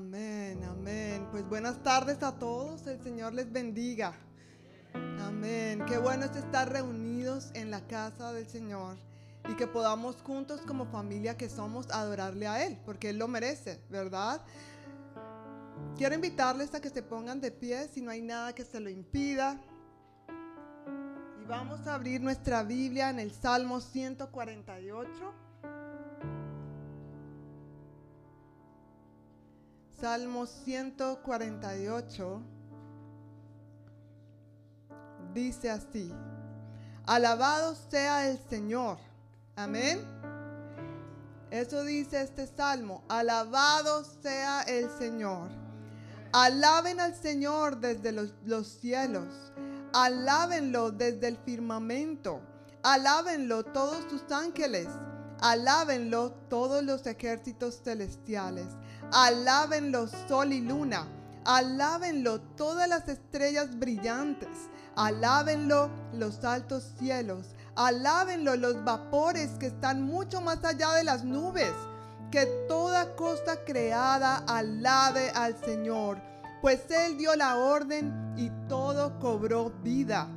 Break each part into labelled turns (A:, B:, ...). A: Amén, amén. Pues buenas tardes a todos. El Señor les bendiga. Amén. Qué bueno es estar reunidos en la casa del Señor y que podamos juntos como familia que somos adorarle a Él, porque Él lo merece, ¿verdad? Quiero invitarles a que se pongan de pie si no hay nada que se lo impida. Y vamos a abrir nuestra Biblia en el Salmo 148. Salmo 148 dice así, alabado sea el Señor. Amén. Eso dice este salmo, alabado sea el Señor. Alaben al Señor desde los, cielos, alábenlo desde el firmamento, alábenlo todos sus ángeles, alábenlo todos los ejércitos celestiales Alábenlo sol y luna. Alábenlo todas las estrellas brillantes. Alábenlo los altos cielos. Alábenlo los vapores que están mucho más allá de las nubes. Que toda cosa creada alabe al Señor, pues Él dio la orden y todo cobró vida.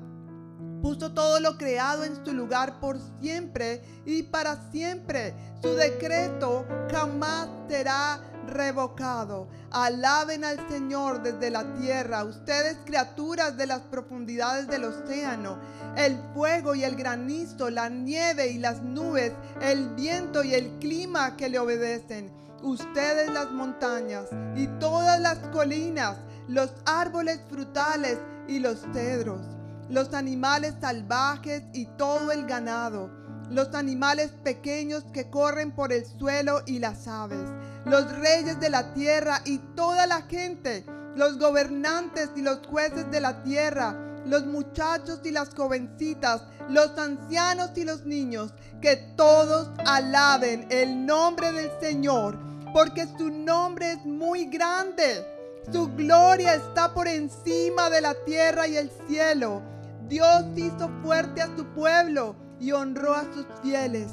A: Puso todo lo creado en su lugar por siempre y para siempre. Su decreto jamás será revocado. Alaben al Señor desde la tierra, ustedes criaturas de las profundidades del océano, el fuego y el granizo, la nieve y las nubes, el viento y el clima que le obedecen, ustedes las montañas y todas las colinas, los árboles frutales y los cedros, los animales salvajes y todo el ganado. Los animales pequeños que corren por el suelo y las aves, los reyes de la tierra y toda la gente, los gobernantes y los jueces de la tierra, los muchachos y las jovencitas, los ancianos y los niños, que todos alaben el nombre del Señor, porque su nombre es muy grande. Su gloria está por encima de la tierra y el cielo. Dios hizo fuerte a su pueblo y honró a sus fieles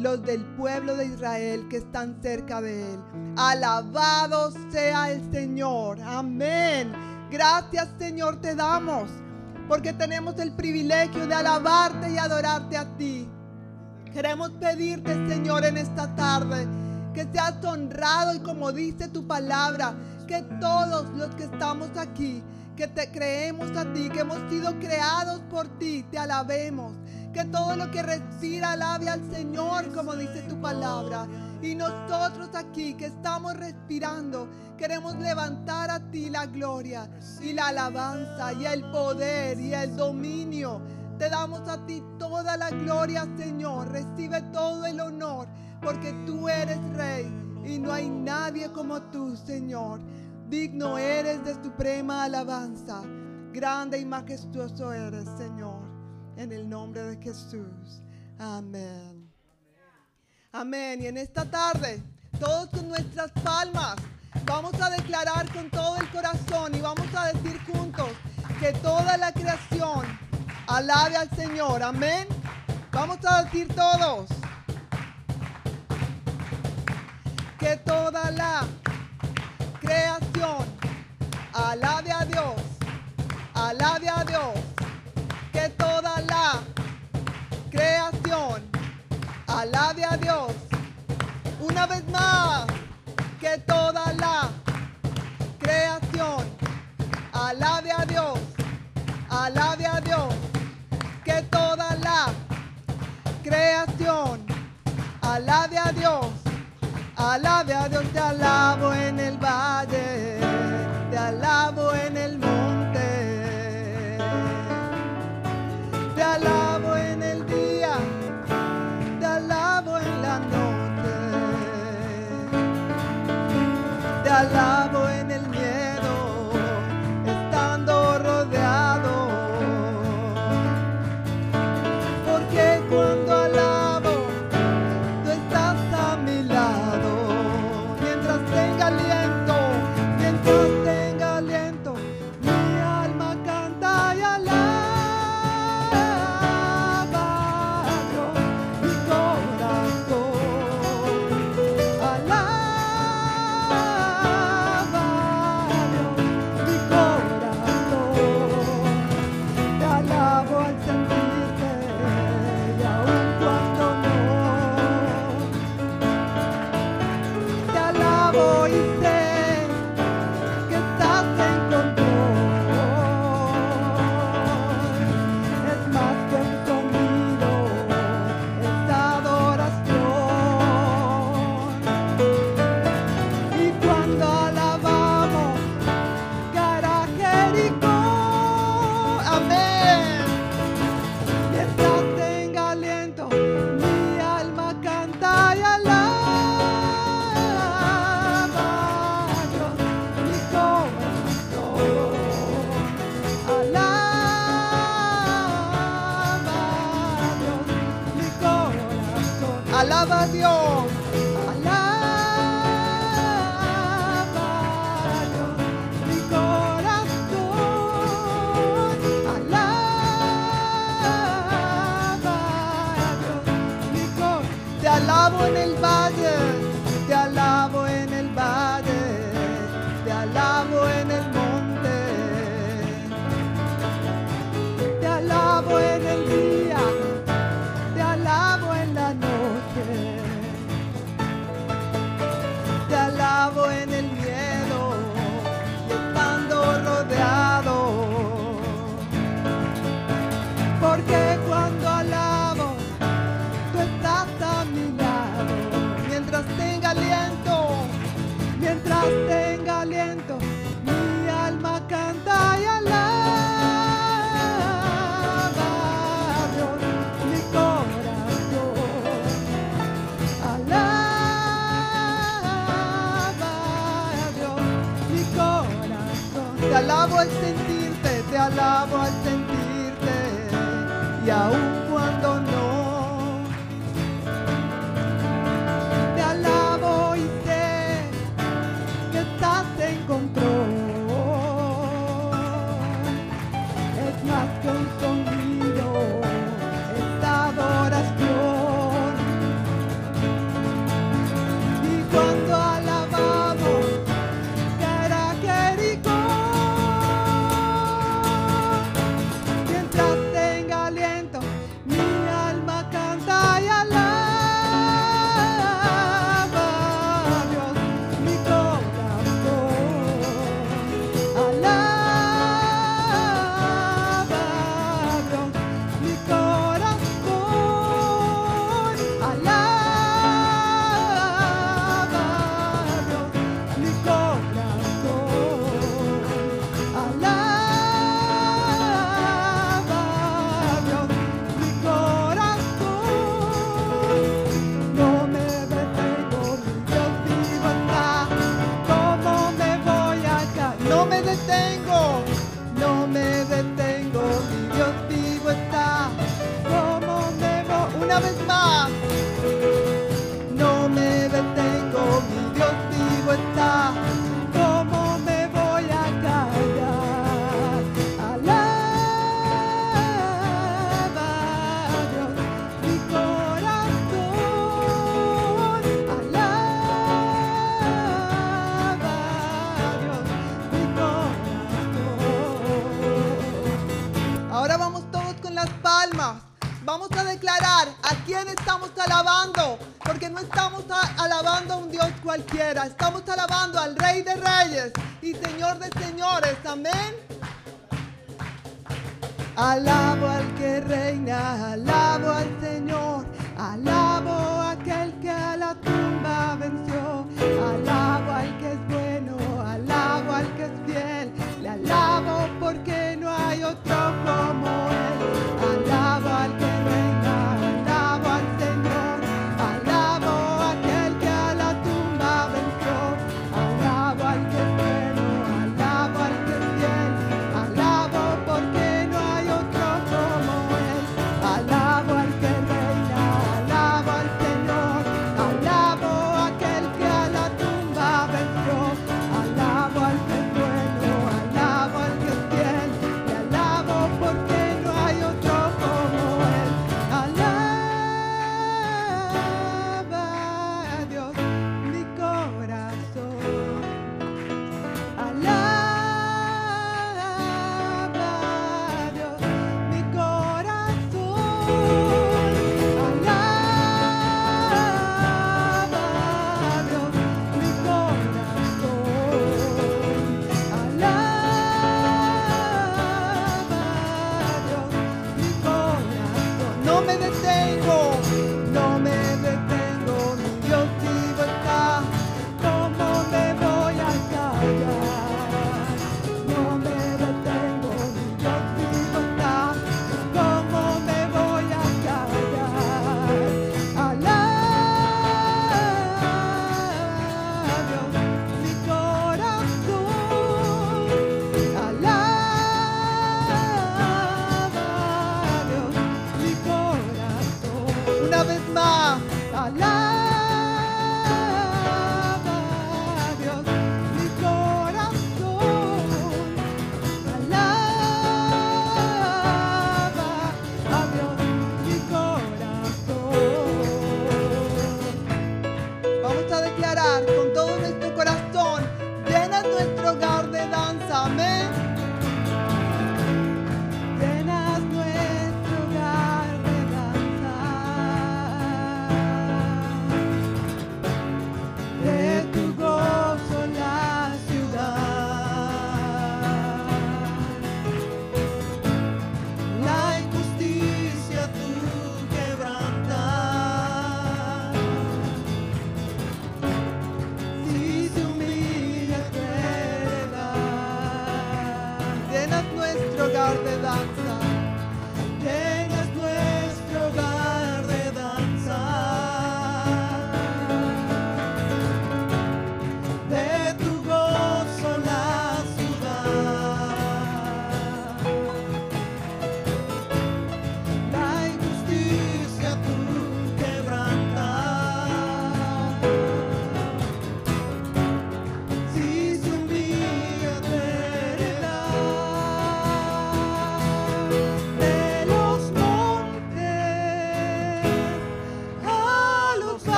A: los del pueblo de Israel que están cerca de él. Alabado sea el Señor. Amén. Gracias Señor te damos porque tenemos el privilegio de alabarte y adorarte a ti. Queremos pedirte Señor en esta tarde que seas honrado y como dice tu palabra, que todos los que estamos aquí, que te creemos a ti, que hemos sido creados por ti, te alabemos que todo lo que respira alabe al Señor, como dice tu palabra. Y nosotros aquí que estamos respirando, queremos levantar a ti la gloria y la alabanza y el poder y el dominio. Te damos a ti toda la gloria, Señor. Recibe todo el honor, porque tú eres rey y no hay nadie como tú, Señor. Digno eres de suprema alabanza. Grande y majestuoso eres, Señor en el nombre de Jesús. Amén. Amén. Y en esta tarde, todos con nuestras palmas, vamos a declarar con todo el corazón y vamos a decir juntos que toda la creación alabe al Señor. Amén. Vamos a decir todos. Que toda la creación alabe a Dios. Alabe a Dios. Que toda creación. Alabe a Dios. Una vez más, que toda la creación. Alabe a Dios. Alabe a Dios. Que toda la creación. Alabe a Dios. Alabe a Dios. Te alabo en el valle. Te alabo en el mundo alabo en el día, te alabo en la noche, te alabo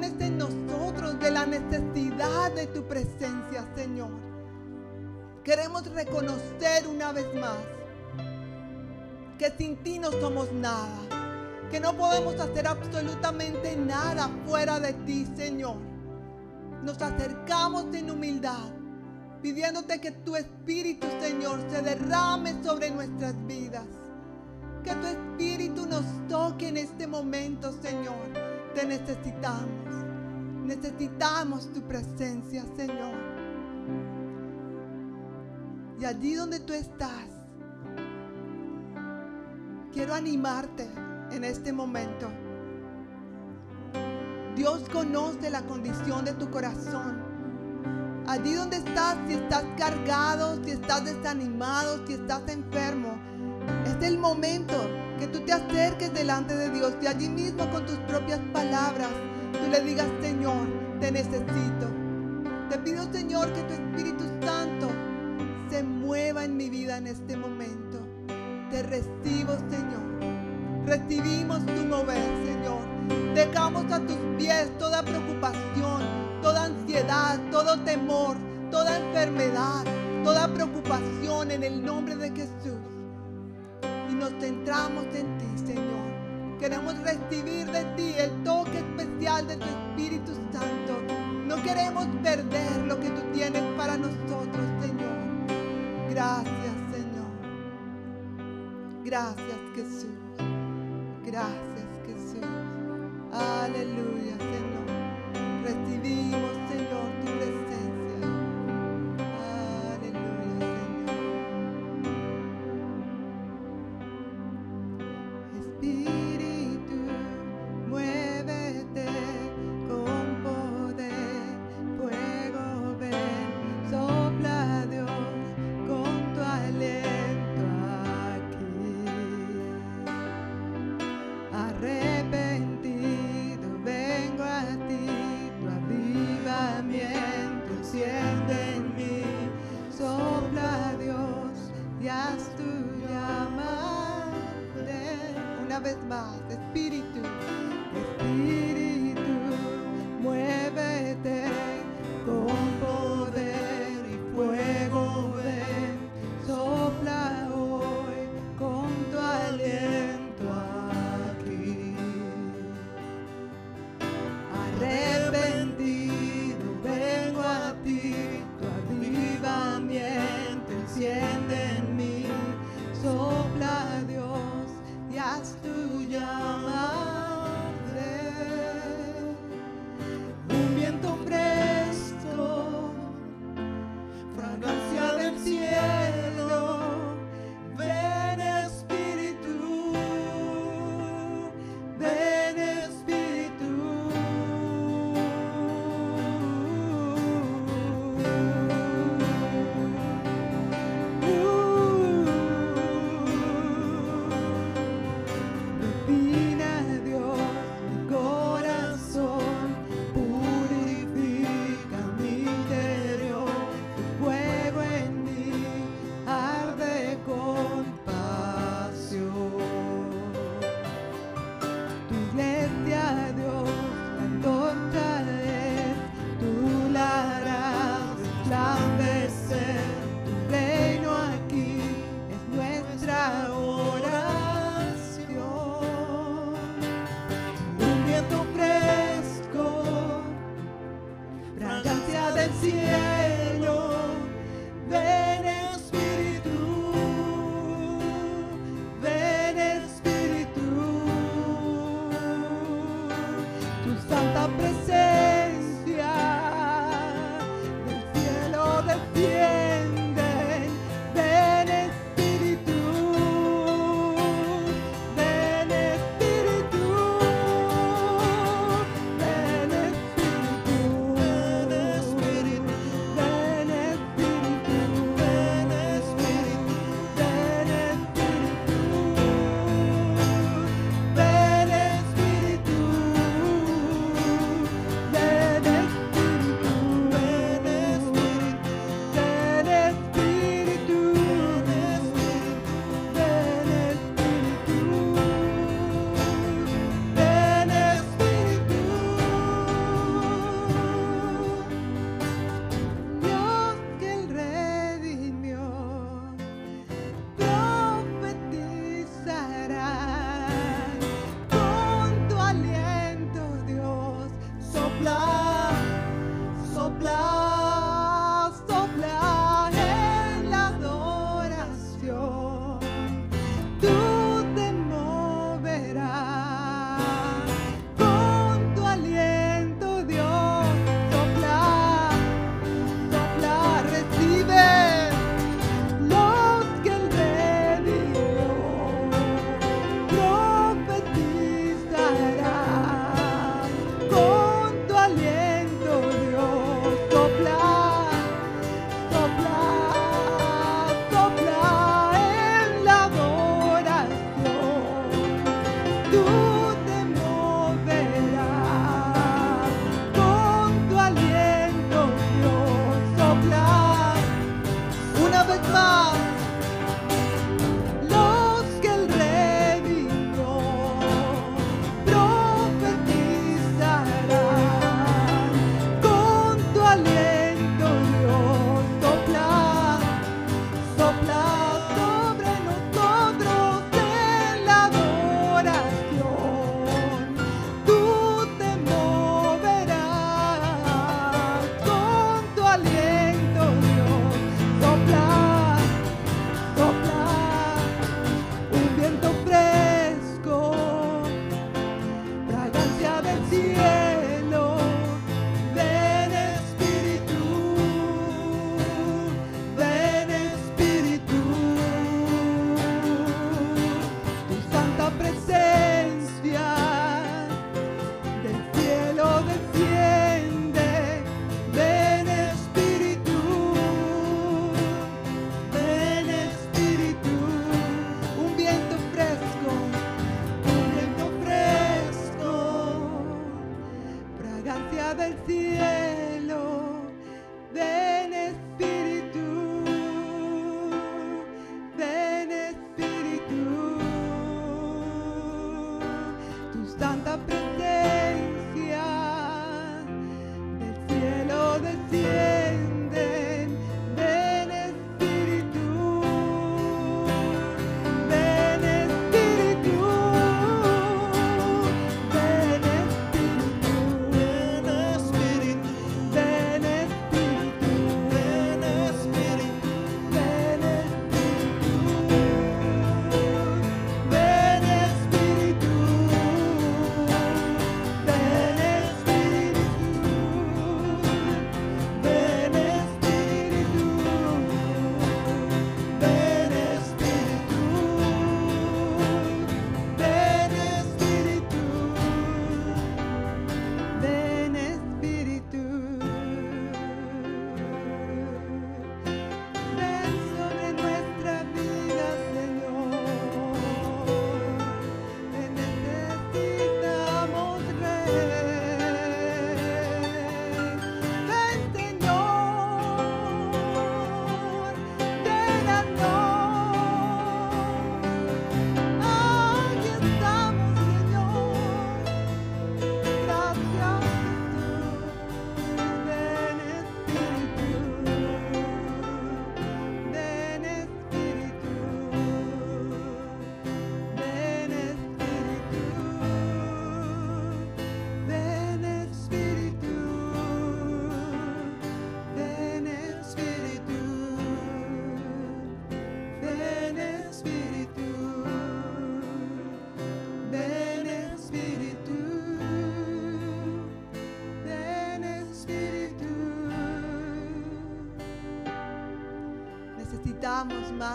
A: en nosotros, de la necesidad de tu presencia, Señor. Queremos reconocer una vez más que sin ti no somos nada, que no podemos hacer absolutamente nada fuera de ti, Señor. Nos acercamos en humildad, pidiéndote que tu Espíritu, Señor, se derrame sobre nuestras vidas. Que tu Espíritu nos toque en este momento, Señor. Te necesitamos. Necesitamos tu presencia, Señor. Y allí donde tú estás, quiero animarte en este momento. Dios conoce la condición de tu corazón. Allí donde estás, si estás cargado, si estás desanimado, si estás enfermo, es el momento que tú te acerques delante de Dios y allí mismo con tus propias palabras tú le digas, Señor, te necesito. Te pido, Señor, que tu Espíritu Santo se mueva en mi vida en este momento. Te recibo, Señor. Recibimos tu mover, Señor. Dejamos a tus pies toda preocupación, toda ansiedad, todo temor, toda enfermedad, toda preocupación en el nombre de Jesús. Y nos centramos en ti, Señor. Queremos recibir de ti el toque especial de tu Espíritu Santo. No queremos perder lo que tú tienes para nosotros, Señor. Gracias, Señor. Gracias, Jesús. Gracias, Jesús. Aleluya, Señor. Recibimos, Señor, tu presencia.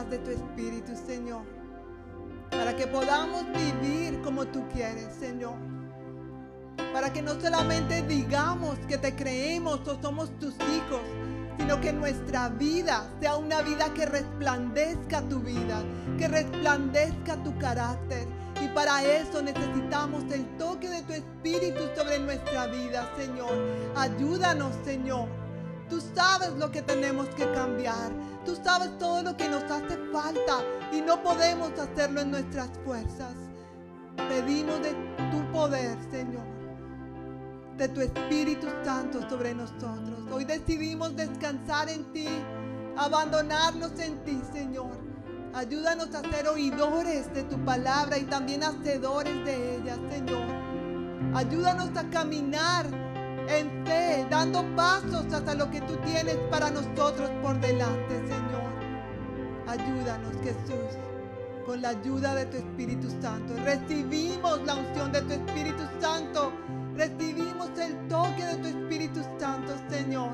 A: de tu espíritu, Señor, para que podamos vivir como tú quieres, Señor. Para que no solamente digamos que te creemos o somos tus hijos, sino que nuestra vida sea una vida que resplandezca tu vida, que resplandezca tu carácter. Y para eso necesitamos el toque de tu espíritu sobre nuestra vida, Señor. Ayúdanos, Señor Tú sabes lo que tenemos que cambiar. Tú sabes todo lo que nos hace falta y no podemos hacerlo en nuestras fuerzas. Pedimos de tu poder, Señor, de tu Espíritu Santo sobre nosotros. Hoy decidimos descansar en ti, abandonarnos en ti, Señor. Ayúdanos a ser oidores de tu palabra y también hacedores de ella, Señor. Ayúdanos a caminar en fe, dando pasos hasta lo que tú tienes para nosotros por delante, Señor. Ayúdanos, Jesús, con la ayuda de tu Espíritu Santo. Recibimos la unción de tu Espíritu Santo. Recibimos el toque de tu Espíritu Santo, Señor.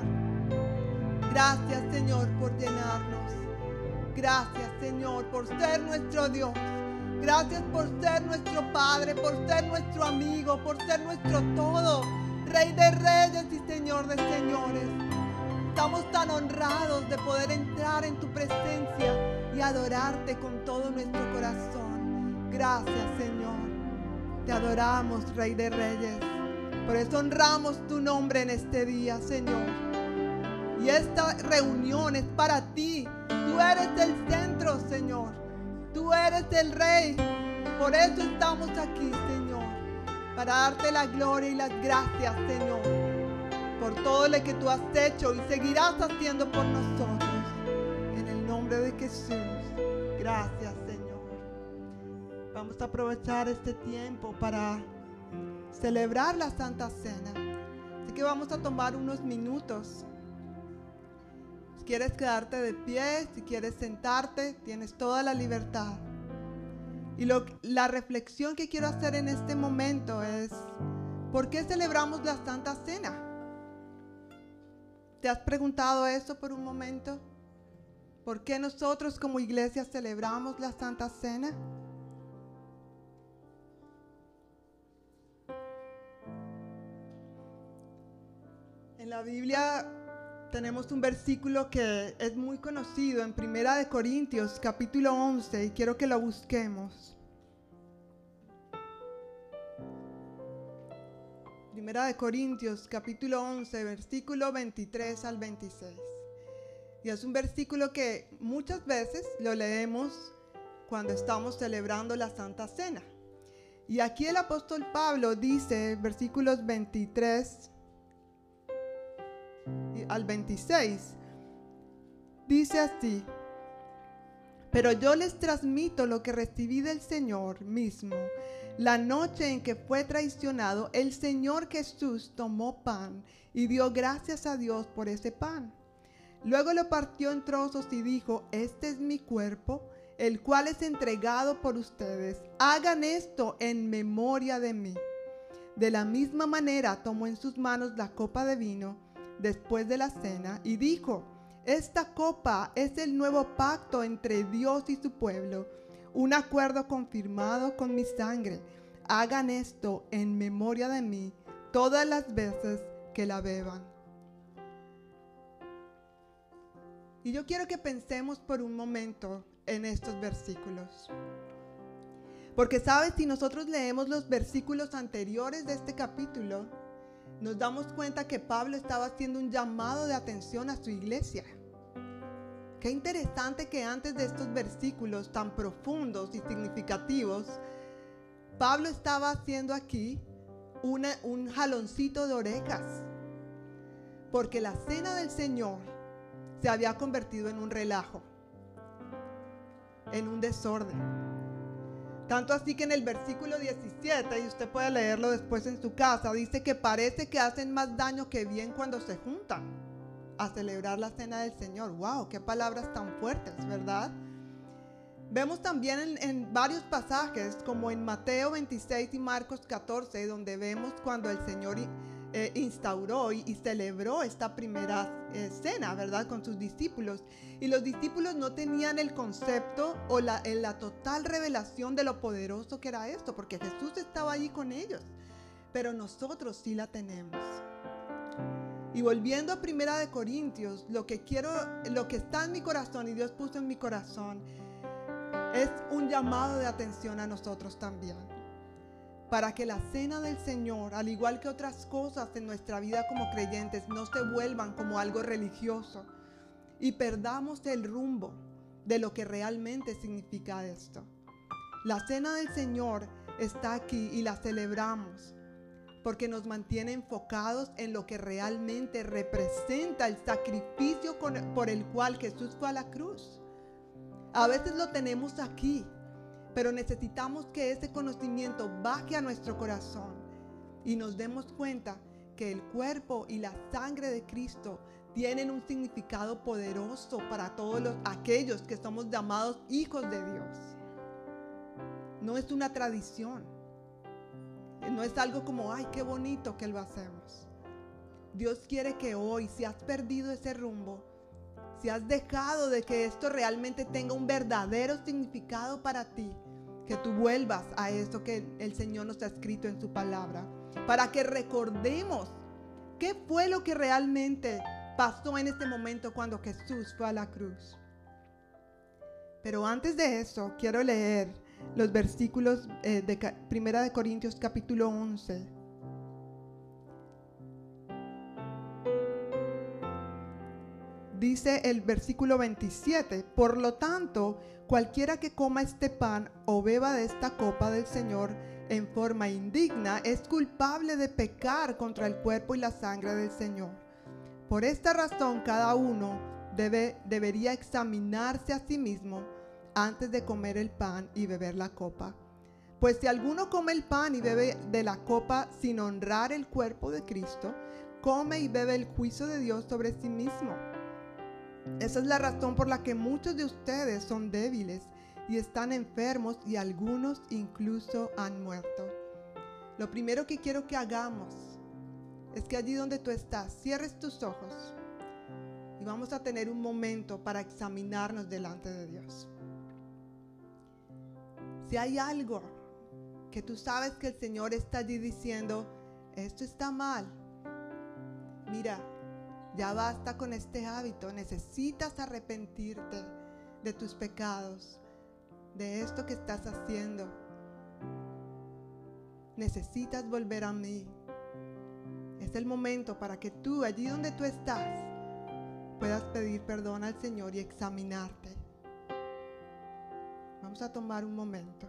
A: Gracias, Señor, por llenarnos. Gracias, Señor, por ser nuestro Dios. Gracias por ser nuestro Padre, por ser nuestro amigo, por ser nuestro todo. Rey de reyes y Señor de señores. Estamos tan honrados de poder entrar en tu presencia y adorarte con todo nuestro corazón. Gracias Señor. Te adoramos, Rey de Reyes. Por eso honramos tu nombre en este día, Señor. Y esta reunión es para ti. Tú eres el centro, Señor. Tú eres el Rey. Por eso estamos aquí, Señor para darte la gloria y las gracias, Señor, por todo lo que tú has hecho y seguirás haciendo por nosotros. En el nombre de Jesús. Gracias, Señor. Vamos a aprovechar este tiempo para celebrar la Santa Cena. Así que vamos a tomar unos minutos. Si quieres quedarte de pie, si quieres sentarte, tienes toda la libertad. Y la reflexión que quiero hacer en este momento es, ¿por qué celebramos la Santa Cena? ¿Te has preguntado eso por un momento? ¿Por qué nosotros como iglesia celebramos la Santa Cena? En la Biblia tenemos un versículo que es muy conocido en Primera de Corintios, capítulo 11, y quiero que lo busquemos. Primera de Corintios, capítulo 11, versículo 23 al 26. Y es un versículo que muchas veces lo leemos cuando estamos celebrando la Santa Cena. Y aquí el apóstol Pablo dice, versículos 23 al 26, dice así, pero yo les transmito lo que recibí del Señor mismo. La noche en que fue traicionado, el Señor Jesús tomó pan y dio gracias a Dios por ese pan. Luego lo partió en trozos y dijo, este es mi cuerpo, el cual es entregado por ustedes. Hagan esto en memoria de mí. De la misma manera tomó en sus manos la copa de vino después de la cena y dijo, esta copa es el nuevo pacto entre Dios y su pueblo, un acuerdo confirmado con mi sangre. Hagan esto en memoria de mí todas las veces que la beban. Y yo quiero que pensemos por un momento en estos versículos. Porque sabes, si nosotros leemos los versículos anteriores de este capítulo, nos damos cuenta que Pablo estaba haciendo un llamado de atención a su iglesia. Qué interesante que antes de estos versículos tan profundos y significativos, Pablo estaba haciendo aquí un jaloncito de orejas, porque la cena del Señor se había convertido en un relajo, en un desorden. Tanto así que en el versículo 17, y usted puede leerlo después en su casa, dice que parece que hacen más daño que bien cuando se juntan a celebrar la cena del Señor. ¡Wow! ¡Qué palabras tan fuertes, ¿verdad? Vemos también en, varios pasajes, como en Mateo 26 y Marcos 14, donde vemos cuando el Señor eh, instauró y, celebró esta primera eh, cena, ¿verdad? Con sus discípulos. Y los discípulos no tenían el concepto o la, eh, la total revelación de lo poderoso que era esto, porque Jesús estaba allí con ellos. Pero nosotros sí la tenemos. Y volviendo a Primera de Corintios, lo que quiero, lo que está en mi corazón y Dios puso en mi corazón, es un llamado de atención a nosotros también para que la cena del Señor, al igual que otras cosas en nuestra vida como creyentes, no se vuelvan como algo religioso y perdamos el rumbo de lo que realmente significa esto. La cena del Señor está aquí y la celebramos porque nos mantiene enfocados en lo que realmente representa el sacrificio por el cual Jesús fue a la cruz. A veces lo tenemos aquí, pero necesitamos que ese conocimiento baje a nuestro corazón y nos demos cuenta que el cuerpo y la sangre de Cristo tienen un significado poderoso para todos aquellos que somos llamados hijos de Dios. No es una tradición. No es algo como, ay, qué bonito que lo hacemos. Dios quiere que hoy, si has perdido ese rumbo, si has dejado de que esto realmente tenga un verdadero significado para ti, que tú vuelvas a eso que el Señor nos ha escrito en su palabra, para que recordemos qué fue lo que realmente pasó en este momento cuando Jesús fue a la cruz. Pero antes de eso, quiero leer los versículos eh, de 1 Corintios capítulo 11, dice el versículo 27, por lo tanto, cualquiera que coma este pan o beba de esta copa del Señor en forma indigna es culpable de pecar contra el cuerpo y la sangre del Señor. Por esta razón, cada uno debe, debería examinarse a sí mismo antes de comer el pan y beber la copa. Pues si alguno come el pan y bebe de la copa sin honrar el cuerpo de Cristo, come y bebe el juicio de Dios sobre sí mismo esa es la razón por la que muchos de ustedes son débiles y están enfermos y algunos incluso han muerto. Lo primero que quiero que hagamos es que allí donde tú estás, cierres tus ojos y vamos a tener un momento para examinarnos delante de Dios. Si hay algo que tú sabes que el Señor está allí diciendo, esto está mal, mira, ya basta con este hábito, necesitas arrepentirte de tus pecados, de esto que estás haciendo. Necesitas volver a mí. Es el momento para que tú, allí donde tú estás, puedas pedir perdón al Señor y examinarte. Vamos a tomar un momento.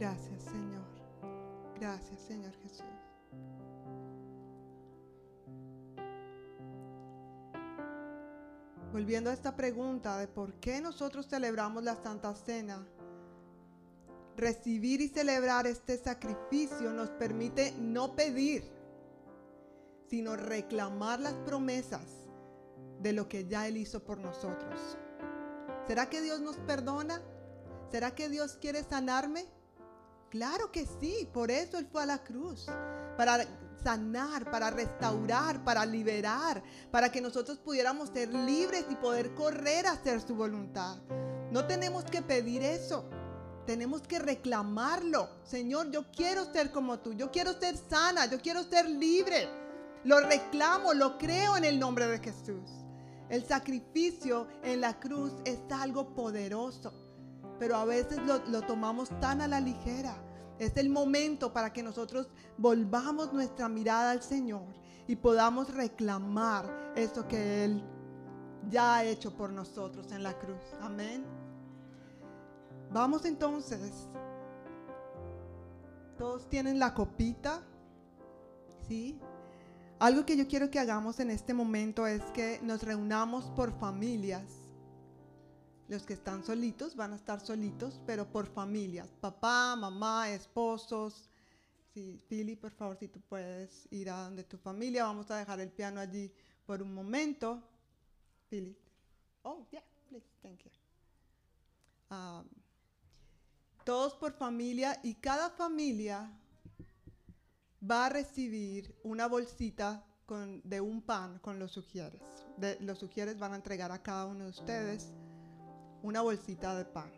A: Gracias, Señor. Gracias, Señor Jesús. Volviendo a esta pregunta de por qué nosotros celebramos la Santa Cena, recibir y celebrar este sacrificio nos permite no pedir, sino reclamar las promesas de lo que ya Él hizo por nosotros. ¿Será que Dios nos perdona? ¿Será que Dios quiere sanarme? Claro que sí, por eso Él fue a la cruz, para sanar, para restaurar, para liberar, para que nosotros pudiéramos ser libres y poder correr a hacer su voluntad. No tenemos que pedir eso, tenemos que reclamarlo. Señor, yo quiero ser como tú, yo quiero ser sana, yo quiero ser libre. Lo reclamo, lo creo en el nombre de Jesús. El sacrificio en la cruz es algo poderoso pero a veces lo, tomamos tan a la ligera. Es el momento para que nosotros volvamos nuestra mirada al Señor y podamos reclamar eso que Él ya ha hecho por nosotros en la cruz. Amén. Vamos entonces. Todos tienen la copita. ¿Sí? Algo que yo quiero que hagamos en este momento es que nos reunamos por familias los que están solitos van a estar solitos, pero por familias, papá, mamá, esposos. Sí, Philly, por favor, si tú puedes ir a donde tu familia, vamos a dejar el piano allí por un momento. Philly. Oh, yeah, please, thank you. Um, todos por familia y cada familia va a recibir una bolsita de un pan con los sugieres. los sugieres van a entregar a cada uno de ustedes una bolsita de pan.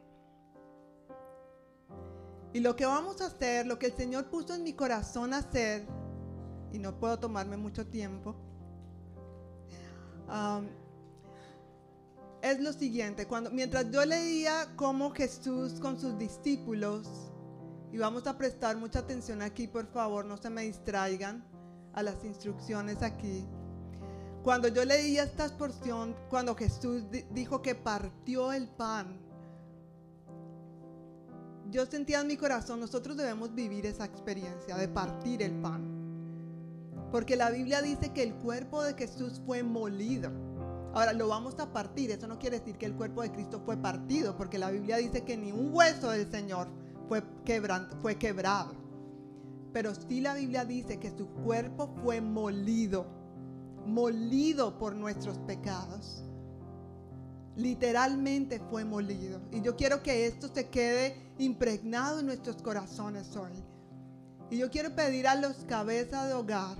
A: Y lo que vamos a hacer, lo que el Señor puso en mi corazón a hacer, y no puedo tomarme mucho tiempo, um, es lo siguiente. Cuando, mientras yo leía cómo Jesús con sus discípulos, y vamos a prestar mucha atención aquí, por favor, no se me distraigan a las instrucciones aquí. Cuando yo leía esta porción, cuando Jesús dijo que partió el pan, yo sentía en mi corazón, nosotros debemos vivir esa experiencia de partir el pan. Porque la Biblia dice que el cuerpo de Jesús fue molido. Ahora lo vamos a partir, eso no quiere decir que el cuerpo de Cristo fue partido, porque la Biblia dice que ni un hueso del Señor fue, fue quebrado. Pero sí la Biblia dice que su cuerpo fue molido molido por nuestros pecados. Literalmente fue molido. Y yo quiero que esto se quede impregnado en nuestros corazones hoy. Y yo quiero pedir a los cabezas de hogar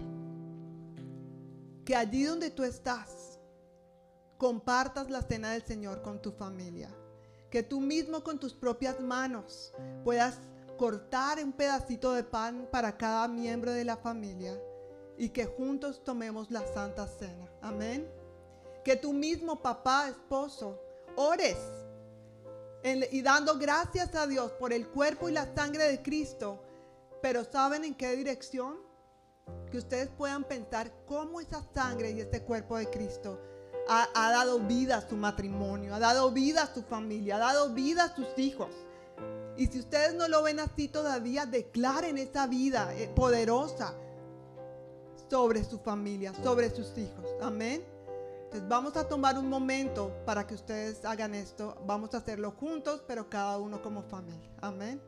A: que allí donde tú estás, compartas la cena del Señor con tu familia. Que tú mismo con tus propias manos puedas cortar un pedacito de pan para cada miembro de la familia y que juntos tomemos la Santa Cena. Amén. Que tú mismo, papá, esposo, ores y dando gracias a Dios por el cuerpo y la sangre de Cristo. Pero ¿saben en qué dirección? Que ustedes puedan pensar cómo esa sangre y este cuerpo de Cristo ha, ha dado vida a su matrimonio, ha dado vida a su familia, ha dado vida a sus hijos. Y si ustedes no lo ven así todavía, declaren esa vida eh, poderosa sobre su familia, sobre sus hijos. Amén. Entonces vamos a tomar un momento para que ustedes hagan esto. Vamos a hacerlo juntos, pero cada uno como familia. Amén.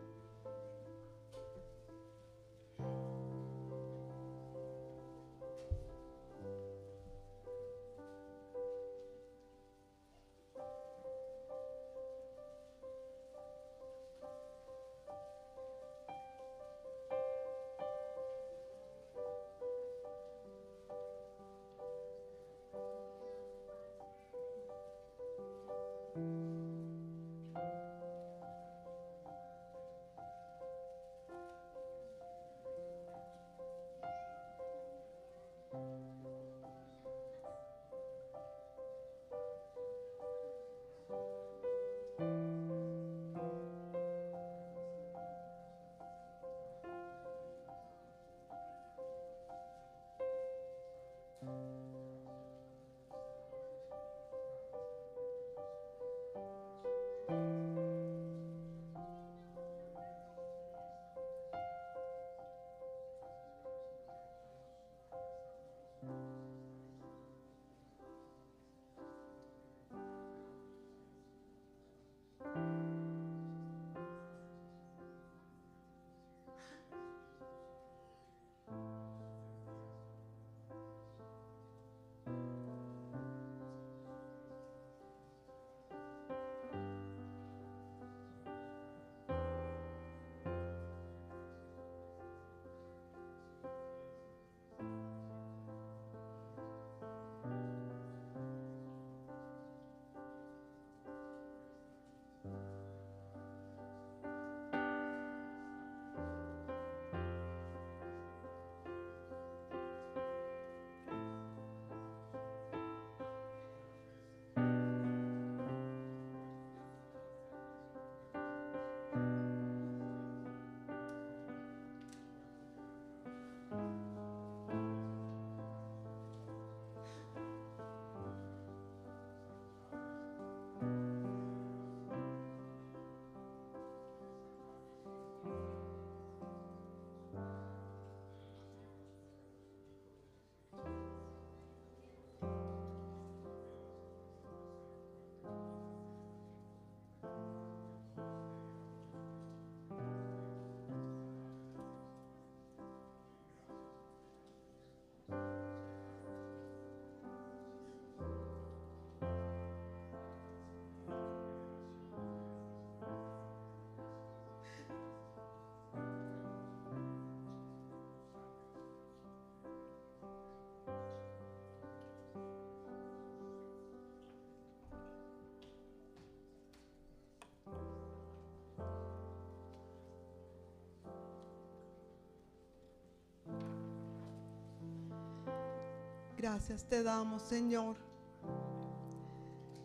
A: gracias te damos, Señor.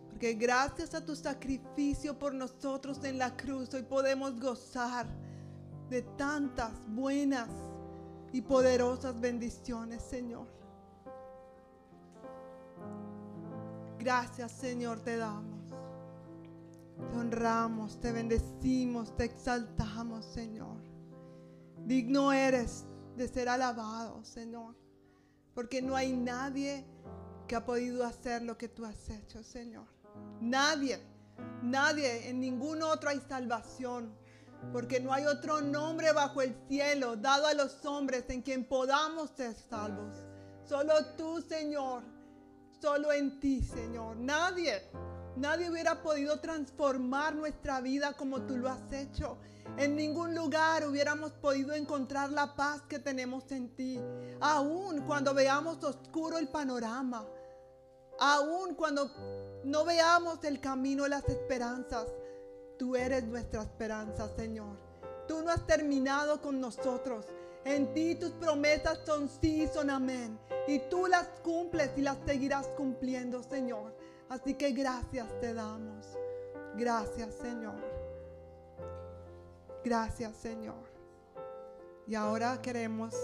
A: Porque gracias a tu sacrificio por nosotros en la cruz, hoy podemos gozar de tantas buenas y poderosas bendiciones, Señor. Gracias, Señor, te damos. Te honramos, te bendecimos, te exaltamos, Señor. Digno eres de ser alabado, Señor porque no hay nadie que ha podido hacer lo que tú has hecho, Señor. Nadie, nadie, en ningún otro hay salvación, porque no hay otro nombre bajo el cielo dado a los hombres en quien podamos ser salvos. Solo tú, Señor, solo en ti, Señor. Nadie, nadie hubiera podido transformar nuestra vida como tú lo has hecho. En ningún lugar hubiéramos podido encontrar la paz que tenemos en ti. Aún cuando veamos oscuro el panorama. aun cuando no veamos el camino, las esperanzas. Tú eres nuestra esperanza, Señor. Tú no has terminado con nosotros. En ti tus promesas son sí, son amén. Y tú las cumples y las seguirás cumpliendo, Señor. Así que gracias te damos. Gracias, Señor. Gracias, Señor. Y ahora queremos,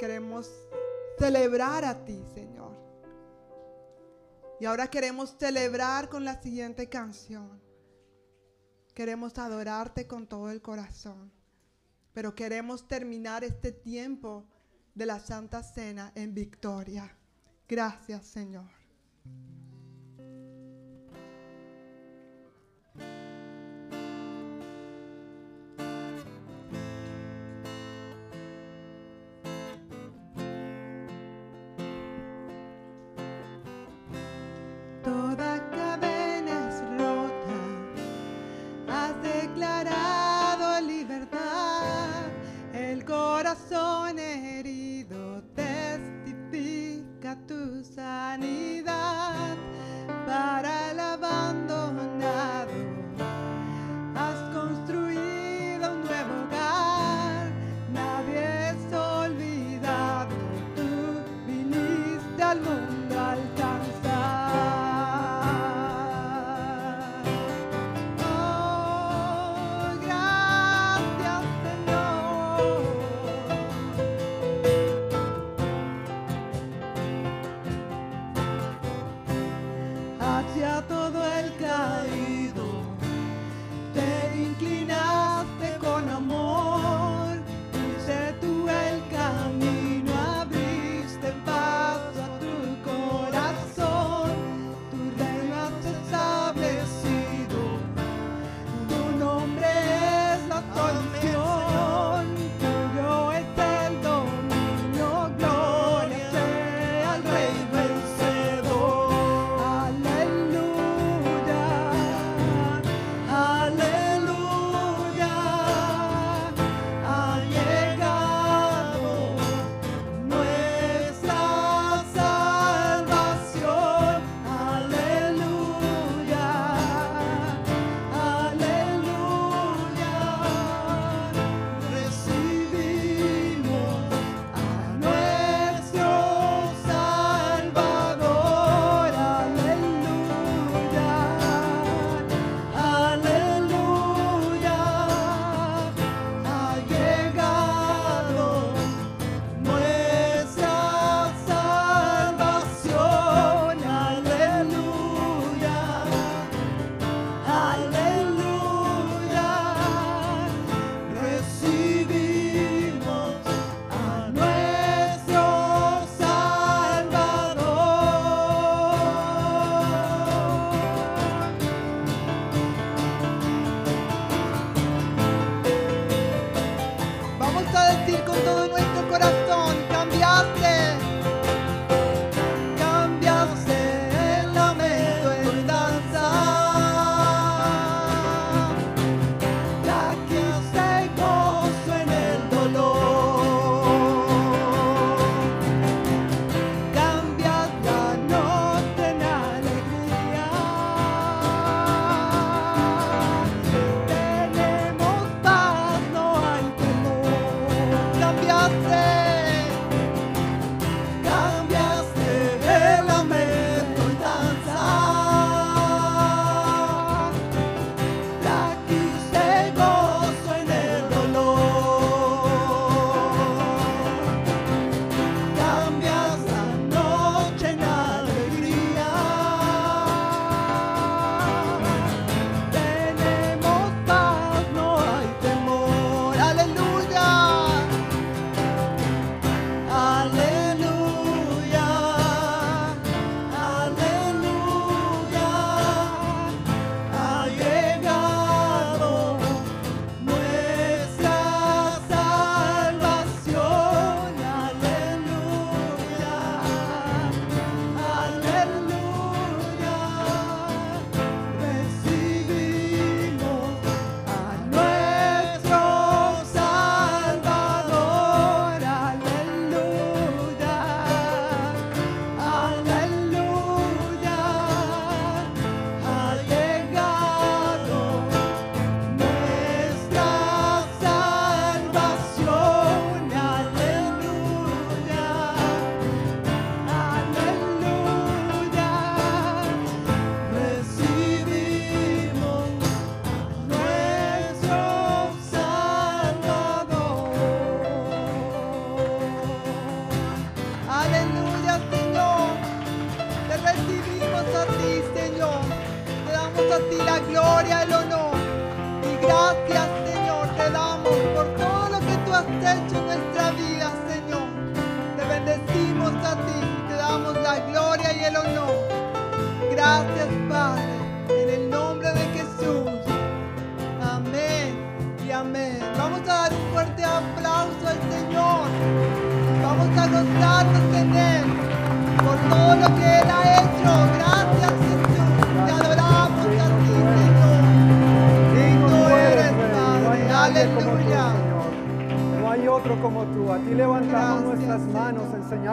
A: queremos celebrar a ti, Señor. Y ahora queremos celebrar con la siguiente canción. Queremos adorarte con todo el corazón. Pero queremos terminar este tiempo de la Santa Cena en victoria. Gracias, Señor.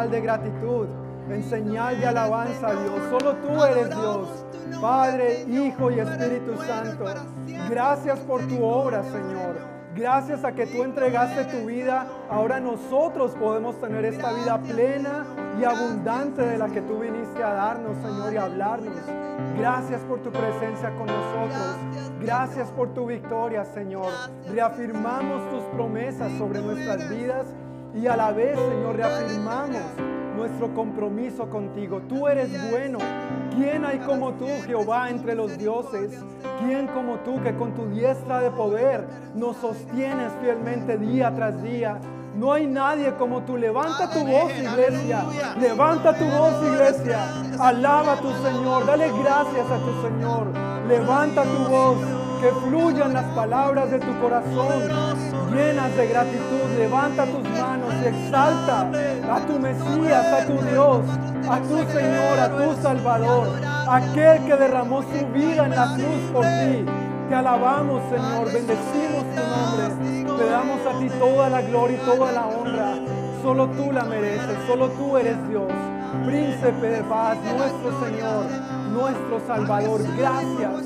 B: de gratitud, en señal de alabanza a Dios. Solo tú eres Dios, Padre, Hijo y Espíritu Santo. Gracias por tu obra, Señor. Gracias a que tú entregaste tu vida, ahora nosotros podemos tener esta vida plena y abundante de la que tú viniste a darnos, Señor, y a hablarnos. Gracias por tu presencia con nosotros. Gracias por tu victoria, Señor. Reafirmamos tus promesas sobre nuestras vidas y a la vez, Señor, reafirmamos nuestro compromiso contigo. Tú eres bueno. ¿Quién hay como tú, Jehová, entre los dioses? ¿Quién como tú que con tu diestra de poder nos sostienes fielmente día tras día? No hay nadie como tú. Levanta tu voz, iglesia. Levanta tu voz, iglesia. Alaba a tu Señor. Dale gracias a tu Señor. Levanta tu voz. Que fluyan las palabras de tu corazón llenas de gratitud, levanta tus manos y exalta a tu Mesías, a tu Dios, a tu Señor, a tu Salvador, aquel que derramó su vida en la cruz por ti. Te alabamos, Señor, bendecimos tu nombre, te damos a ti toda la gloria y toda la honra. Solo tú la mereces, solo tú eres Dios, príncipe de paz, nuestro Señor, nuestro Salvador. Gracias,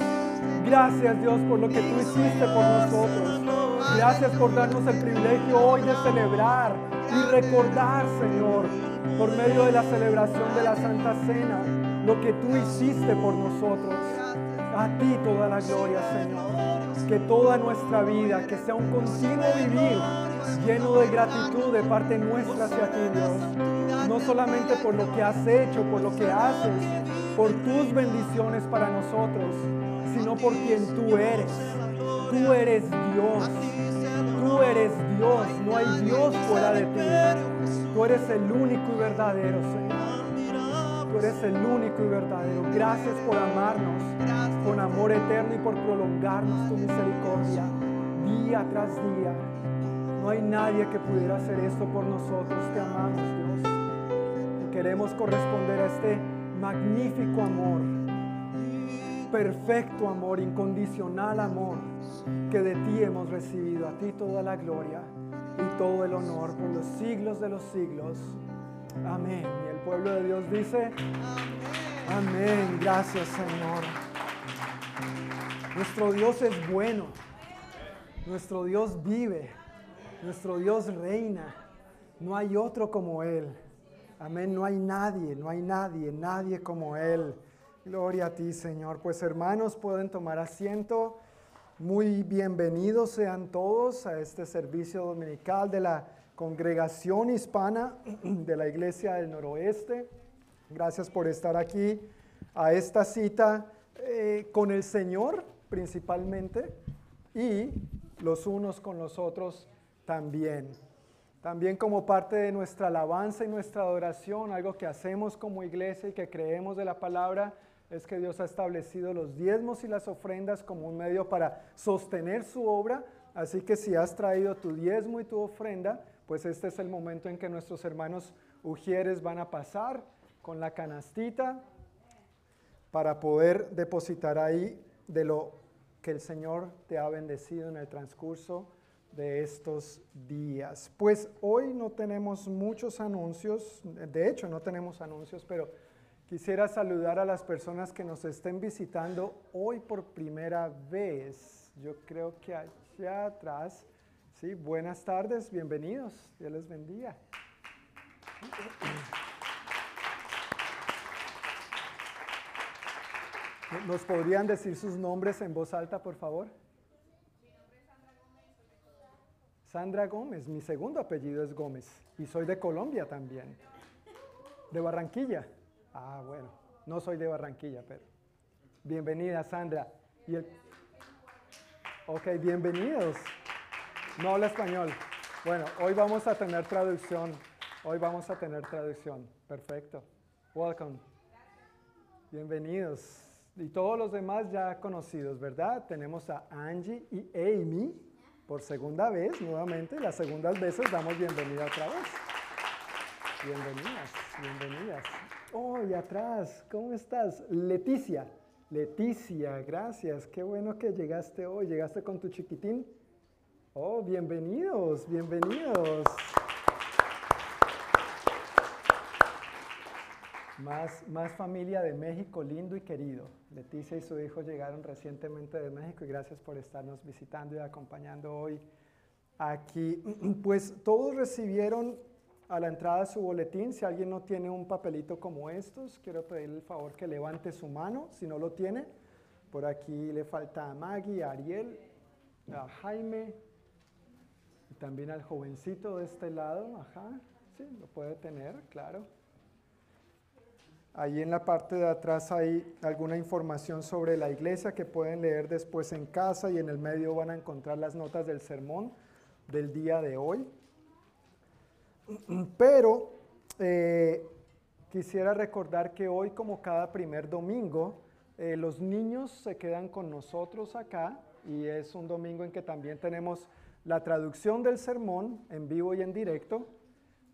B: gracias Dios por lo que tú hiciste por nosotros. Gracias por darnos el privilegio hoy de celebrar y recordar, Señor, por medio de la celebración de la Santa Cena, lo que tú hiciste por nosotros. A ti toda la gloria, Señor. Que toda nuestra vida, que sea un continuo vivir lleno de gratitud de parte nuestra hacia ti, Dios. No solamente por lo que has hecho, por lo que haces, por tus bendiciones para nosotros, sino por quien tú eres. Tú eres Dios. Tú eres Dios. No hay Dios fuera de ti. Tú eres el único y verdadero, Señor tú eres el único y verdadero. Gracias por amarnos con amor eterno y por prolongarnos tu misericordia día tras día. No hay nadie que pudiera hacer esto por nosotros. Te amamos, Dios. queremos corresponder a este magnífico amor, perfecto amor, incondicional amor que de ti hemos recibido. A ti toda la gloria y todo el honor por los siglos de los siglos. Amén pueblo de Dios dice, amén, gracias Señor. Nuestro Dios es bueno, nuestro Dios vive, nuestro Dios reina, no hay otro como Él. Amén, no hay nadie, no hay nadie, nadie como Él. Gloria a ti, Señor. Pues hermanos, pueden tomar asiento. Muy bienvenidos sean todos a este servicio dominical de la congregación hispana de la Iglesia del Noroeste. Gracias por estar aquí a esta cita eh, con el Señor principalmente y los unos con los otros también. También como parte de nuestra alabanza y nuestra adoración, algo que hacemos como iglesia y que creemos de la palabra, es que Dios ha establecido los diezmos y las ofrendas como un medio para sostener su obra. Así que si has traído tu diezmo y tu ofrenda, pues este es el momento en que nuestros hermanos Ujieres van a pasar con la canastita para poder depositar ahí de lo que el Señor te ha bendecido en el transcurso de estos días. Pues hoy no tenemos muchos anuncios, de hecho no tenemos anuncios, pero quisiera saludar a las personas que nos estén visitando hoy por primera vez. Yo creo que allá atrás Sí, buenas tardes, bienvenidos, ya les bendiga. ¿Nos podrían decir sus nombres en voz alta, por favor?
C: Sandra Gómez, mi segundo apellido es Gómez y soy de Colombia también. ¿De Barranquilla?
B: Ah, bueno, no soy de Barranquilla, pero. Bienvenida, Sandra. Y el... Ok, bienvenidos. No habla español. Bueno, hoy vamos a tener traducción. Hoy vamos a tener traducción. Perfecto. Welcome. Bienvenidos. Y todos los demás ya conocidos, ¿verdad? Tenemos a Angie y Amy por segunda vez, nuevamente. Las segundas veces damos bienvenida otra vez. Bienvenidas, bienvenidas. Oh, y atrás, ¿cómo estás? Leticia. Leticia, gracias. Qué bueno que llegaste hoy. ¿Llegaste con tu chiquitín? Oh, bienvenidos, bienvenidos. Más, más, familia de México lindo y querido. Leticia y su hijo llegaron recientemente de México y gracias por estarnos visitando y acompañando hoy aquí. Pues todos recibieron a la entrada su boletín. Si alguien no tiene un papelito como estos, quiero pedir el favor que levante su mano. Si no lo tiene, por aquí le falta a Maggie, a Ariel, a Jaime, también al jovencito de este lado, ajá, sí, lo puede tener, claro. Ahí en la parte de atrás hay alguna información sobre la iglesia que pueden leer después en casa y en el medio van a encontrar las notas del sermón del día de hoy. Pero eh, quisiera recordar que hoy, como cada primer domingo, eh, los niños se quedan con nosotros acá y es un domingo en que también tenemos la traducción del sermón en vivo y en directo,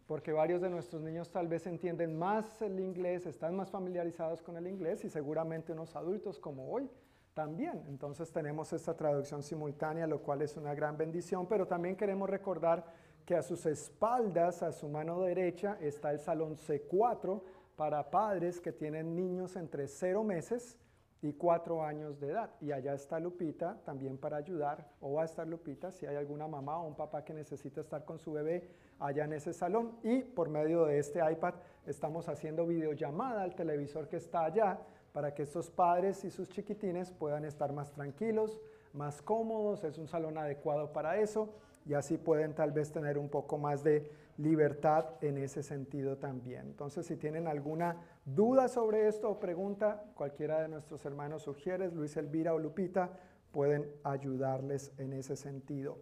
B: porque varios de nuestros niños tal vez entienden más el inglés, están más familiarizados con el inglés y seguramente unos adultos como hoy también. Entonces tenemos esta traducción simultánea, lo cual es una gran bendición, pero también queremos recordar que a sus espaldas, a su mano derecha, está el salón C4 para padres que tienen niños entre 0 meses y cuatro años de edad. Y allá está Lupita también para ayudar, o va a estar Lupita si hay alguna mamá o un papá que necesita estar con su bebé allá en ese salón. Y por medio de este iPad estamos haciendo videollamada al televisor que está allá para que estos padres y sus chiquitines puedan estar más tranquilos, más cómodos, es un salón adecuado para eso y así pueden tal vez tener un poco más de libertad en ese sentido también. Entonces, si tienen alguna duda sobre esto o pregunta, cualquiera de nuestros hermanos sugieres, Luis Elvira o Lupita, pueden ayudarles en ese sentido.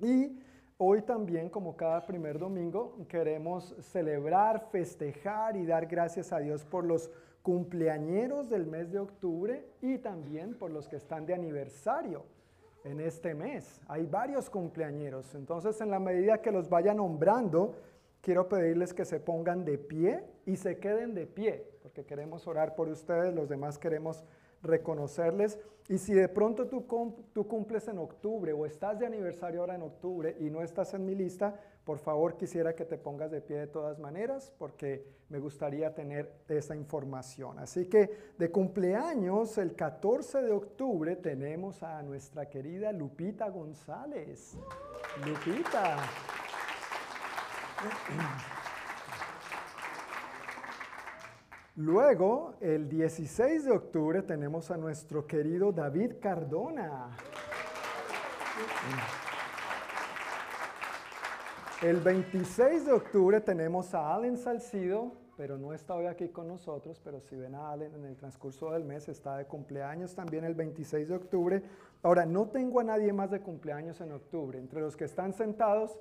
B: Y hoy también, como cada primer domingo, queremos celebrar, festejar y dar gracias a Dios por los cumpleañeros del mes de octubre y también por los que están de aniversario en este mes. Hay varios cumpleañeros. Entonces, en la medida que los vaya nombrando, quiero pedirles que se pongan de pie y se queden de pie, porque queremos orar por ustedes, los demás queremos reconocerles. Y si de pronto tú, tú cumples en octubre o estás de aniversario ahora en octubre y no estás en mi lista, por favor, quisiera que te pongas de pie de todas maneras porque me gustaría tener esa información. Así que de cumpleaños, el 14 de octubre, tenemos a nuestra querida Lupita González. Lupita. Luego, el 16 de octubre, tenemos a nuestro querido David Cardona. El 26 de octubre tenemos a Allen Salcido, pero no está hoy aquí con nosotros, pero si ven a Allen en el transcurso del mes, está de cumpleaños también el 26 de octubre. Ahora, no tengo a nadie más de cumpleaños en octubre. Entre los que están sentados,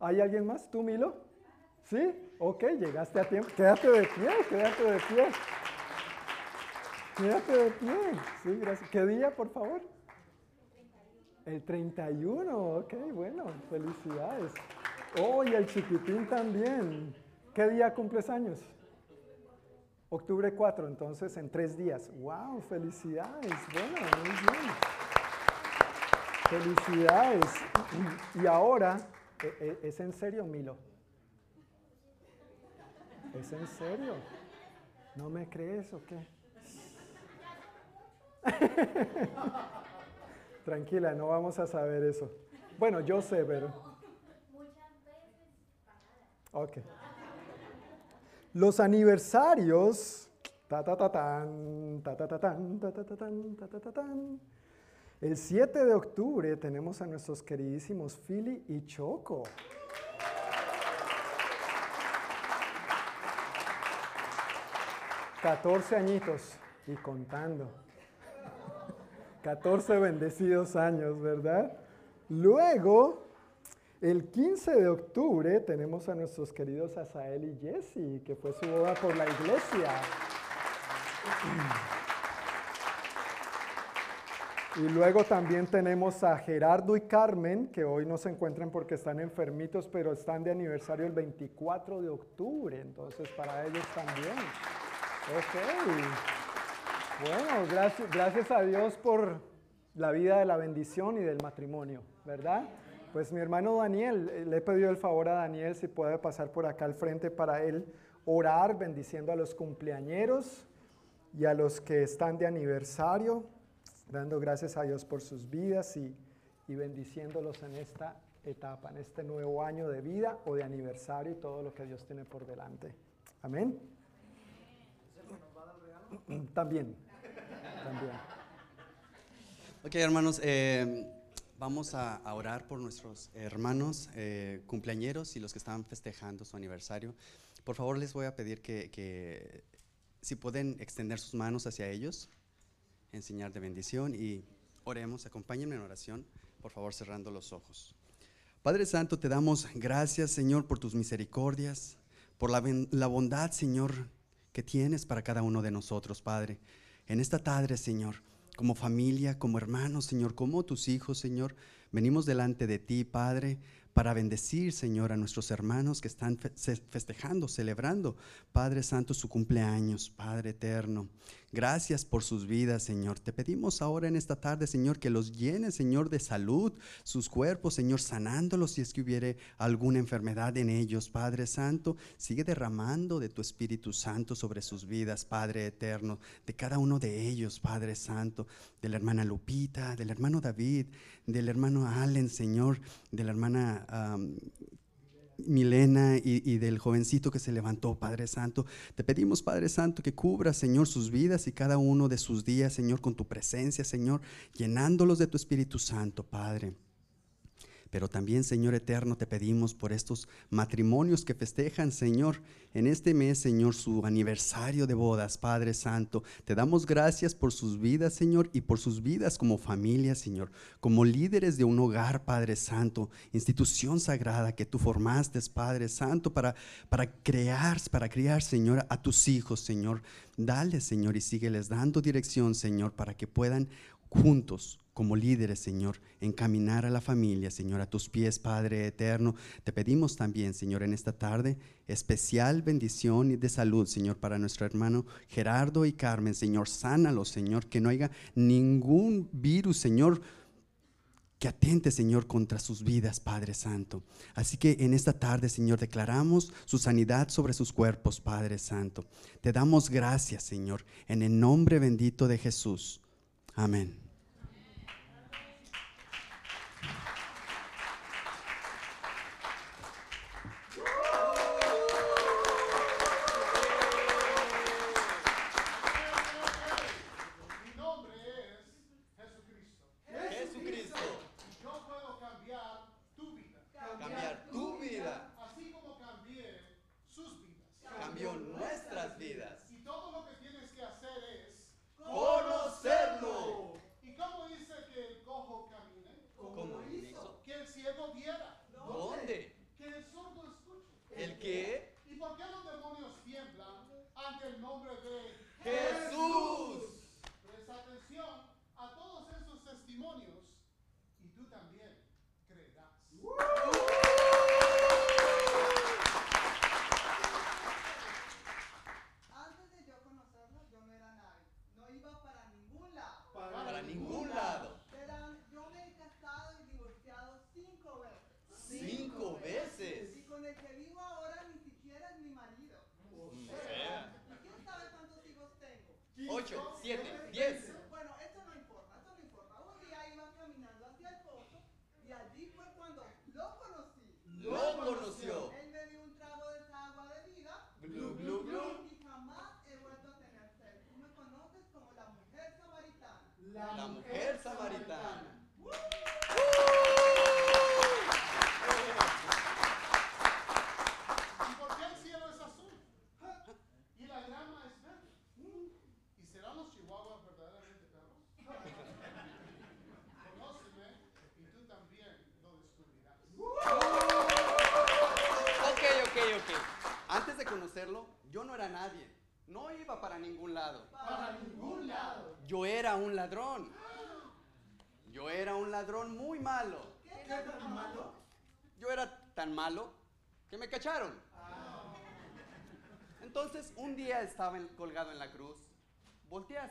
B: ¿hay alguien más? ¿Tú, Milo? ¿Sí? Ok, llegaste a tiempo. Quédate de pie, quédate de pie. Quédate de pie. Sí, gracias. ¿Qué día, por favor? El 31. El 31, ok, bueno, felicidades. Oh, y el chiquitín también. ¿Qué día cumples años? Octubre 4, entonces en tres días. ¡Wow! ¡Felicidades! Bueno, muy bien. ¡Felicidades! Y ahora, e, e, ¿es en serio, Milo? ¿Es en serio? ¿No me crees o qué? Tranquila, no vamos a saber eso. Bueno, yo sé, pero... Ok. Los aniversarios. El 7 de octubre tenemos a nuestros queridísimos Philly y Choco. 14 añitos y contando. 14 bendecidos años, ¿verdad? Luego el 15 de octubre tenemos a nuestros queridos Asael y Jesse, que fue su boda por la iglesia. Y luego también tenemos a Gerardo y Carmen, que hoy no se encuentran porque están enfermitos, pero están de aniversario el 24 de octubre, entonces para ellos también. Ok. Bueno, gracias, gracias a Dios por la vida de la bendición y del matrimonio, ¿verdad? Pues mi hermano Daniel, eh, le he pedido el favor a Daniel si puede pasar por acá al frente para él orar bendiciendo a los cumpleañeros y a los que están de aniversario, dando gracias a Dios por sus vidas y, bendiciéndolos en esta etapa, en este nuevo año de vida o de aniversario y todo lo que Dios tiene por delante. Amén. También. También.
D: Ok, hermanos. Eh, Vamos a, orar por nuestros hermanos eh, cumpleañeros y los que están festejando su aniversario. Por favor, les voy a pedir que, si pueden extender sus manos hacia ellos, enseñar de bendición y oremos. Acompáñenme en oración, por favor, cerrando los ojos. Padre Santo, te damos gracias, Señor, por tus misericordias, por la, la, bondad, Señor, que tienes para cada uno de nosotros, Padre. En esta tarde, Señor, como familia, como hermanos, Señor, como tus hijos, Señor. Venimos delante de ti, Padre, para bendecir, Señor, a nuestros hermanos que están festejando, celebrando, Padre Santo, su cumpleaños, Padre Eterno. Gracias por sus vidas, Señor. Te pedimos ahora en esta tarde, Señor, que los llene, Señor, de salud, sus cuerpos, Señor, sanándolos si es que hubiere alguna enfermedad en ellos. Padre Santo, sigue derramando de tu Espíritu Santo sobre sus vidas, Padre Eterno, de cada uno de ellos, Padre Santo, de la hermana Lupita, del hermano David, del hermano Allen, Señor, de la hermana Milena y, del jovencito que se levantó, Padre Santo. Te pedimos, Padre Santo, que cubra, Señor, sus vidas y cada uno de sus días, Señor, con tu presencia, Señor, llenándolos de tu Espíritu Santo, Padre. Pero también, Señor eterno, te pedimos por estos matrimonios que festejan, Señor, en este mes, Señor, su aniversario de bodas, Padre Santo. Te damos gracias por sus vidas, Señor, y por sus vidas como familia, Señor, como líderes de un hogar, Padre Santo, institución sagrada que tú formaste, Padre Santo, para, para crear, para criar, Señor, a tus hijos, Señor. Dale, Señor, y sígueles dando dirección, Señor, para que puedan juntos como líderes, Señor, encaminar a la familia, Señor, a tus pies, Padre eterno. Te pedimos también, Señor, en esta tarde especial bendición y de salud, Señor, para nuestro hermano Gerardo y Carmen, Señor, sánalos, Señor, que no haya ningún virus, Señor, que atente, Señor, contra sus vidas, Padre Santo. Así que en esta tarde, Señor, declaramos su sanidad sobre sus cuerpos, Padre Santo. Te damos gracias, Señor, en el nombre bendito de Jesús. Amén.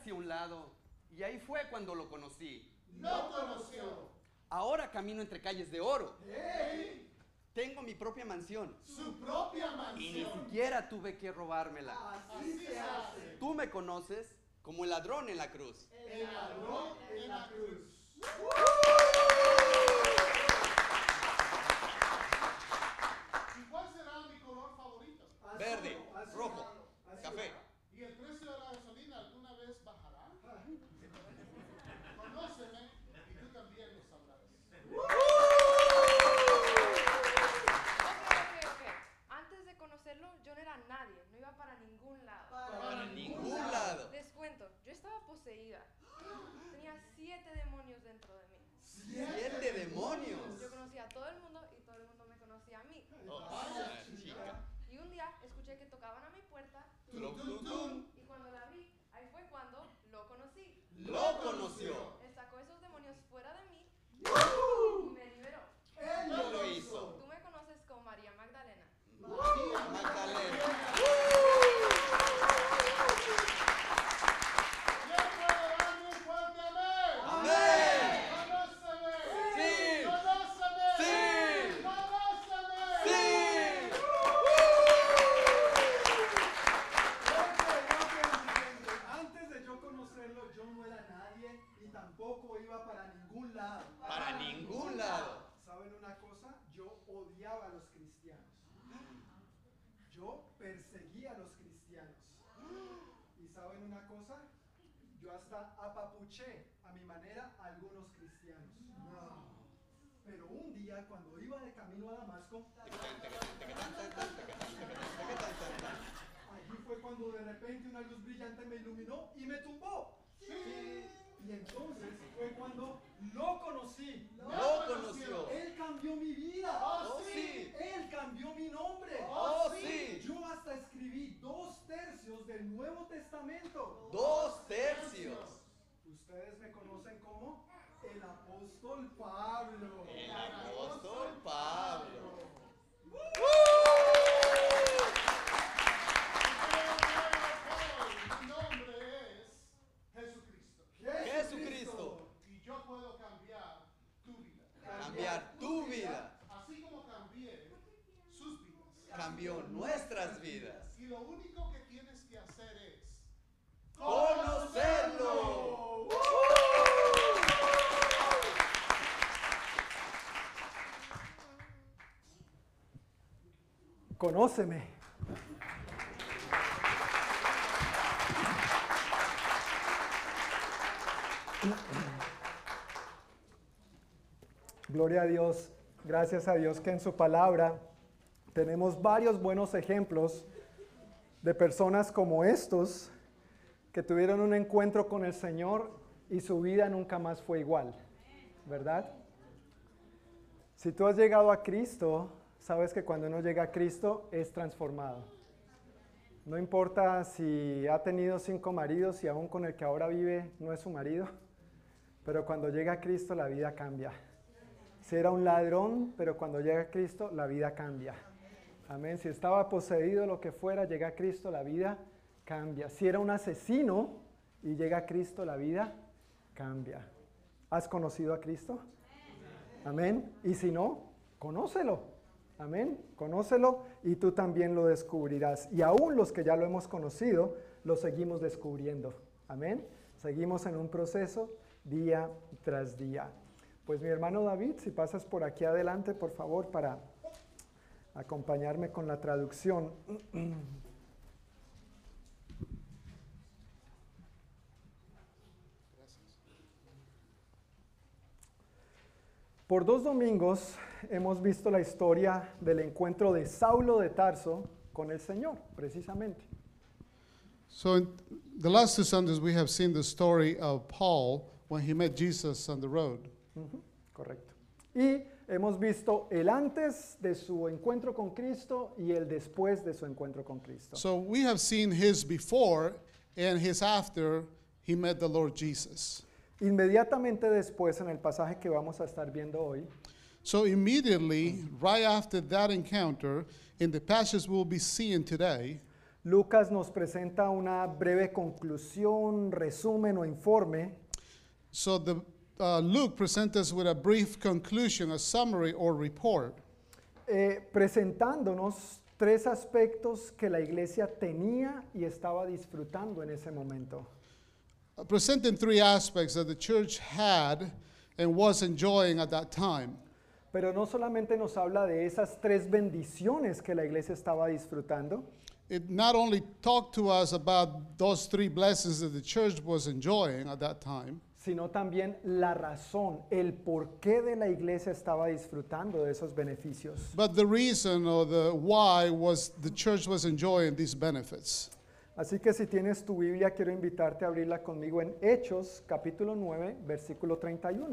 E: hacia un lado y ahí fue cuando lo conocí.
F: No conoció.
E: Ahora camino entre calles de oro. Tengo mi propia mansión.
F: Su propia mansión.
E: Y ni siquiera tuve que robármela.
F: Así se hace.
E: Tú me conoces como el ladrón en la cruz.
F: El ladrón en la cruz. ¡Uh!
G: Tenía siete demonios dentro de mí.
E: ¿Siete demonios?
G: Yo conocía a todo el mundo y todo el mundo me conocía a mí. Oh, y un día escuché que tocaban a mi puerta. ¡Tum,
H: a mi manera a algunos cristianos. Pero un día, cuando iba de camino a Damasco, allí fue cuando de repente una luz brillante me iluminó y me tumbó. Y entonces fue cuando lo conocí.
E: Lo, conoció.
H: Él cambió mi vida.
E: Oh, sí.
H: Él cambió mi nombre.
E: Oh, oh, sí.
H: Yo hasta escribí dos tercios del Nuevo Testamento.
E: Dos tercios. Ustedes me conocen como
H: el apóstol Pablo. El apóstol Pablo.
E: Mi nombre es Jesucristo. Jesucristo.
H: Y yo puedo cambiar tu vida.
E: Cambiar tu vida.
H: Así como cambié sus vidas.
E: Cambió
B: Conóceme. Gloria a Dios, gracias a Dios que en su palabra tenemos varios buenos ejemplos de personas como estos que tuvieron un encuentro con el Señor y su vida nunca más fue igual, ¿verdad? Si tú has llegado a Cristo, sabes que cuando uno llega a Cristo es transformado. No importa si ha tenido cinco maridos y aún con el que ahora vive no es su marido, pero cuando llega a Cristo la vida cambia. Si era un ladrón, pero cuando llega a Cristo la vida cambia. Amén. Si estaba poseído lo que fuera, llega a Cristo la vida cambia. Si era un asesino y llega a Cristo la vida cambia. ¿Has conocido a Cristo? Amén. Y si no, conócelo. Amén. Conócelo y tú también lo descubrirás. Y aún los que ya lo hemos conocido, lo seguimos descubriendo. Amén. Seguimos en un proceso día tras día. Pues mi hermano David, si pasas por aquí adelante, por favor, para acompañarme con la traducción. Por dos domingos hemos visto la historia del encuentro de Saulo de Tarso con el Señor, precisamente.
I: So the last two Sundays we have seen the story of Paul when he met Jesus on the road.
B: correcto. Y hemos visto el antes de su encuentro con Cristo y el después de su encuentro con Cristo.
I: So we have seen his before and his after he met the Lord Jesus.
B: Inmediatamente después en el pasaje que vamos a estar viendo hoy.
I: So, immediately, right after that encounter, in the passage we'll be seeing today,
B: Lucas nos presenta una breve conclusión, resumen o informe.
I: So, the, uh, Luke presents us with a brief conclusion, a summary or report.
B: Eh, presentándonos tres aspectos que la iglesia tenía y estaba disfrutando en ese momento.
I: Uh, presenting three aspects that the church had and was enjoying at that time.
B: pero no solamente nos habla de esas tres bendiciones que la iglesia estaba disfrutando,
D: sino también la razón, el porqué de la iglesia estaba disfrutando de esos beneficios. Así que si tienes tu Biblia, quiero invitarte a abrirla conmigo en Hechos capítulo 9, versículo 31.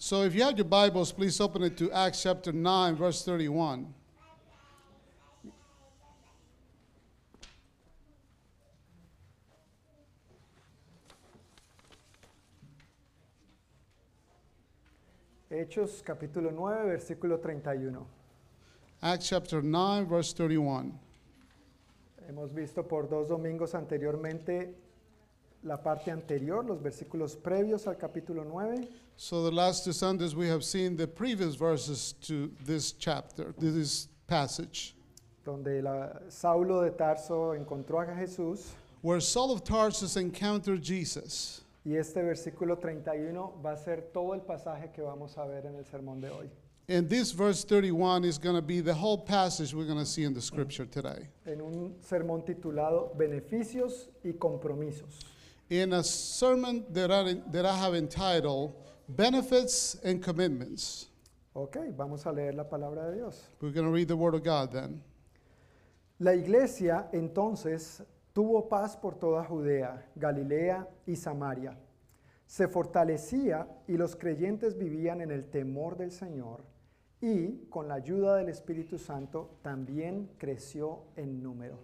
I: So if you have your Bibles, please open it to Acts chapter 9, verse 31.
D: Hechos capítulo 9, versículo 31.
I: Acts chapter 9, verse 31.
D: Hemos visto por dos domingos anteriormente la parte anterior, los versículos previos al capítulo 9.
I: So the last two Sundays we have seen the previous verses to this chapter, to this passage.
D: Donde la, Saulo de Tarso encontró a Jesús.
I: Where Saul of Tarsus encountered Jesus.
D: Y este versículo 31 va a ser todo el pasaje que vamos a ver en el sermón de hoy.
I: And this verse 31 is going to be the whole passage we're going to see in the scripture today.
D: En un sermón titulado Beneficios y compromisos.
I: En un sermón que I, that I have entitled Benefits and Commitments.
D: Ok, vamos a leer la palabra de Dios.
I: We're going to read the Word of God then.
D: La iglesia entonces tuvo paz por toda Judea, Galilea y Samaria. Se fortalecía y los creyentes vivían en el temor del Señor y con la ayuda del Espíritu Santo también creció en número.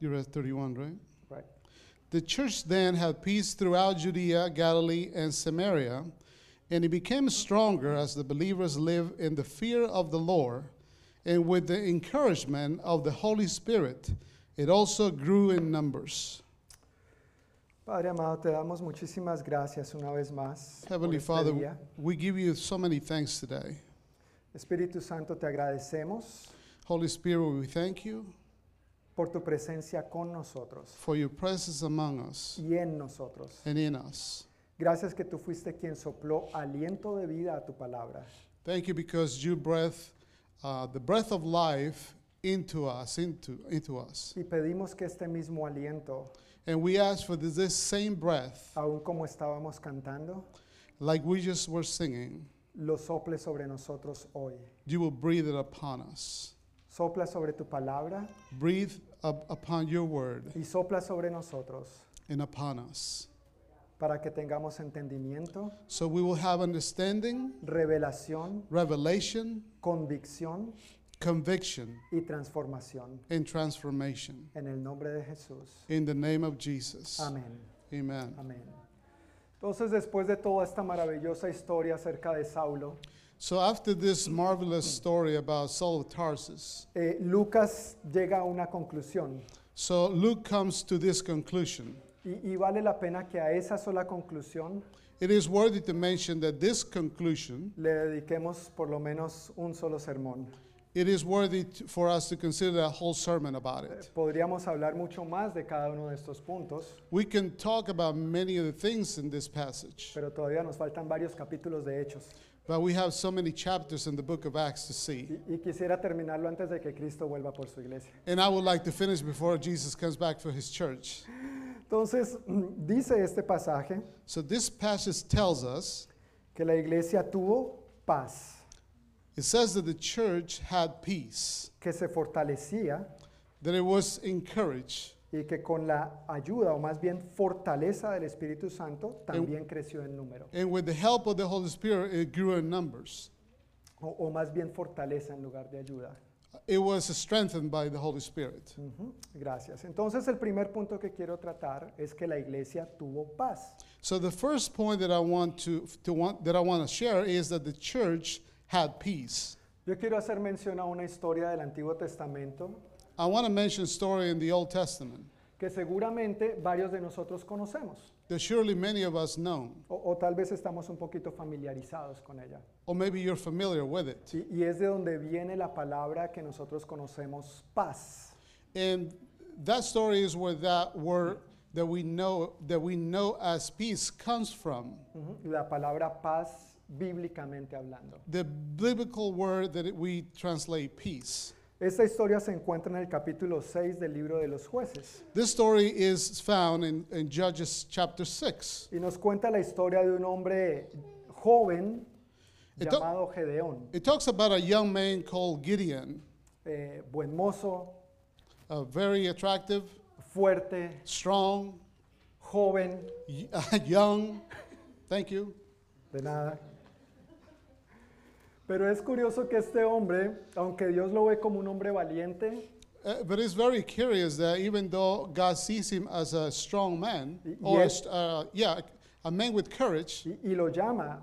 I: You're at 31, right?
D: Right.
I: The church then had peace throughout Judea, Galilee, and Samaria, and it became stronger as the believers lived in the fear of the Lord and with the encouragement of the Holy Spirit. It also grew in numbers.
D: Padre amado, te damos muchísimas gracias una vez más.
I: Heavenly Father, we give you so many thanks today.
D: Espíritu Santo, te agradecemos.
I: Holy Spirit, we thank you.
D: por tu presencia con nosotros
I: for your presence among us
D: y en nosotros.
I: and in us.
D: Gracias que tú fuiste quien sopló aliento de vida a tu palabra.
I: Thank you because you breath, uh, the breath of life into us, into, into us.
D: Y pedimos que este mismo aliento,
I: And we ask for this, this same breath,
D: aun como estábamos cantando,
I: like we just were singing,
D: lo sople sobre nosotros hoy.
I: you will breathe it upon us.
D: Sopla sobre tu palabra
I: Breathe
D: y sopla sobre nosotros para que tengamos entendimiento,
I: So we will have understanding,
D: revelación, revelation, convicción y transformación.
I: transformation.
D: En el nombre de Jesús. In
I: name Jesus.
D: Amén. Entonces, después de toda esta maravillosa historia acerca de Saulo,
I: So after this marvelous story about Saul of
D: Tarsus, eh, Lucas llega a una conclusión
I: so Luke comes to this conclusion.
D: y, y vale la pena que a esa sola
I: conclusión It is worthy to mention that this conclusion, le dediquemos por lo menos un solo sermón. it is worthy t- for us to consider a whole sermon about it. Eh,
D: podríamos hablar mucho más de cada uno de estos puntos,
I: We can talk about many of the things in this passage,
D: pero todavía nos faltan varios capítulos de
I: hechos. But we have so many chapters in the book of Acts to see. Y, y quisiera terminarlo antes de que Cristo vuelva por su iglesia. And I would like to finish before Jesus comes back for his church. Entonces, mm, dice este pasaje So this passage tells us
D: que la
I: iglesia tuvo paz, it says that the church had peace,
D: que se
I: fortalecía that it was encouraged
D: y que con la ayuda o más bien fortaleza del Espíritu Santo también creció en número. And with
I: the help of the Holy Spirit, it grew in numbers.
D: O, más bien fortaleza en lugar de ayuda.
I: Uh, it was strengthened by the Holy Spirit.
D: Gracias. Entonces el primer punto que quiero tratar es que la iglesia tuvo paz. So the first point that I want to share is that the church had peace. Yo quiero hacer mención a una historia del Antiguo Testamento
I: I want to mention a story in the Old Testament
D: que seguramente varios de
I: nosotros conocemos. that surely many of us know,
D: O, o tal vez estamos un poquito familiarizados con ella.
I: or maybe you're familiar with it.
D: Y, y es de donde viene la palabra que nosotros conocemos, paz.
I: And that story is where that word that we know that we know as peace comes from.
D: La palabra paz
I: bíblicamente hablando. The biblical word that we translate peace.
D: Esta historia se encuentra en el capítulo 6 del libro de los jueces.
I: This story is found in, Judges chapter 6.
D: Y nos cuenta la historia de un hombre joven llamado Gedeón.
I: It talks about a young man called Gideon,
D: Eh, buen mozo,
I: A very attractive,
D: fuerte,
I: strong,
D: joven,
I: young. Thank you.
D: de nada. Pero es curioso que este hombre, aunque Dios lo ve como un hombre valiente, eh, but it's very
I: curious that even though God sees him as a strong man, y, or
D: uh, a man with courage, lo llama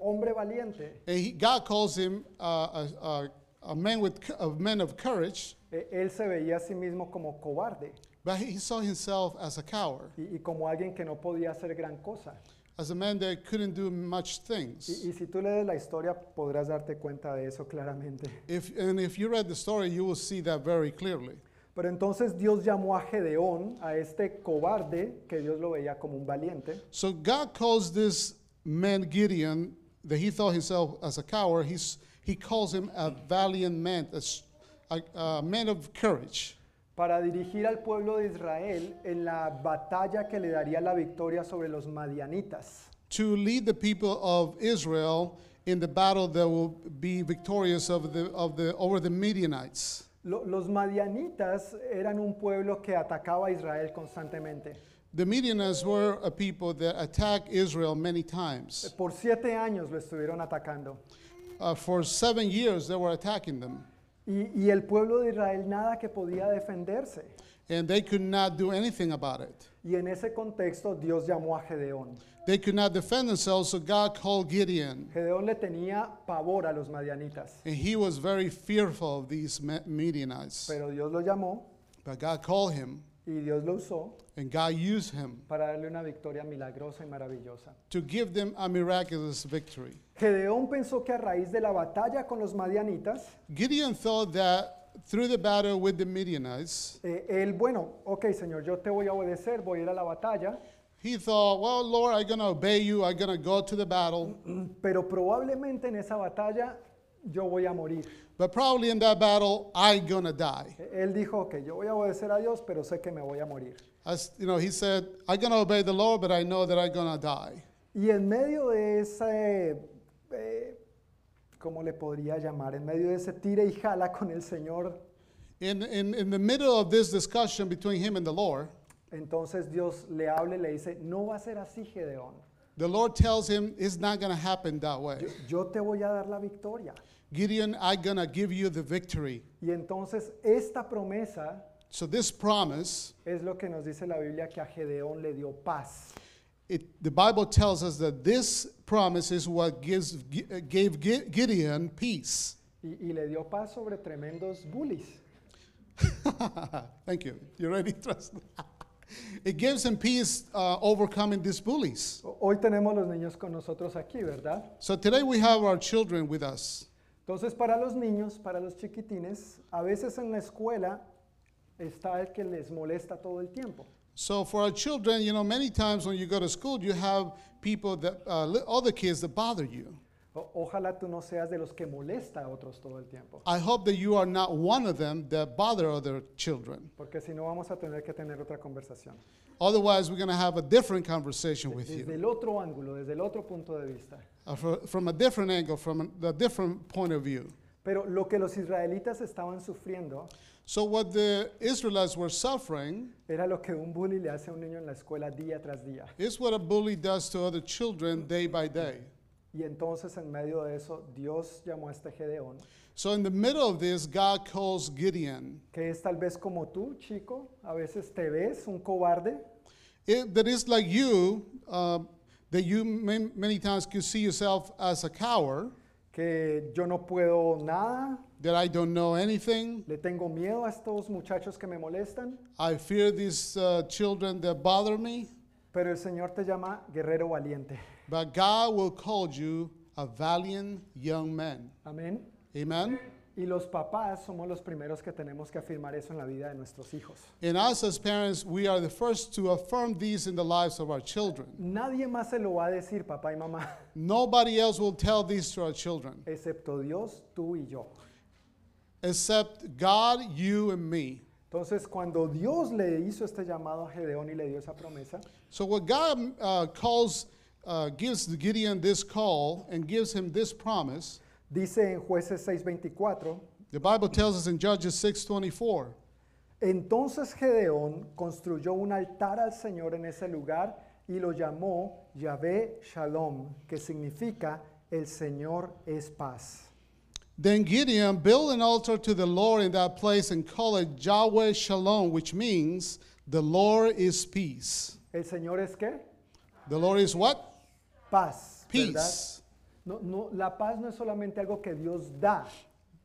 D: hombre valiente.
I: Eh, he, calls him uh, a, a, a, man with a of courage. E,
D: él se veía a sí mismo como cobarde.
I: But he saw himself as a
D: coward. Y, y como alguien que no podía hacer gran cosa.
I: As a man, they couldn't do much things. Y, y si tú lees la historia,
D: podrás darte
I: cuenta de eso claramente. If, and if you read the story, you will see that very clearly. Pero entonces Dios llamó a Gedeón, a este cobarde que Dios lo veía como un valiente, So God calls this man Gideon, that he thought himself as a coward, he's, he calls him a valiant man, a man of courage.
D: para dirigir al pueblo de Israel en la batalla que le daría la victoria sobre los madianitas.
I: To lead the people of Israel in the battle that will be victorious of the, of the, over the Midianites.
D: los madianitas eran un pueblo que atacaba a Israel constantemente.
I: The Midianites were a people that attacked Israel many times.
D: Por siete años lo estuvieron atacando.
I: Uh, for seven years, they were attacking them.
D: Y, y el pueblo de Israel nada que podía defenderse.
I: And they could not do anything about it.
D: Y en ese contexto Dios llamó a Gedeón. They could not defend
I: themselves, so God called
D: Gideon. Gedeón le tenía pavor a los madianitas. And he was very fearful
I: of these Midianites.
D: Pero Dios lo llamó.
I: But God called him.
D: Y Dios lo usó para darle una victoria milagrosa y maravillosa. to Gedeón pensó que a raíz de la batalla con los madianitas,
I: Gideon
D: eh, él, bueno, ok Señor, yo te voy a obedecer, voy a ir a la batalla,
I: he thought, the
D: pero probablemente en esa batalla yo voy a morir.
I: But probably in that battle, I'm gonna die.
D: Él dijo que yo voy a obedecer a Dios, pero sé que me voy a morir.
I: As, you know, he said, I'm gonna obey the Lord, but I know that I'm gonna die.
D: Y en medio de ese, eh, ¿cómo le podría llamar? En medio de ese tira y jala con el Señor.
I: In, in, in the middle of this discussion between him and the Lord,
D: entonces Dios le habla y le dice, no va a ser así, Gedeón.
I: the Lord tells him it's not gonna happen that way.
D: Yo, yo te voy a dar la victoria.
I: Gideon, I'm gonna give you the victory. Y entonces esta promesa So this promise,
D: es lo que nos dice la Biblia que a Gedeón le dio paz.
I: it, the Bible tells us that this promise is what gives uh, gave Gideon peace.
D: Y, y
I: le dio paz
D: sobre
I: tremendos
D: bullies. Thank you.
I: You ready? Trust. it gives him peace uh, overcoming these bullies. Hoy tenemos los niños con nosotros aquí, ¿verdad? So today we have our children with us.
D: Entonces, para los niños, para los chiquitines, a veces en la escuela está el que les molesta todo el tiempo.
I: So for our children, you know, many times when you go to school, you have people that, other uh, kids that bother you.
D: Ojalá tú no seas de los que molesta a otros todo el tiempo.
I: I hope that you are not one of them that bother other children.
D: Porque si no vamos a tener que tener otra conversación.
I: Otherwise, we're going to have a different conversation
D: with
I: desde you.
D: Desde el otro ángulo, desde el otro punto de vista.
I: Uh, for, from a different angle, from a, a different point of view.
D: Pero lo que los israelitas estaban sufriendo
I: So what the Israelites were suffering
D: era lo que un bully le hace a un niño en la escuela día tras día.
I: Is what a bully does to other children day by day.
D: Y entonces en medio de eso Dios llamó a este Gedeón,
I: So in the middle of this, God calls Gideon.
D: que es tal vez como tú, chico, a veces te ves un cobarde, It, that is like you, uh, that you many times could see yourself as a coward, que yo no puedo nada,
I: that I don't know anything.
D: le tengo miedo a estos muchachos que me molestan,
I: I fear these uh, children that bother me.
D: pero el Señor te llama guerrero valiente.
I: But God will call you a valiant young man. Amén. Amen. Y los papás somos los primeros que tenemos
D: que afirmar eso en
I: la vida de nuestros hijos. In us as parents, we are the first to affirm these in the lives of our children. Nadie más se lo va a decir, papá y mamá, Nobody else will tell these to our children
D: excepto Dios, tú y yo.
I: except God, you, and me. Entonces, cuando Dios le hizo este llamado a Gedeón y le
D: dio esa
I: promesa, So, what God uh, calls uh, gives Gideon this call and gives him this promise.
D: Dice en
I: Jueces 6:24. The Bible tells us in Judges 6:24. Entonces Gedeón construyó un altar al Señor en ese lugar y lo llamó Yahvé
D: Shalom, que significa el Señor es paz.
I: Then Gideon built an altar to the Lord in that place and called it Yahweh Shalom, which means the Lord is peace.
D: El Señor es qué?
I: The Lord is what?
D: Paz. Peace. No, no, la paz no es solamente algo que Dios da.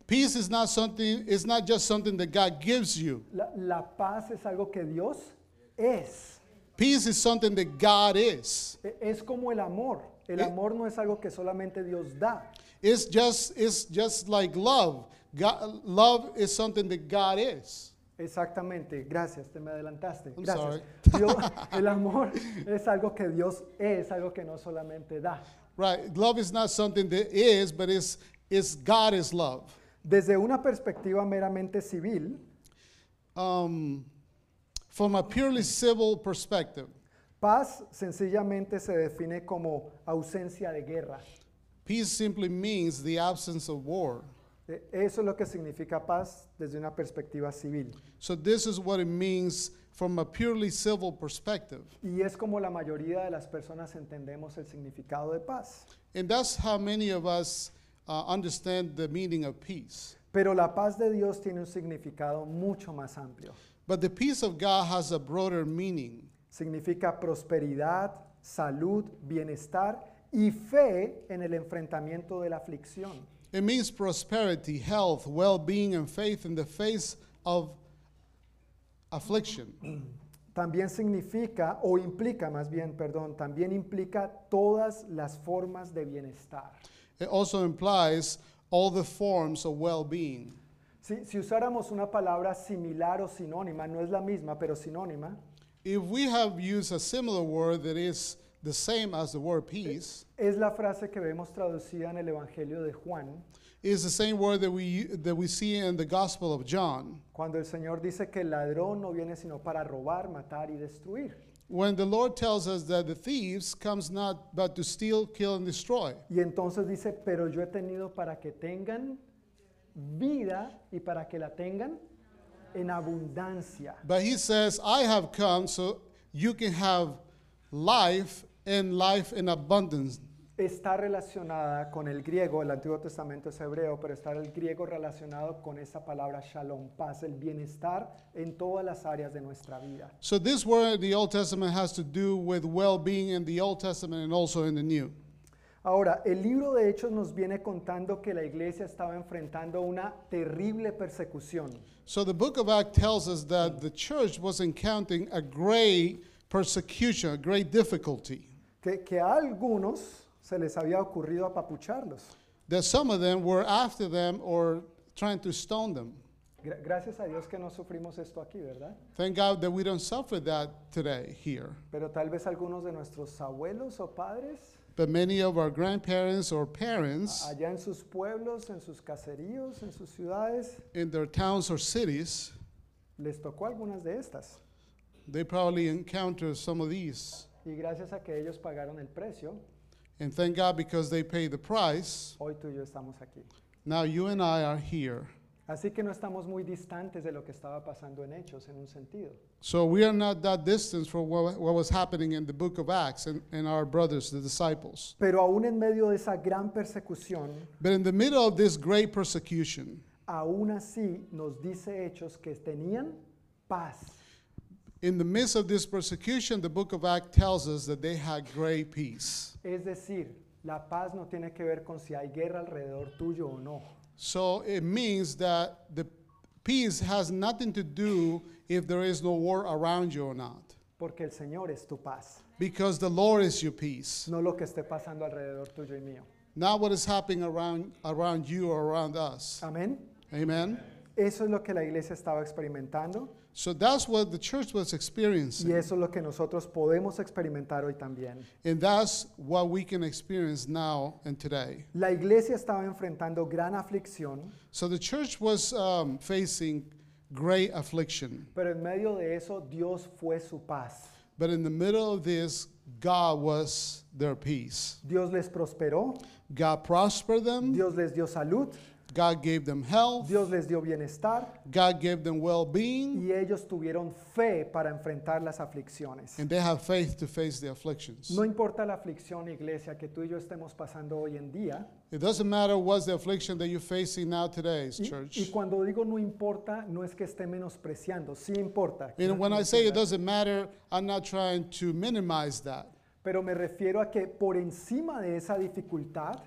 I: Peace is not something, it's not just something that God gives you.
D: La, la paz es algo que Dios es.
I: Peace is something that God is.
D: E, es como el amor. El It- eh. amor no es algo que solamente Dios da.
I: It's just it's just like love. God, love is something that God is.
D: Exactamente, gracias, te me adelantaste. gracias. el amor es algo que Dios es, algo que no solamente da.
I: Right, love is not something that is, but it's, God is love.
D: Desde una perspectiva meramente civil, um,
I: from a purely civil perspective,
D: paz sencillamente se define como ausencia de guerra.
I: Peace simply means the absence of war.
D: Eso es lo que significa paz desde una perspectiva civil.
I: So this is what it means from a purely civil perspective.
D: Y es como la mayoría de las personas entendemos el significado de paz.
I: And that's how many of us uh, understand the meaning of peace.
D: Pero la paz de Dios tiene un significado mucho más amplio.
I: But the peace of God has a broader meaning.
D: Significa prosperidad, salud, bienestar y fe en el enfrentamiento de la aflicción.
I: It means prosperity, health, well being, and faith in the face of affliction.
D: También significa, o implica más bien, perdón, también implica todas las formas de bienestar.
I: It also implies all the forms of well being.
D: Si, si usáramos una palabra similar o sinónima, no es la misma, pero sinónima.
I: If we have used a similar word that is the same as the word peace. Es la frase que vemos traducida en el
D: Evangelio de Juan.
I: Is the same word that we that we see in the Gospel of John.
D: Cuando el Señor dice que el ladrón no viene sino para robar, matar y destruir.
I: When the Lord tells us that the thieves comes not but to steal, kill and destroy. Y entonces dice, pero yo he tenido para que tengan vida y para que la tengan en abundancia. But he says, I have come so you can have life and life in abundance.
D: Está relacionada con el griego, el Antiguo Testamento es hebreo, pero está el griego relacionado con esa
I: palabra shalom, paz, el bienestar en todas las áreas de nuestra vida. So this word the Old Testament has to do with well-being in the Old Testament and also in the New.
D: Ahora, el libro de Hechos nos viene contando que la iglesia estaba enfrentando una terrible persecución.
I: So the book of Acts tells us that the church was encountering a great persecution, a great difficulty
D: que, algunos se les había ocurrido apapucharlos.
I: That some of them were after them or trying to stone them.
D: Gracias a Dios que no sufrimos esto aquí, ¿verdad?
I: Thank God that we don't suffer that today here.
D: Pero tal vez algunos de nuestros abuelos o padres
I: But many of our grandparents or parents
D: allá en sus pueblos, en sus caseríos, en sus ciudades,
I: in their towns or cities,
D: les tocó algunas de estas.
I: they probably encounter some of these.
D: Y gracias a que ellos pagaron el precio,
I: And thank God because they paid the price.
D: hoy tú y yo estamos aquí.
I: Now you and I are here.
D: Así que no estamos muy distantes de lo que estaba pasando en Hechos, en un sentido. So we are not that distant from what, what was happening in the book of Acts and, and our brothers, the disciples. Pero aún en medio de esa gran persecución, But in the middle of this great persecution, aún así nos dice Hechos que tenían paz.
I: In the midst of this persecution, the book of Acts tells us that they had great peace.
D: Es decir, la paz no tiene que ver con si hay guerra alrededor tuyo o no.
I: So it means that the peace has nothing to do if there is no war around you or not.
D: Porque el Señor es tu paz.
I: Because the Lord is your peace.
D: No lo que esté pasando alrededor tuyo y mío.
I: Not what is happening around, around you or around us. Amen. Amen.
D: Eso es lo que la iglesia estaba experimentando.
I: So that's what the church was experiencing. Y eso es lo que nosotros
D: podemos
I: experimentar hoy también. And that's what we can experience now and today.
D: La iglesia estaba enfrentando gran aflicción,
I: So the church was um, facing great affliction.
D: pero en medio de eso Dios fue su paz.
I: But in the middle of this, God was their peace.
D: Dios les prosperó,
I: Dios
D: les dio salud,
I: God gave them health.
D: Dios les dio bienestar
I: God gave them well-being. y ellos tuvieron fe para enfrentar las aflicciones. And they have faith to face the afflictions. No importa la aflicción, iglesia, que tú y yo estemos pasando hoy en día. It doesn't matter what's the affliction that you're facing now today, y, church. Y cuando digo no importa, no es que esté menospreciando,
D: sí
I: importa. And when I say it doesn't matter, I'm not trying to minimize that.
D: Pero me refiero a que por encima de esa dificultad,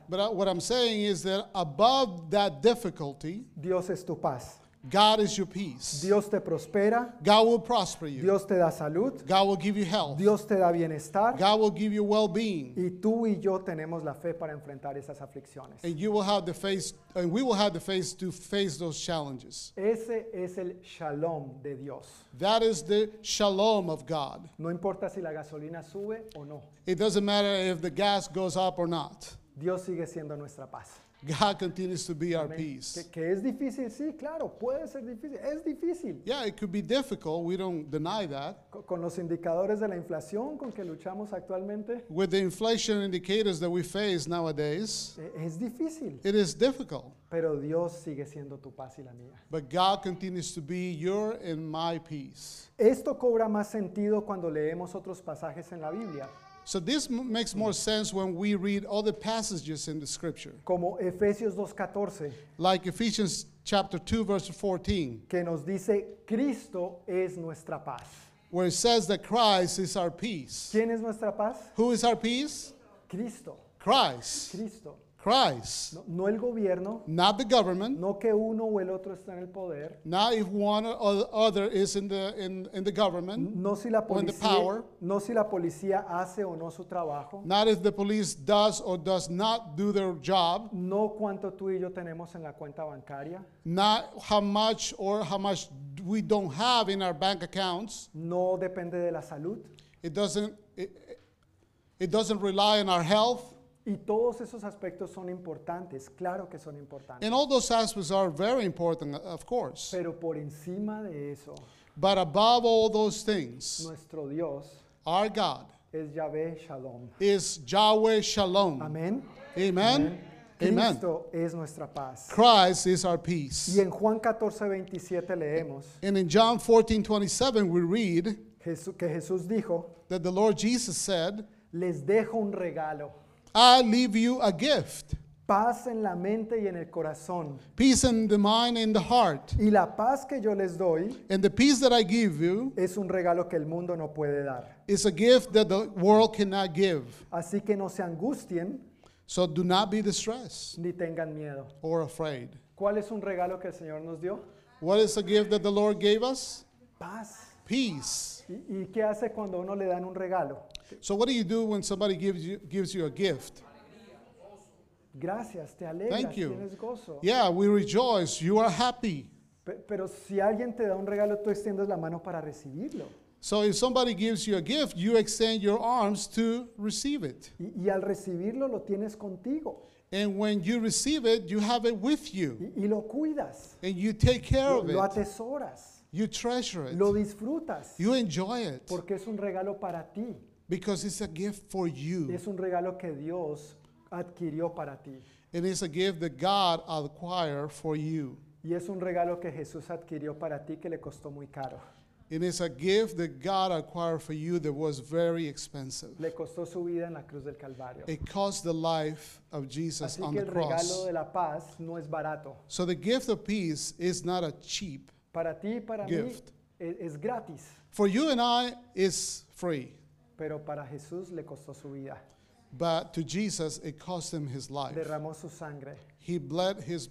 D: Dios es tu paz.
I: God is your peace.
D: Dios te prospera.
I: God will prosper you.
D: Dios te da salud.
I: God will give you health.
D: Dios te da bienestar.
I: God will give you well-being.
D: Y tú y yo tenemos la fe para enfrentar esas aflicciones.
I: And you will have the face and we will have the face to face those challenges.
D: Ese es el shalom de Dios.
I: That is the shalom of God.
D: No importa si la gasolina sube o no.
I: It doesn't matter if the gas goes up or not.
D: Dios sigue siendo nuestra paz.
I: God continues to be our peace.
D: Que, que, es difícil, sí, claro, puede ser difícil, es difícil.
I: Yeah, it could be difficult. We don't deny that.
D: Con, con los indicadores de la inflación con que luchamos actualmente. With
I: the inflation indicators that we face nowadays.
D: E, es difícil. It is difficult. Pero Dios sigue siendo tu paz y la mía. But God continues to be your and my peace. Esto cobra más sentido cuando leemos otros pasajes en la Biblia.
I: So this makes more sense when we read other passages in the scripture.
D: Como Efesios 2:14.
I: Like Ephesians chapter 2 verse
D: 14. Que nos
I: dice
D: Cristo es nuestra paz.
I: Where it says that Christ is our peace.
D: ¿Quién es nuestra paz?
I: Who is our peace?
D: Cristo.
I: Christ. Cristo. Christ.
D: No, el gobierno.
I: Not the government.
D: No que uno o el otro está en el poder.
I: Not if one or other is in the in, in the government.
D: No si la policía. Power, no si la policía hace o no su trabajo.
I: Not if the police does or does not do their job.
D: No cuánto tú y yo tenemos en la cuenta bancaria.
I: Not how much or how much we don't have in our bank accounts.
D: No depende de la salud.
I: It doesn't it, it doesn't rely on our health.
D: Y todos esos aspectos son importantes, claro que son importantes. And all those
I: aspects are very important, of course.
D: Pero por encima de eso, But above
I: all those things,
D: nuestro Dios our God es Yahweh Shalom. is
I: Yahweh Shalom.
D: Amén.
I: Amen. Amen.
D: Amen.
I: Cristo
D: es nuestra paz.
I: Christ is our peace.
D: Y en Juan 14, 27 leemos And in
I: John 14, 27, we read Jesu-
D: que Jesús dijo, that
I: the Lord Jesus said,
D: les dejo un regalo.
I: I leave you a gift.
D: Paz en la mente y en el corazón.
I: Peace in the mind and the heart.
D: Y la paz que yo les doy
I: And the peace that I give you
D: es un regalo que el mundo no puede dar.
I: It's a gift that the world cannot give.
D: Así que no se angustien
I: So do not be distressed
D: ni tengan miedo.
I: or afraid.
D: ¿Cuál es un regalo que el Señor nos dio?
I: What is a gift that the Lord gave us?
D: Paz
I: peace. ¿Y, qué hace cuando uno le dan un regalo? So what do you do when somebody gives you gives you a gift?
D: Gracias, te alegras, Thank you. tienes
I: gozo. Yeah, we rejoice. You are happy. Pero si alguien te da un regalo, tú extiendes la mano para recibirlo. So if somebody gives you a gift, you extend your arms to receive it. Y, y al recibirlo lo tienes contigo. And when you receive it, you have it with you Y, y lo cuidas. and you take care Lo, of it lo atesoras. You treasure it.
D: Lo disfrutas.
I: You enjoy it.
D: Porque es un regalo para ti.
I: Because it's a gift for you.
D: Es un regalo que Dios adquirió para ti.
I: It is a gift that God acquired for you. Y es un regalo que Jesús adquirió para ti que le costó muy caro. It is a gift that God acquired for you that was very expensive.
D: Le costó su vida en la cruz del Calvario.
I: It cost the life of Jesus
D: Así
I: on
D: que el the
I: cross. regalo
D: de la paz no es barato.
I: So the gift of peace is not a cheap
D: Para ti y para gift. mí es, es gratis,
I: For you and I is free,
D: pero para Jesús le costó su vida.
I: but to Jesus it cost him his life. Derramó
D: su
I: sangre He bled his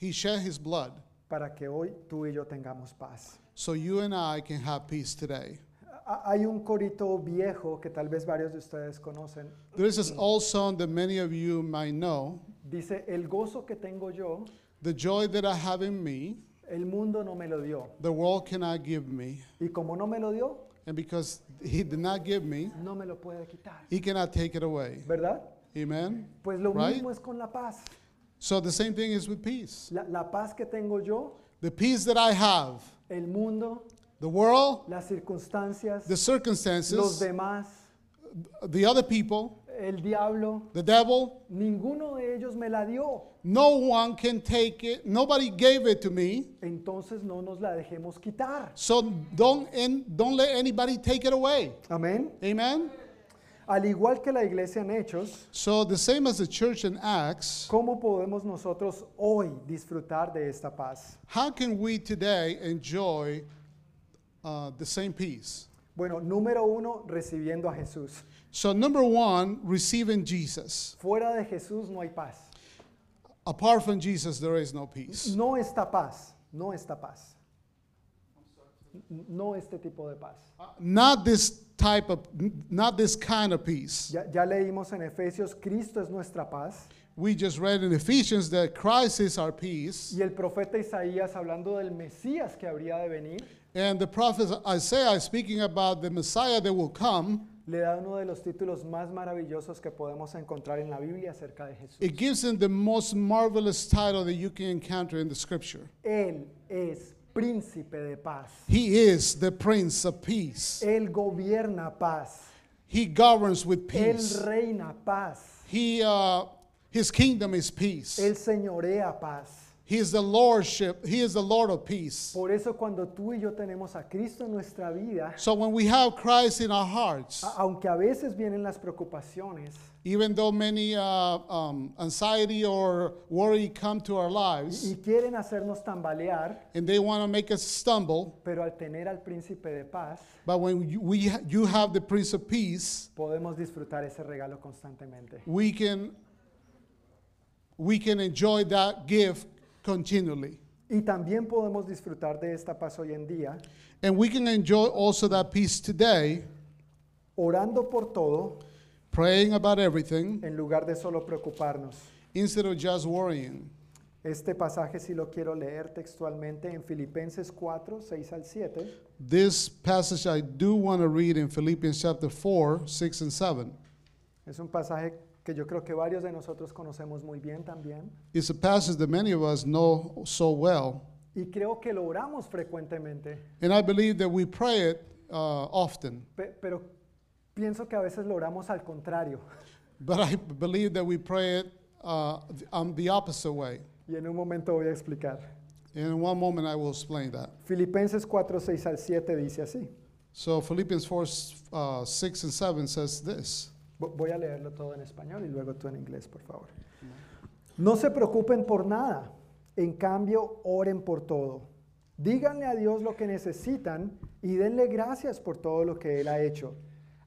I: he shed his blood
D: para que hoy tú y yo tengamos paz.
I: so you and I can have peace today. Hay un corito viejo
D: que tal vez varios
I: de ustedes conocen. There is this old song that many of you might know,
D: Dice, el gozo que tengo yo,
I: the joy that I have in me,
D: el mundo no me lo dio.
I: The world cannot give me.
D: Y como no me lo dio,
I: and because he did not give me,
D: no me lo puede quitar.
I: he cannot take it away.
D: ¿Verdad?
I: Amen.
D: Pues lo right? mismo es con la paz.
I: So the same thing is with peace.
D: La, la paz que tengo yo,
I: the peace that I have,
D: el mundo,
I: the world,
D: las circunstancias,
I: the circumstances, los
D: demás,
I: the other people,
D: el diablo,
I: the devil,
D: ninguno de ellos me la dio.
I: No one can take it. Nobody gave it to me.
D: Entonces no nos la dejemos quitar.
I: So don't don't let anybody take it away.
D: Amen.
I: Amen.
D: Al igual que la iglesia en Hechos,
I: so the same as the church in Acts,
D: ¿cómo podemos nosotros hoy disfrutar de esta paz?
I: How can we today enjoy uh, the same peace?
D: Bueno, número uno, recibiendo a Jesús.
I: So, number one, receiving Jesus.
D: Fuera de Jesús no hay paz.
I: Apart from Jesus, there is no peace.
D: No está paz, no está paz. No este tipo de paz. not this
I: type of, not this kind of peace.
D: Ya, ya leímos en Efesios, Cristo es nuestra paz.
I: We just read in Ephesians that Christ is our peace.
D: Y el profeta Isaías hablando del Mesías que habría de venir.
I: And the prophet Isaiah is speaking about the Messiah that will come.
D: Le da uno de los títulos más maravillosos que podemos encontrar en la Biblia acerca de Jesús.
I: It gives him the most marvelous title that you can encounter in the scripture.
D: Él es príncipe de paz.
I: He is the prince of peace.
D: Él gobierna paz.
I: He governs with peace.
D: Él reina paz.
I: He, uh, his kingdom is peace.
D: Él señorea paz. He is the
I: lordship. He is the Lord of peace. Por eso cuando tú y yo tenemos a Cristo en nuestra vida, So when we have Christ in our hearts, aunque a veces vienen las preocupaciones, even though many uh, um, anxiety or worry come to our lives y quieren hacernos tambalear, and they want to make us stumble, pero al tener al príncipe
D: de paz,
I: but when you, we, you have the Prince of Peace, podemos disfrutar ese regalo constantemente. we can we can enjoy that gift
D: continually. Y también podemos disfrutar de esta paz hoy en día,
I: And we can enjoy also that peace today,
D: orando por todo
I: praying about everything,
D: en lugar de solo preocuparnos.
I: instead of just worrying.
D: Este pasaje sí lo quiero leer textualmente en Filipenses 4, 6 al 7.
I: This passage I do want to read in Philippians chapter 4, 6, and 7.
D: Es un pasaje que yo creo que varios de nosotros conocemos muy bien también. It's a passage that many of us know so well. Y creo que lo oramos frecuentemente.
I: And I believe that we pray it uh, often.
D: Pe- pero pienso que a veces lo oramos al contrario. But I believe that we pray it uh, um, the opposite way. Y en un momento voy a explicar.
I: In one moment I will explain that.
D: Filipenses 4, 6 al 7 dice así.
I: So Philippians 4, uh, 6 and 7 says this.
D: Voy a leerlo todo en español y luego tú en inglés, por favor. No se preocupen por nada, en cambio oren por todo. Díganle a Dios lo que necesitan y denle gracias por todo lo que Él ha hecho.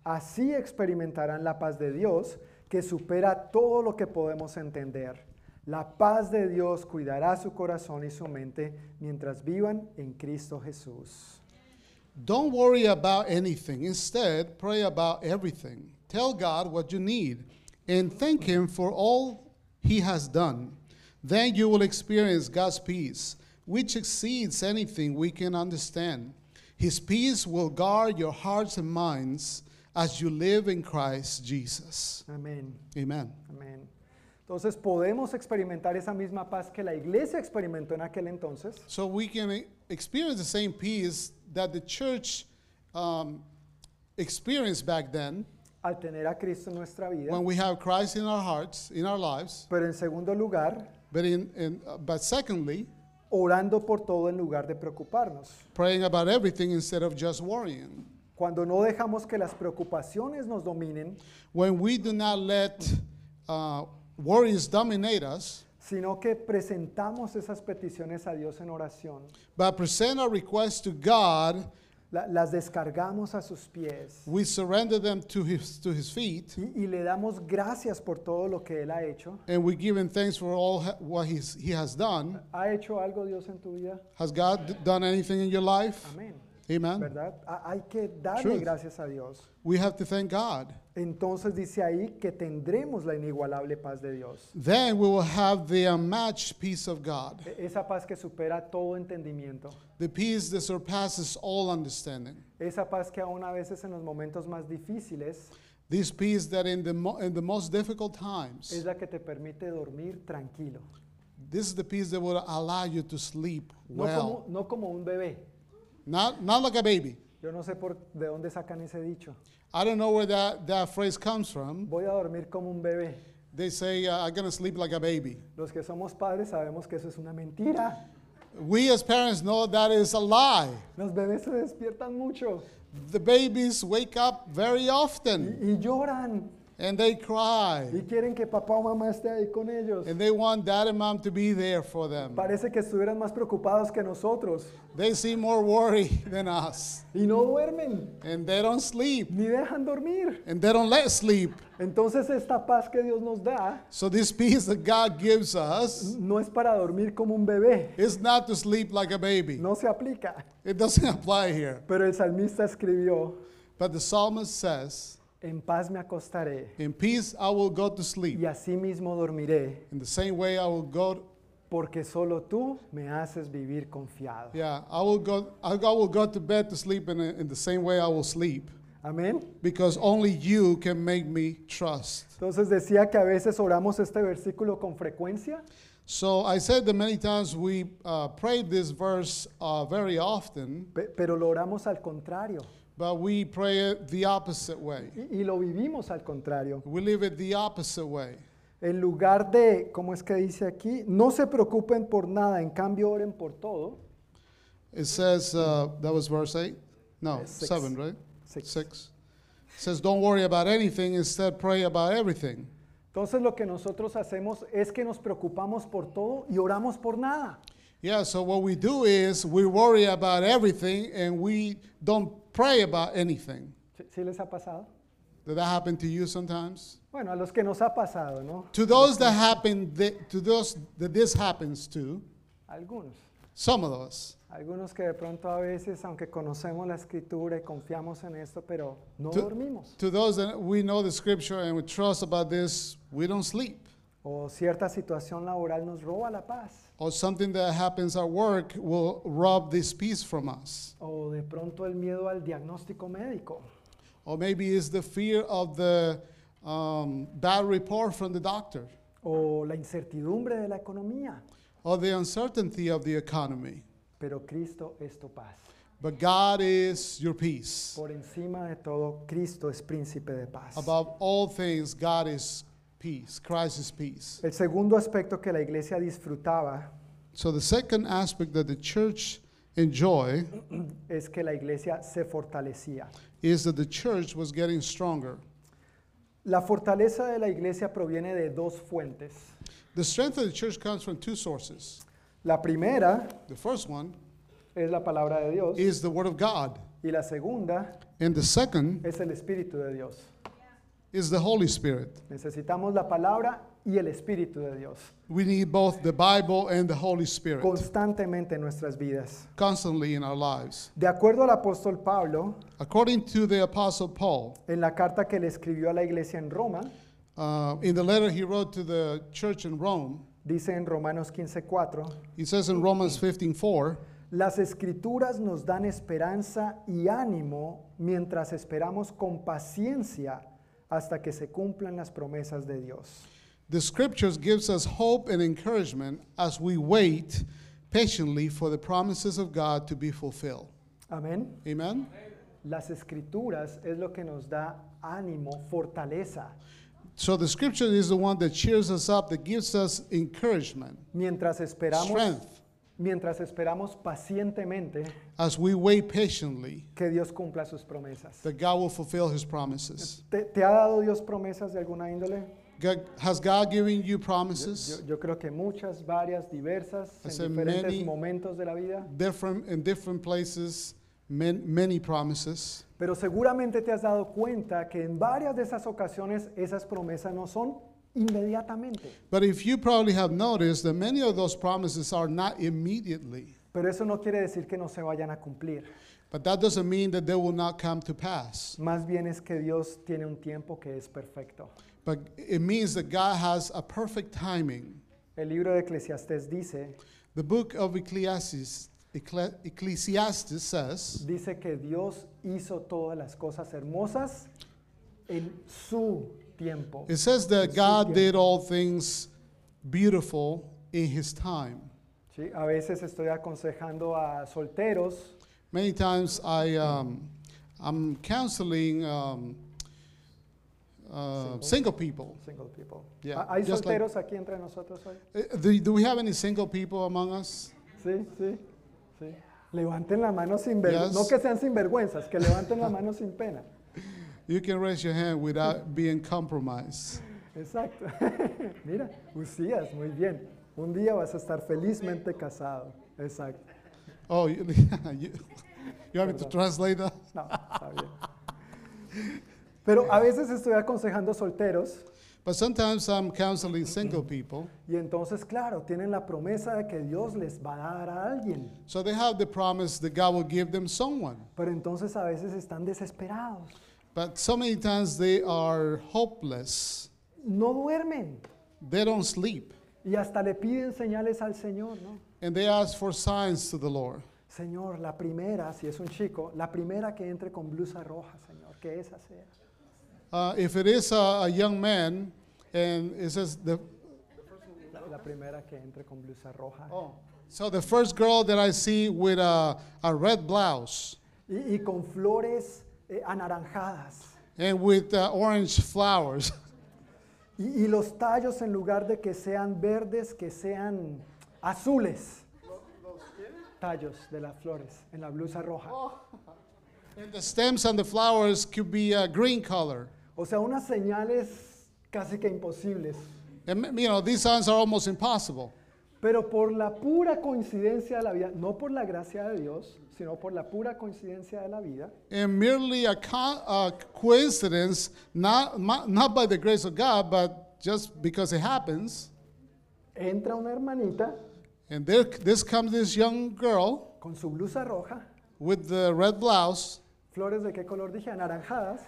D: Así experimentarán la paz de Dios que supera todo lo que podemos entender. La paz de Dios cuidará su corazón y su mente mientras vivan en Cristo Jesús.
I: Don't worry about anything. Instead, pray about everything. Tell God what you need and thank Him for all He has done. Then you will experience God's peace, which exceeds anything we can understand. His peace will guard your hearts and minds as you live in Christ Jesus. Amén. Amen. Amén. Entonces podemos experimentar esa
D: misma paz que la iglesia experimentó en aquel
I: entonces. So we can experience the same peace that the church um, experienced back then.
D: al tener a Cristo en nuestra vida.
I: when we have Christ in our hearts, in our lives,
D: Pero en segundo lugar,
I: but, in, in, uh, but secondly,
D: orando por todo en lugar de preocuparnos.
I: praying about everything instead of just worrying.
D: Cuando no dejamos que las preocupaciones nos dominen,
I: When we do not let uh, worries dominate us,
D: sino que presentamos esas peticiones a Dios en oración,
I: but present our requests to God
D: la, las descargamos a sus pies.
I: We surrender them to his, to his feet.
D: Y, y, le damos gracias por todo lo que él ha hecho. And we give him thanks for all what he's, he has done. ¿Ha hecho algo Dios en tu vida? Has God done
I: anything in your life? Amén. Amen.
D: ¿Verdad? Ah, hay que darle gracias a Dios.
I: We have to thank God.
D: Entonces dice ahí que tendremos la inigualable paz de Dios.
I: Then we will have the unmatched peace of God.
D: E, esa paz que supera todo entendimiento.
I: The peace that surpasses all understanding.
D: Esa paz que aún a veces en los momentos más difíciles
I: This peace that in the, mo- in the most difficult times,
D: es la que te permite dormir tranquilo.
I: this is the peace that will allow you to sleep No, como,
D: no como un bebé,
I: Not, not like a baby.
D: Yo no sé por de dónde sacan ese dicho.
I: I don't know where that, that phrase comes from.
D: Voy a dormir como un bebé.
I: They say, uh, I'm going to sleep like a baby.
D: Los que somos padres sabemos que eso es una
I: mentira. We as parents know that is a lie.
D: Los bebés se despiertan
I: mucho. The babies wake up very often.
D: y lloran.
I: And they cry. Y quieren que papá o mamá esté ahí con ellos. And they want dad and mom to be there for them. Parece que estuvieran más preocupados que nosotros. They seem more worried than us. Y no duermen. And they don't sleep.
D: Ni dejan dormir.
I: And they don't let sleep.
D: Entonces esta paz que Dios nos da
I: so this peace that God gives us, no es para dormir como
D: un bebé.
I: It's not to sleep like a baby.
D: No se aplica.
I: It doesn't apply here.
D: Pero el salmista escribió
I: But the psalmist says
D: en paz me acostaré.
I: In peace I will go to sleep.
D: Y así mismo dormiré.
I: In the same way I will go
D: porque solo tú me haces vivir confiado.
I: Yeah, I will go I will go to bed to sleep in, in the same way I will sleep.
D: Amén.
I: Because only you can make me trust.
D: Entonces decía que a veces oramos este versículo con frecuencia. So I said that many times we uh, prayed this verse uh, very often. Pe pero lo oramos al contrario.
I: But we pray it the opposite way.
D: y, lo vivimos al contrario.
I: We live it the opposite way.
D: En lugar de, como es que dice aquí? No se preocupen por nada, en cambio oren por todo.
I: It says, uh, that was verse 8? No, 7, right? 6.
D: 6. It
I: says, don't worry about anything, instead pray about everything.
D: Entonces lo que nosotros hacemos es que nos preocupamos por todo y oramos por nada.
I: Yeah, so what we do is we worry about everything and we don't pray about anything.
D: ¿Sí
I: les ha pasado? Did that happen to you sometimes?
D: Bueno, a los que nos ha pasado, ¿no?
I: To those that happen, to those that this happens to.
D: Algunos.
I: Some of us.
D: Algunos que de pronto a veces, aunque conocemos la
I: escritura y confiamos en esto, pero no to, dormimos. To those that we know the scripture and we trust about this, we don't sleep.
D: O cierta situación laboral nos roba la paz.
I: or something that happens at work will rob this peace from us. O de pronto el miedo al diagnóstico médico. Or maybe it's the fear of the um, bad report from the doctor. O la incertidumbre de
D: la economía. Or
I: the uncertainty of the economy.
D: Pero Cristo es tu paz.
I: But God is your peace.
D: Por encima de todo, Cristo es príncipe de paz.
I: Above all things, God is peace. crisis peace. El segundo aspecto que la iglesia
D: disfrutaba
I: So the second aspect that the church enjoy
D: es que la iglesia se fortalecía.
I: is that the church was getting stronger.
D: La fortaleza de la iglesia proviene de dos fuentes.
I: The strength of the church comes from two sources. La
D: primera
I: The first one
D: es
I: la
D: palabra de Dios
I: is the word of God,
D: y la segunda
I: and the second es
D: el
I: Espíritu
D: de Dios the Holy Spirit. Necesitamos la palabra y el Espíritu de Dios. We need both the Bible and the Holy Spirit Constantemente en nuestras vidas. constantly in our lives. De acuerdo al apóstol Pablo, According
I: to the Apostle Paul,
D: en la carta que le escribió a la iglesia en Roma, uh, in the
I: letter he wrote to the church in Rome,
D: dice en Romanos 15:4, he says in
I: Romans 15:4,
D: las escrituras nos dan esperanza y ánimo mientras esperamos con paciencia hasta que se cumplan las promesas de Dios.
I: The scriptures gives us hope and encouragement as we wait patiently for the promises of God to be fulfilled.
D: Amén.
I: Amen.
D: Las escrituras es lo que nos da ánimo, fortaleza.
I: So the scripture is the one that cheers us up, that gives us encouragement. Mientras
D: esperamos strength mientras esperamos pacientemente
I: as we wait patiently
D: que Dios cumpla sus promesas.
I: God will fulfill his
D: promises. ¿Te, ha dado Dios promesas de alguna índole?
I: God, has God given you
D: promises? Yo, creo que muchas, varias, diversas, en diferentes momentos de la vida.
I: Different, in different places, many promises.
D: Pero seguramente te has dado cuenta que en varias de esas ocasiones esas promesas no son
I: inmediatamente. But if you probably have noticed that many of those promises are not immediately.
D: Pero eso no quiere decir que no se vayan a cumplir.
I: But that doesn't mean that they will not come to pass. Más
D: bien es que Dios tiene un tiempo que es
I: perfecto. But it means that God has a perfect timing.
D: El libro de Eclesiastés dice
I: The book of Ecclesiastes, Ecclesiastes says dice que Dios hizo
D: todas las cosas hermosas en su
I: tiempo. It says that God did all things beautiful in his time. Sí, a veces estoy aconsejando a solteros.
D: Many times I
I: um, I'm
D: counseling um, uh, single.
I: people.
D: Single people. ¿Hay solteros aquí entre nosotros hoy? Eh, do,
I: do, we have any single people among us? Sí, sí, sí.
D: Levanten la mano sin vergüenza. no que sean sinvergüenzas, que levanten la mano sin pena.
I: You can raise your hand without being compromised.
D: Exacto. Mira, Usías, muy bien. Un día vas a estar felizmente casado. Exacto.
I: Oh, you, you, you want me to translate that?
D: No, está bien. Pero a veces estoy aconsejando solteros.
I: But sometimes I'm counseling single people.
D: Y entonces, claro, tienen la promesa de que Dios les va a dar a alguien.
I: So they have the promise that God will give them someone.
D: Pero entonces a veces están desesperados.
I: But so many times they are hopeless.
D: No
I: duermen. They don't sleep.
D: Y hasta le piden señales al Señor, ¿no?
I: And they ask for signs to the Lord. Señor, la primera, si es un chico, la primera que entre con blusa roja, Señor, que esa sea. Uh, if it is a, a, young man, and it says the.
D: La, la primera que entre con blusa roja. Oh.
I: So the first girl that I see with a, a red blouse.
D: y con flores eh, anaranjadas.
I: orange flowers.
D: Y, los tallos en lugar de que sean verdes, que sean azules. Tallos de las flores en la blusa roja. Oh. stems the flowers could
I: be a green color.
D: O sea, unas señales casi que imposibles. these signs are almost impossible. Pero por la pura coincidencia de la vida, no por la gracia de Dios sino por la pura coincidencia de la vida. And merely a,
I: coincidence, not, not by the grace of God, but just because it happens.
D: Entra una hermanita
I: And there, this comes this young girl
D: con su blusa roja,
I: with the red blouse,
D: flores de qué color dije, anaranjadas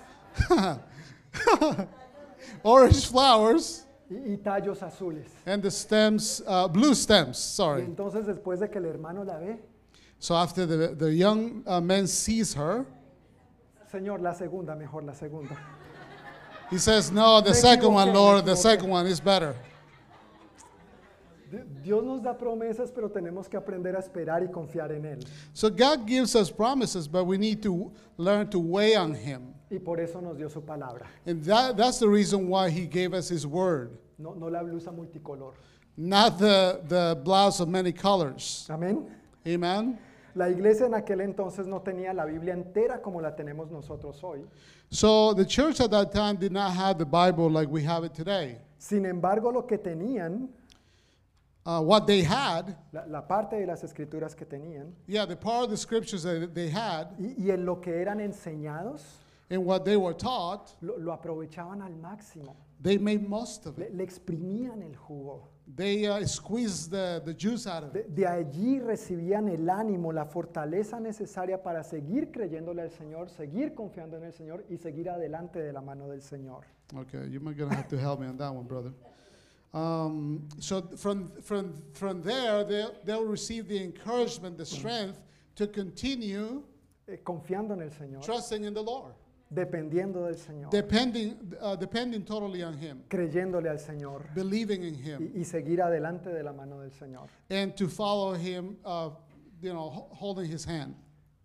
D: orange
I: flowers,
D: y, y tallos azules.
I: and the stems, uh, blue stems, sorry.
D: entonces después de que el hermano la ve,
I: So after the, the young uh, man sees her,
D: Señor, la segunda, mejor la segunda.
I: He says, No, the second one, Lord, the second one is better. Dios nos da promesas, pero tenemos que aprender a esperar y confiar en
D: él.
I: So God gives us promises, but we need to learn to wait on him. Y por eso nos dio su palabra. And that, that's the reason why he gave us his word. No, no la blusa multicolor. Not the, the blouse of many colors. Amen. Amen.
D: La iglesia en aquel entonces no tenía la Biblia entera como la tenemos nosotros hoy. So the church at that time did not have the Bible like we have it today. Sin embargo, lo que tenían
I: uh, what they had,
D: la, parte de las escrituras que tenían,
I: yeah, the part of the scriptures that they had,
D: y, en lo que eran enseñados,
I: what they were taught,
D: lo, aprovechaban al máximo.
I: They made most of
D: it. le exprimían el jugo.
I: They, uh, the, the juice out of De,
D: allí recibían el ánimo, la fortaleza necesaria para seguir creyéndole al Señor, seguir confiando en el Señor y seguir adelante de la mano del Señor.
I: Okay, you're gonna have to help me on that one, brother. Um, so from, from, from there, they, they'll receive the encouragement, the strength to continue eh,
D: confiando en el Señor. Trusting
I: in the Lord.
D: Dependiendo del Señor. Depending, uh,
I: depending totally on
D: Him. Creyéndole al Señor.
I: Believing in Him.
D: Y, seguir adelante de la mano del Señor.
I: And to follow Him, uh, you know, holding His hand.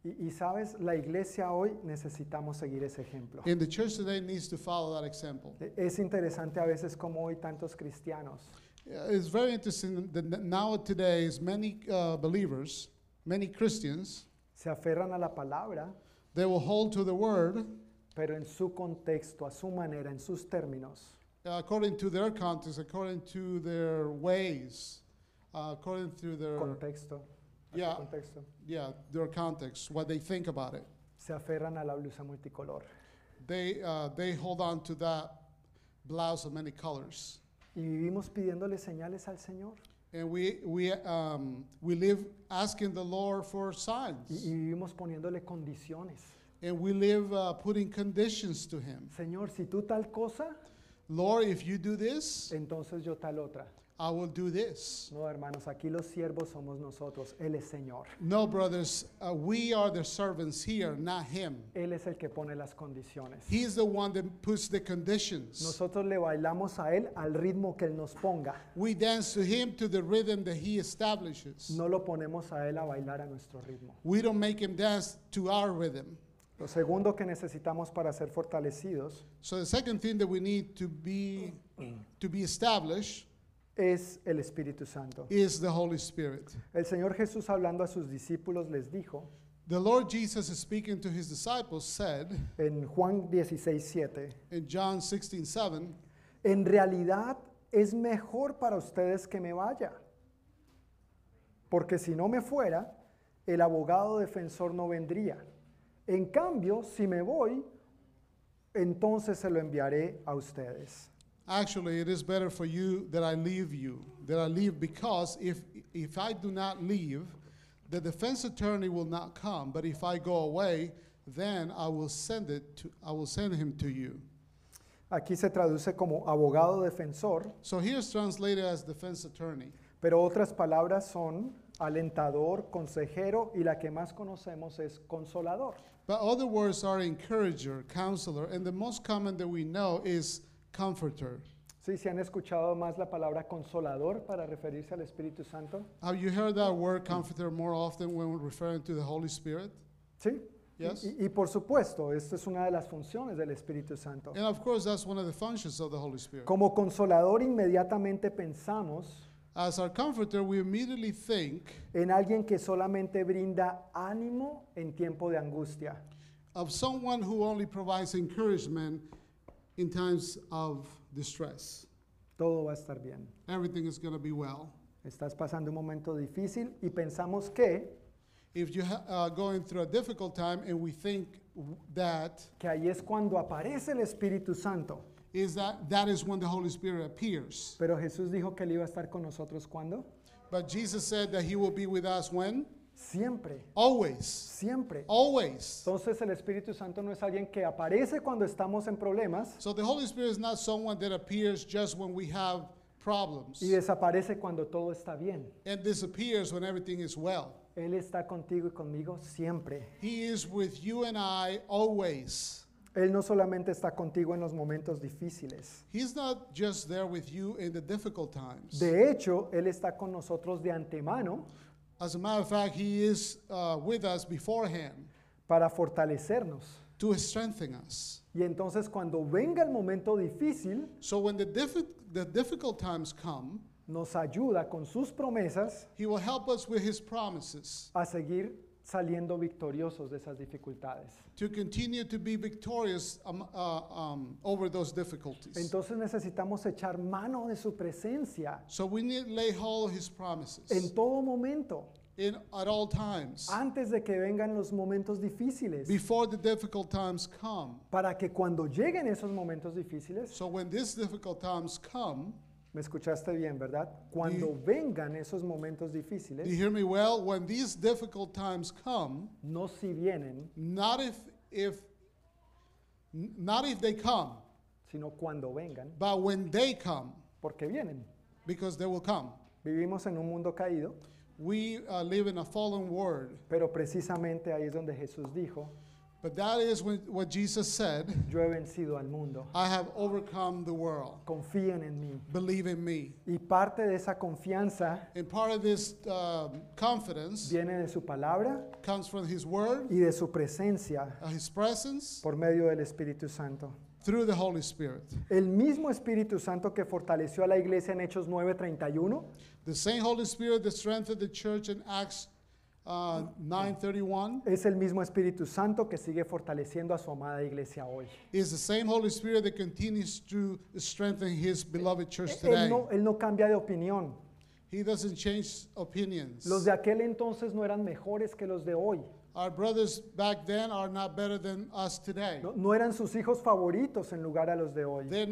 D: Y, sabes, la iglesia hoy necesitamos seguir ese ejemplo. And
I: the church today needs to follow that example. E,
D: es interesante a veces como hoy tantos cristianos.
I: Uh, it's very interesting that now today many uh, believers, many Christians,
D: se aferran a la palabra.
I: They will hold to the word
D: pero en su contexto, a su manera, en sus términos.
I: Uh, according to their context, according to their ways, uh, according to their
D: contexto.
I: Yeah, yeah, their context, what they think about it.
D: Se aferran a la blusa multicolor.
I: They, uh, they hold on to that blouse of many colors.
D: Y vivimos pidiéndole señales al Señor.
I: And we, we, um, we live asking the Lord for signs.
D: Y, y vivimos poniéndole condiciones.
I: And we live uh, putting conditions to him.
D: Señor, si tú tal cosa,
I: Lord, if you do this,
D: entonces yo tal otra.
I: I will do this.
D: No, hermanos, aquí los siervos somos nosotros. Él es Señor.
I: No, brothers, uh, we are the servants here, not him.
D: Él es el que pone las condiciones.
I: He is the one that puts the conditions. Nosotros
D: le bailamos a él al ritmo que él nos ponga.
I: We dance to him to the rhythm that he establishes.
D: No lo ponemos a él a bailar a nuestro ritmo.
I: We don't make him dance to our rhythm.
D: Lo segundo que necesitamos para ser fortalecidos the second thing that we need to be to be established es el Espíritu Santo.
I: is the Holy Spirit.
D: El Señor Jesús hablando a sus discípulos les dijo
I: The Lord Jesus speaking to his disciples said
D: en Juan 16,
I: in John 16,
D: en realidad es mejor para ustedes que me vaya, porque si no me fuera, el abogado defensor no vendría. En cambio, si me voy, entonces se lo enviaré a ustedes.
I: Actually, it is better for you that I leave you, that I leave, because if, if I do not leave, the defense attorney will not come, but if I go away, then I will send it to, I will send him to you.
D: Aquí se traduce como abogado defensor.
I: So translated as defense attorney.
D: Pero otras palabras son alentador, consejero y la que más conocemos es consolador.
I: But other words are encourager, counselor, and the most common that we know is comforter.
D: Sí, se han escuchado más la palabra consolador para referirse al Espíritu Santo.
I: Have you heard that word comforter more often when referring to the Holy Spirit?
D: Sí. Yes. Y, y, por supuesto, esto es una de las funciones del Espíritu Santo.
I: And of course, that's one of the functions of the Holy Spirit.
D: Como consolador inmediatamente pensamos
I: As our comforter, we immediately think
D: en alguien que solamente brinda ánimo en tiempo de angustia,
I: of someone who only provides encouragement in times of distress.
D: todo va a estar bien.
I: Everything is going to be well.
D: Estás pasando un momento difícil y pensamos que
I: If you are uh, going through a difficult time and we think that
D: que ahí es cuando aparece el Espíritu Santo.
I: is that that is when the Holy Spirit appears. Pero Jesús dijo que él iba a estar con nosotros cuando? But Jesus said that he will be with us when?
D: Siempre.
I: Always.
D: Siempre.
I: Always. Entonces
D: el Espíritu Santo no es alguien que aparece cuando
I: estamos en problemas So the Holy Spirit is not someone that appears just when we have problems
D: y desaparece cuando todo está bien.
I: and disappears when everything is well.
D: Él está contigo y conmigo
I: siempre. He is with you and I always.
D: Él no solamente está contigo en los momentos difíciles. De hecho, Él está con nosotros de antemano
I: uh,
D: para fortalecernos. Y entonces cuando venga el momento difícil, nos ayuda con sus promesas a seguir saliendo victoriosos de esas dificultades.
I: to continue to be victorious um, uh, um, over those difficulties.
D: Entonces necesitamos echar mano de su presencia
I: So we need to lay hold of His promises.
D: en todo momento,
I: in, at all times
D: antes de que vengan los momentos difíciles, before
I: the difficult times come.
D: para que cuando lleguen esos momentos difíciles,
I: So when these difficult times come,
D: me escuchaste bien, ¿verdad? Cuando vengan esos momentos difíciles. no si vienen.
I: Not if if not if they come,
D: sino cuando vengan.
I: But when they come,
D: porque vienen.
I: Because they will come.
D: Vivimos en un mundo caído.
I: We uh, world.
D: Pero precisamente ahí es donde Jesús dijo
I: pero that es lo what Jesus said.
D: Yo he vencido al mundo.
I: I have overcome the world. Confíen en mí. Believe in me.
D: Y parte de esa confianza
I: um,
D: viene de su palabra
I: comes from his word,
D: y de su presencia por medio del Espíritu Santo.
I: Through the Holy Spirit.
D: El mismo Espíritu Santo que
I: fortaleció a la iglesia en Hechos 9:31. The same Holy Spirit that strengthened the church in Acts 9:31 ah,
D: Es el mismo Espíritu Santo que sigue fortaleciendo a su amada iglesia hoy. Él no, cambia de opinión. Los de aquel entonces no eran mejores que los de hoy. Our brothers
I: back then No,
D: eran sus hijos favoritos en lugar a los de hoy. Uh, el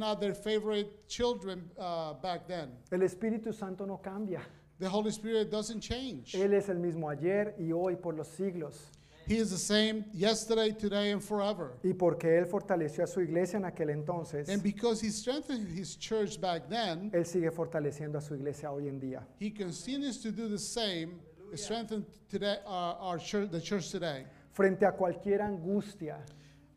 D: Espíritu Santo no cambia.
I: The Holy Spirit doesn't change.
D: Él es el mismo ayer y hoy por los siglos.
I: He is the same yesterday, today, and forever.
D: Y porque él fortaleció a su iglesia en aquel entonces,
I: And because he strengthened his church back then,
D: él sigue fortaleciendo a su iglesia hoy en día.
I: he continues to do the same, strengthen today uh, our church, the church today.
D: Frente a cualquier angustia,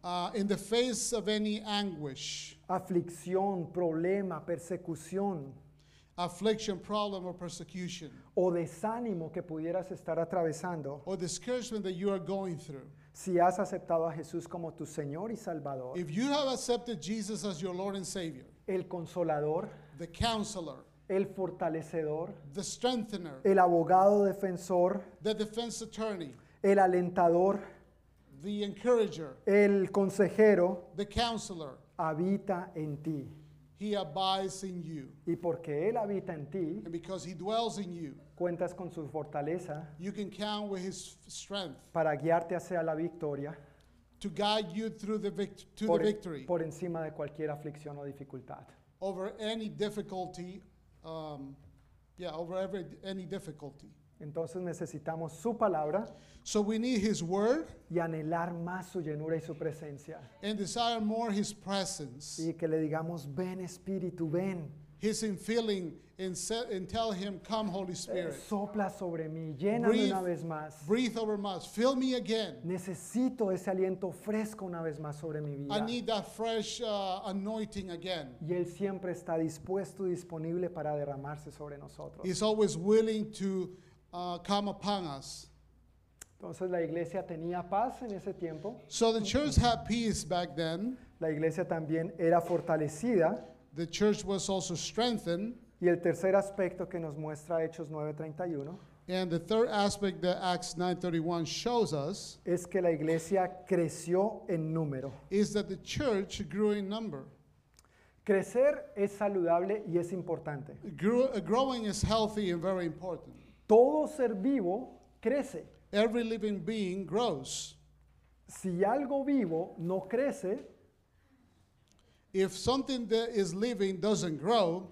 I: Uh, in the face of any anguish,
D: aflicción, problema, persecución,
I: affliction, problem, or persecution, o
D: desánimo que pudieras estar atravesando,
I: or discouragement that you are going through. si has aceptado a Jesús como tu Señor y Salvador, If you have accepted Jesus as your Lord and Savior,
D: el consolador,
I: the counselor, el
D: fortalecedor,
I: the strengthener,
D: el abogado defensor,
I: the defense attorney,
D: el alentador,
I: the encourager,
D: el consejero,
I: the counselor,
D: habita en ti.
I: He abides in you. Y porque
D: Él habita en ti,
I: And because he dwells in you,
D: cuentas con su fortaleza
I: you can count with his strength para guiarte hacia
D: la victoria
I: to guide you through the, vict- to por, the victory
D: por encima de
I: cualquier aflicción o dificultad. over any difficulty. Um, yeah, over every, any difficulty.
D: Entonces necesitamos su palabra.
I: his word.
D: Y anhelar más su llenura y su presencia. Y que le digamos, ven Espíritu, ven.
I: His in and, tell him, come Holy eh, Spirit.
D: Sopla sobre mí, lléname una vez más.
I: Breathe over me, Fill me again.
D: Necesito ese aliento fresco una vez más sobre mi I vida.
I: need that fresh uh, anointing again.
D: Y Él siempre está dispuesto y disponible para derramarse sobre nosotros.
I: He's always willing to uh, come upon us.
D: Entonces la iglesia tenía paz en ese tiempo.
I: So the church had peace back then.
D: La iglesia también era fortalecida.
I: The church was also strengthened.
D: Y el tercer aspecto que nos muestra Hechos 9:31
I: And the third aspect that Acts 9:31 shows us
D: es que la iglesia creció en número.
I: Is that the church grew in number.
D: Crecer es saludable y es importante.
I: growing is healthy and very important.
D: Todo ser vivo crece.
I: Every living being grows.
D: Si algo vivo no crece,
I: if something that is living doesn't grow,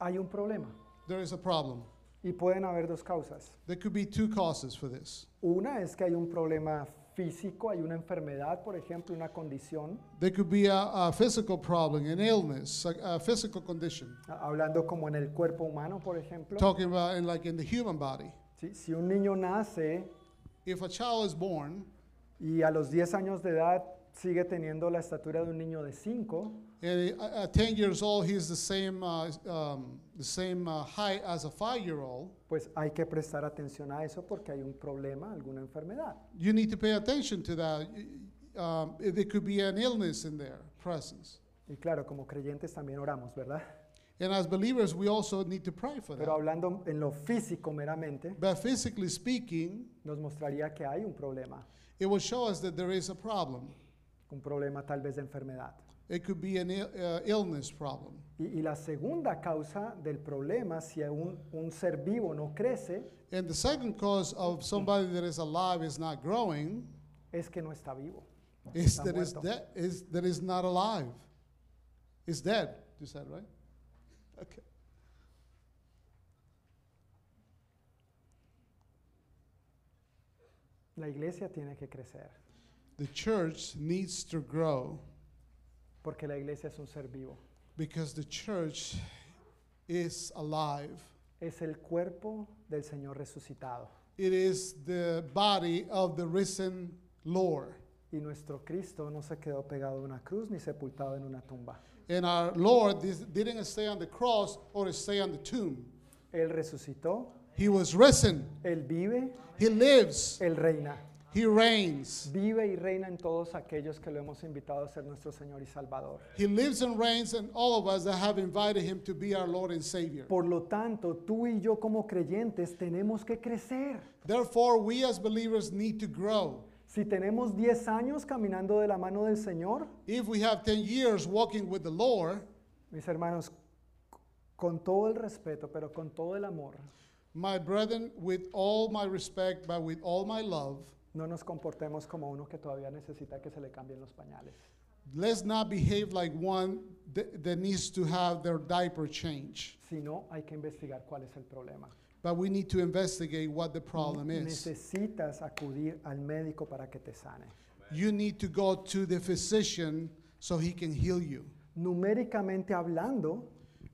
D: hay un problema.
I: There is a problem.
D: Y pueden haber dos causas.
I: There could be two causes for this.
D: Una es que hay un problema físico, hay una enfermedad, por ejemplo, una condición. There could be a, a physical problem, an illness, a, a, physical
I: condition.
D: Ah, hablando como en el cuerpo humano, por ejemplo. Talking about in, like in the human body. Si, si un niño nace
I: If a child is born,
D: y a los 10 años de edad sigue teniendo la estatura de un niño de 5.
I: At 10 years old, he's the same, uh, um, the same uh, height as a five-year-old.
D: Pues hay que prestar atención a eso porque hay un problema, alguna enfermedad.
I: You need to pay attention to that. Um, there could be an illness in their presence.
D: Y claro, como creyentes también oramos, ¿verdad?
I: And as believers, we also need to pray for Pero
D: that. hablando en lo físico meramente,
I: But physically speaking,
D: nos mostraría que hay un problema.
I: it will show us that there is a problem
D: un problema tal vez de enfermedad.
I: It could be an Ill, uh, illness problem.
D: Y, y, la segunda causa del problema si un, un ser vivo no crece And the second cause of somebody that is alive is not growing es que no está vivo. Is está that is,
I: de- is that is not alive. Is dead. You said right? Okay. La iglesia tiene
D: que crecer.
I: The church needs to grow
D: porque la iglesia es un ser vivo.
I: because the church is alive.
D: Es el cuerpo del Señor
I: resucitado It is the body of the risen Lord.
D: y nuestro Cristo no se quedó pegado a una cruz ni sepultado en una tumba.
I: And our Lord didn't stay on the cross or stay on the tomb. Él resucitó, He was risen.
D: él vive,
I: He lives. él reina. He reigns. Vive y reina en todos aquellos que lo hemos invitado a ser nuestro Señor y Salvador. He lives and reigns in all of us that have invited him to be our Lord and Savior. Por lo tanto, tú y yo como creyentes tenemos que crecer. Therefore, we as believers need to grow.
D: Si tenemos 10 años caminando de la mano del Señor,
I: If we have 10 years walking with the Lord, mis hermanos,
D: con todo el respeto, pero con todo el
I: amor, my brethren, with all my respect, but with all my love,
D: No nos comportemos como uno que todavía necesita que se le cambien los pañales.
I: Let's not behave like one that needs to have their diaper changed.
D: Sino hay que investigar cuál es el problema.
I: But we need to investigate what the problem
D: is. Necesitas acudir al médico para que te sane.
I: You need to go to the physician so he can heal you.
D: Numéricamente hablando,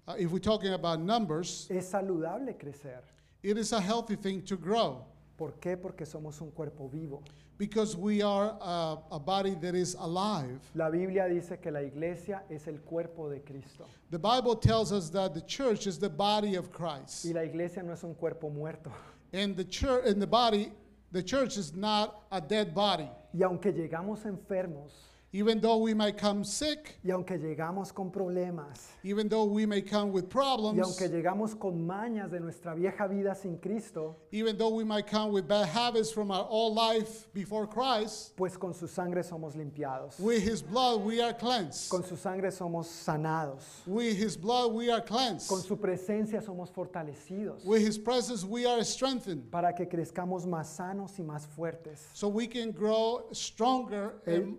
D: uh,
I: if we're talking about numbers,
D: es saludable crecer.
I: It is a healthy thing to grow.
D: ¿Por qué? Porque somos un cuerpo vivo.
I: Because we are a, a body that is alive.
D: La Biblia dice que la iglesia es el cuerpo de Cristo. The Bible
I: tells us that the church is the body of Christ.
D: Y la iglesia no es un cuerpo muerto.
I: And the church and the body the church is not a dead
D: body. Y aunque llegamos enfermos,
I: Even though we might come sick,
D: y aunque llegamos con problemas,
I: even though we may come with problems,
D: y aunque llegamos con mañas de nuestra vieja vida sin Cristo,
I: even though we might come with bad habits from our old life before Christ,
D: pues con su sangre somos limpiados.
I: with his blood we are cleansed.
D: Con su sangre somos sanados.
I: With his blood we are cleansed.
D: Con su presencia somos fortalecidos
I: With his presence we are strengthened.
D: para que crezcamos más sanos y más fuertes.
I: So we can grow stronger and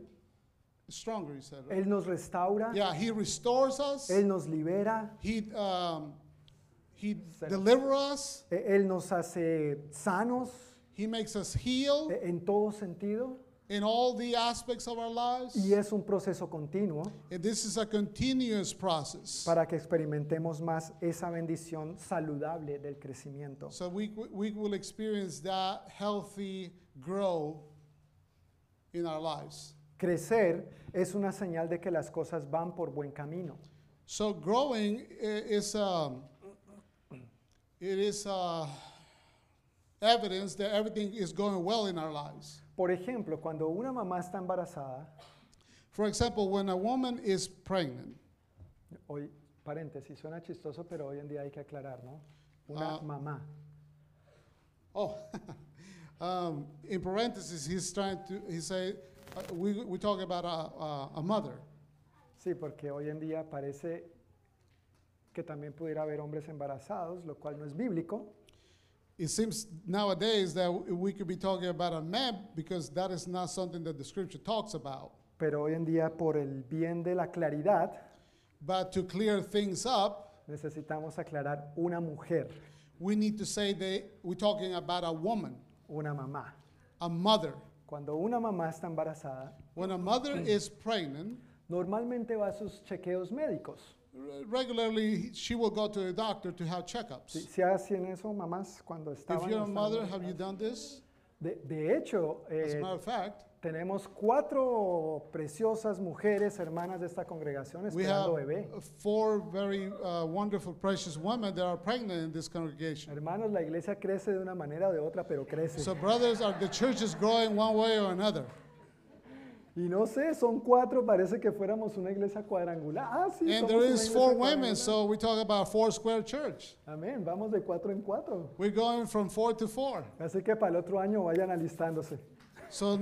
I: stronger, said. Él nos restaura, Yeah, he restores us.
D: Él nos libera,
I: He um, he delivers us. E-,
D: él nos hace sanos
I: He makes us heal
D: e-, en todo sentido
I: in all the aspects of our lives.
D: y es un
I: proceso continuo And this is a continuous process.
D: para que experimentemos más esa bendición saludable del crecimiento.
I: So we, we will experience that healthy grow in our lives.
D: Crecer es una señal de que las cosas van por buen camino.
I: So growing eh, is um, it is uh, evidence that everything is going well in our lives.
D: Por ejemplo, cuando una mamá está embarazada,
I: For example, when a woman is pregnant,
D: hoy paréntesis suena chistoso, pero hoy en día hay que aclarar, ¿no? Una ah. mamá.
I: Oh, um, in parentheses, he's trying to he say Uh, we, we talk about a,
D: a, a mother. Sí, porque hoy en día parece que también pudiera haber hombres embarazados, lo cual no es
I: bíblico. It seems nowadays that we could be talking about a man because that is not something that the scripture talks about. Pero hoy en día por el bien de la claridad, but to clear things up,
D: necesitamos aclarar una mujer,
I: we need to say that we're talking about a woman,
D: una mamá,
I: a mother.
D: Cuando una mamá está embarazada, When a
I: mother is pregnant,
D: normalmente va a sus chequeos médicos.
I: re- regularly she will go to a doctor to have checkups.
D: Si
I: hacen eso mamás cuando estaban... If you're
D: a estaban mother, have
I: you embarazadas? done this?
D: de, de hecho, As a eh, matter of fact, tenemos cuatro preciosas mujeres hermanas de esta congregación We have esperando bebé. four very uh, wonderful, precious women that are
I: pregnant in this
D: congregation. Hermanos, la iglesia crece de una manera o de otra, pero crece.
I: So, brothers, are, the church is growing one way or another.
D: Y no sé, son cuatro, parece que fuéramos una iglesia cuadrangular. Ah, sí,
I: And somos there una is iglesia four women, cuadrangular. so we talk about four square church.
D: Amén, vamos de cuatro en cuatro. We're going from four to four. Así que para el otro año vayan alistándose.
I: So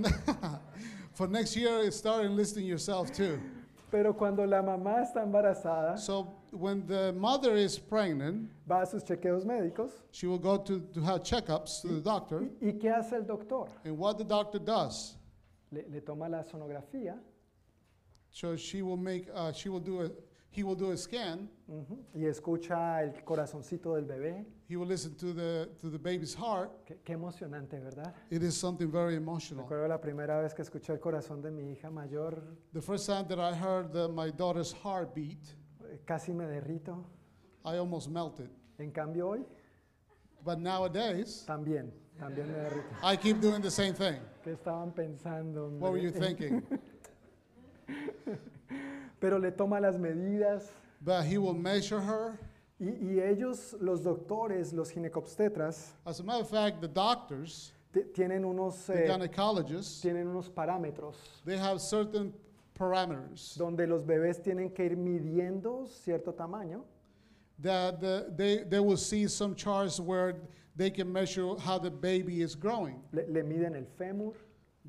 I: for next year, start enlisting yourself too.
D: Pero cuando la mamá está embarazada,
I: So when the mother is pregnant,
D: va a sus chequeos médicos.
I: she will go to, to have checkups to the doctor.
D: ¿Y, qué hace el doctor?
I: And what the doctor does,
D: Le, le toma la sonografía
I: so she will make, uh, she will do a, he will do a scan
D: y escucha el corazoncito del bebé.
I: He will listen to the, to the baby's heart.
D: Qué, qué emocionante, ¿verdad?
I: It is something very emotional.
D: Recuerdo la primera vez que escuché el corazón de mi hija mayor.
I: The first time that I heard the, my daughter's heartbeat, eh, Casi me derrito. I almost melted.
D: En cambio hoy.
I: But nowadays,
D: también, también me derrito.
I: I keep doing the same thing.
D: ¿Qué estaban pensando?
I: What were you thinking?
D: Pero le toma las medidas.
I: But he will measure her.
D: Y, y ellos, los doctores, los ginecobstetras, As a matter of fact, the doctors, tienen unos, the eh, tienen unos parámetros
I: they have certain
D: parameters donde los bebés tienen que ir midiendo cierto tamaño
I: that the, they, they will see some charts where they can measure how the baby is growing.
D: le, le miden el fémur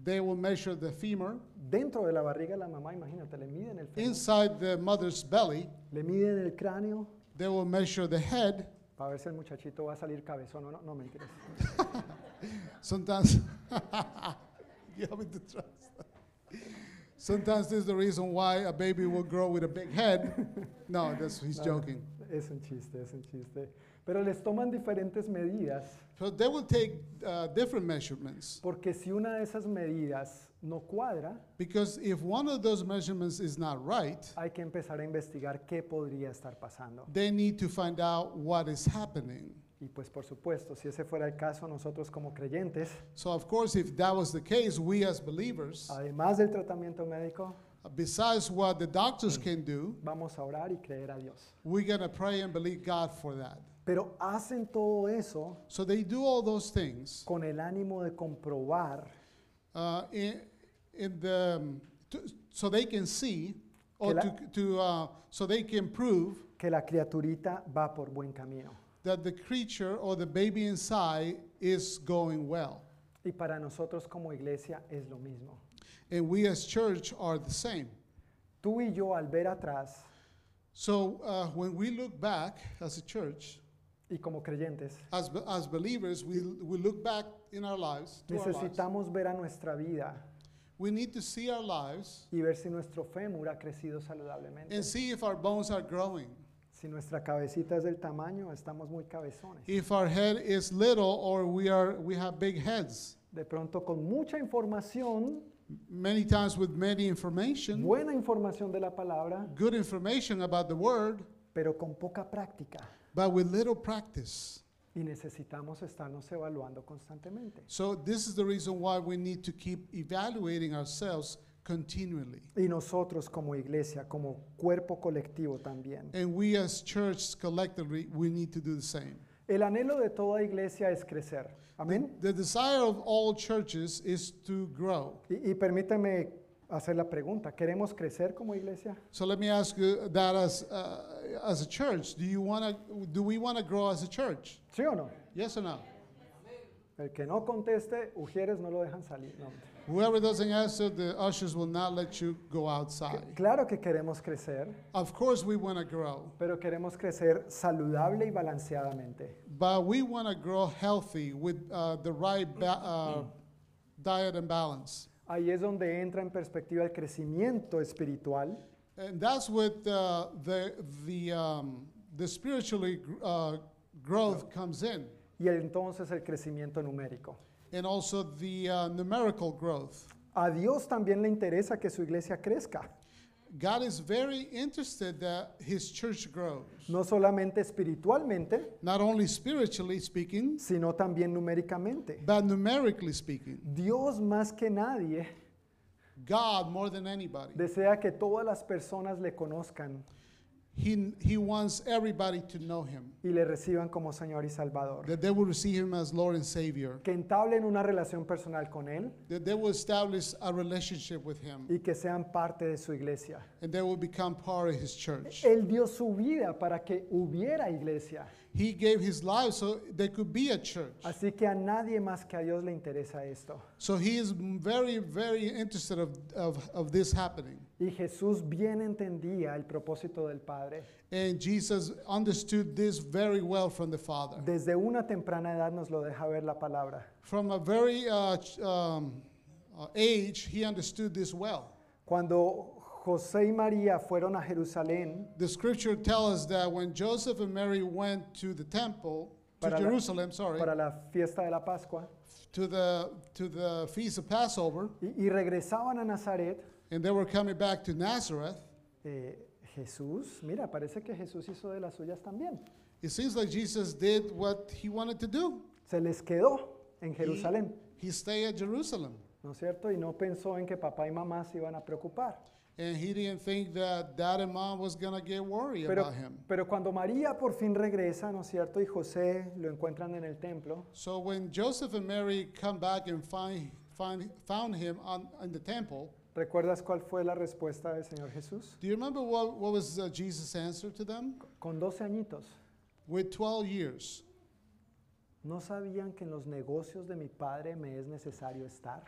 I: They will measure the femur
D: dentro de la barriga de la mamá, imagínate, le miden el fémur,
I: inside the mother's belly,
D: le miden el cráneo,
I: They will measure the head. Para ver si el muchachito
D: va a salir cabezón
I: o no. No,
D: mentiras. Sometimes,
I: you have to trust. Sometimes this is the reason why a baby will grow with a big head. No, that's, he's no, joking. Es
D: un chiste, es un chiste. Pero les toman diferentes medidas.
I: Uh,
D: Porque si una de esas medidas no cuadra, hay que empezar a investigar qué podría estar pasando.
I: happening.
D: Y pues por supuesto, si ese fuera el caso, nosotros como creyentes,
I: so of course además
D: del tratamiento médico,
I: mm.
D: vamos a orar y creer a Dios. Pero hacen todo eso
I: So they do all those
D: things con el ánimo de comprobar uh,
I: in, in the, um, to, so they can see or Que la- to, to uh, so they can prove
D: que la criaturita va por buen camino.
I: that the creature or the baby inside is going well.
D: Y para nosotros como iglesia es lo mismo.
I: And we as church are the same.
D: Tú y yo al ver atrás
I: So uh, when we look back as a church,
D: y como creyentes,
I: as, as believers, we, we look back in our lives,
D: to our lives. necesitamos
I: ver
D: a nuestra vida
I: We need to see our lives
D: y ver si nuestro fémur ha crecido saludablemente.
I: and see if our bones are growing.
D: Si nuestra cabecita es del tamaño, estamos muy cabezones.
I: If our head is little or we are we have big heads.
D: De pronto con mucha información,
I: Many times with many information,
D: buena información de la palabra,
I: good information about the word,
D: pero con poca práctica. But with little practice. Y necesitamos estarnos evaluando constantemente. So this is the reason why we need to keep evaluating ourselves continually. Y nosotros como iglesia, como cuerpo colectivo también. And we as church collectively we need to do the same. El anhelo de toda iglesia es crecer. Amén.
I: The, the desire of all churches is to
D: grow. Y, y permíteme hacer la pregunta, ¿queremos crecer como iglesia?
I: So let me ask you that as, uh, as a church, do you want to, do we want to grow as a church?
D: ¿Sí o no?
I: Yes or no?
D: El que no conteste, Ujieres no lo dejan salir. No.
I: Whoever doesn't answer, the ushers will not let you go outside.
D: Claro que queremos crecer.
I: Of course we want to grow.
D: Pero queremos crecer saludable y balanceadamente.
I: But we want to grow healthy with uh, the right uh, diet and balance.
D: Ahí es donde entra en perspectiva el crecimiento espiritual. And that's uh, the, the, um, the spiritually uh, growth comes in. Y entonces el crecimiento numérico.
I: And also the uh, numerical growth.
D: A Dios también le interesa que su iglesia crezca.
I: God is very interested that his church grows.
D: No solamente espiritualmente,
I: Not only spiritually speaking,
D: sino también numéricamente. but numerically speaking. Dios más que nadie
I: God more than anybody
D: desea que todas las personas le conozcan
I: y
D: le reciban como Señor y Salvador. Que entablen una relación personal con Él y que sean parte de su iglesia. Él dio su vida para que hubiera iglesia.
I: He gave his life so there could be a church. Así que a nadie más que a Dios le interesa esto. So he is very, very interested of, of, of this happening.
D: Y Jesús bien entendía el propósito del Padre.
I: And Jesus understood this very well from the Father. Desde una temprana edad nos lo deja ver la
D: palabra. From a very uh,
I: um, uh, age, he understood this well.
D: Cuando José y María fueron a Jerusalén, The
I: scripture tells us that when Joseph and Mary went
D: to the temple, to Jerusalem, sorry, para la fiesta de la Pascua,
I: to the to the feast of Passover,
D: y, regresaban a Nazaret,
I: and they were coming back to Nazareth,
D: eh, Jesús, mira, parece que Jesús hizo de las suyas también.
I: it seems like Jesus did what he wanted to do.
D: Se les quedó en Jerusalén, He,
I: he stayed
D: at Jerusalem. ¿no es cierto? Y no pensó en que papá y mamá se iban a preocupar.
I: And he didn't think that dad and mom was going to get worried
D: Pero,
I: about him.
D: pero cuando María por fin regresa, ¿no es cierto? Y José lo encuentran en el templo.
I: So when Joseph and Mary come back and find, find, found him on, in the temple,
D: ¿Recuerdas cuál fue la respuesta del Señor Jesús?
I: do you remember what, what was uh, Jesus' answer to them?
D: Con 12 añitos.
I: With 12 years,
D: ¿no sabían que en los negocios de mi padre me es necesario estar?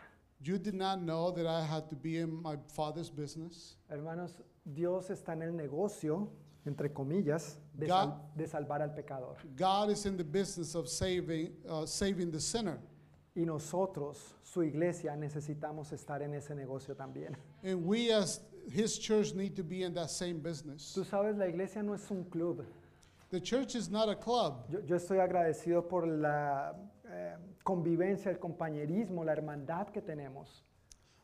I: You did not know that I had to be in my father's business.
D: Hermanos, Dios está en el negocio, entre comillas, de, God, sal de salvar al pecador.
I: God is in the business of saving, uh, saving the sinner.
D: Y nosotros, su iglesia, necesitamos estar en ese negocio también.
I: And we as his church need to be in that same business.
D: Tú sabes, la iglesia no es un club.
I: The church is not a club.
D: Yo, yo estoy agradecido por la eh, convivencia, el compañerismo, la hermandad que tenemos.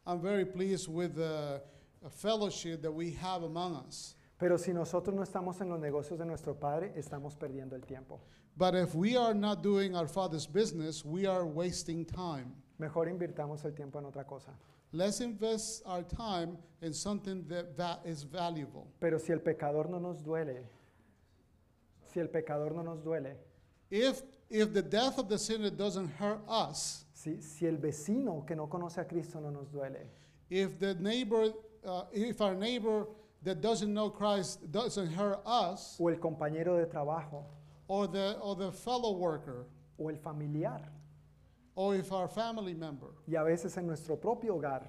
I: I'm very pleased with the fellowship that we have among us.
D: Pero si nosotros no estamos en los negocios de nuestro Padre, estamos perdiendo el tiempo.
I: But if we are not doing our Father's business, we are wasting time.
D: Mejor invirtamos el tiempo en otra cosa.
I: Let's invest our time in something is valuable.
D: Pero si el pecador no nos duele, si el pecador no nos duele,
I: if if the
D: death of the sinner doesn't hurt us, si, si el vecino que no conoce a Cristo no nos duele, if the neighbor, uh, if our neighbor that doesn't know Christ doesn't hurt us, o el compañero de trabajo,
I: or the or the fellow worker,
D: o el familiar,
I: or if our family member,
D: y a veces en nuestro propio hogar,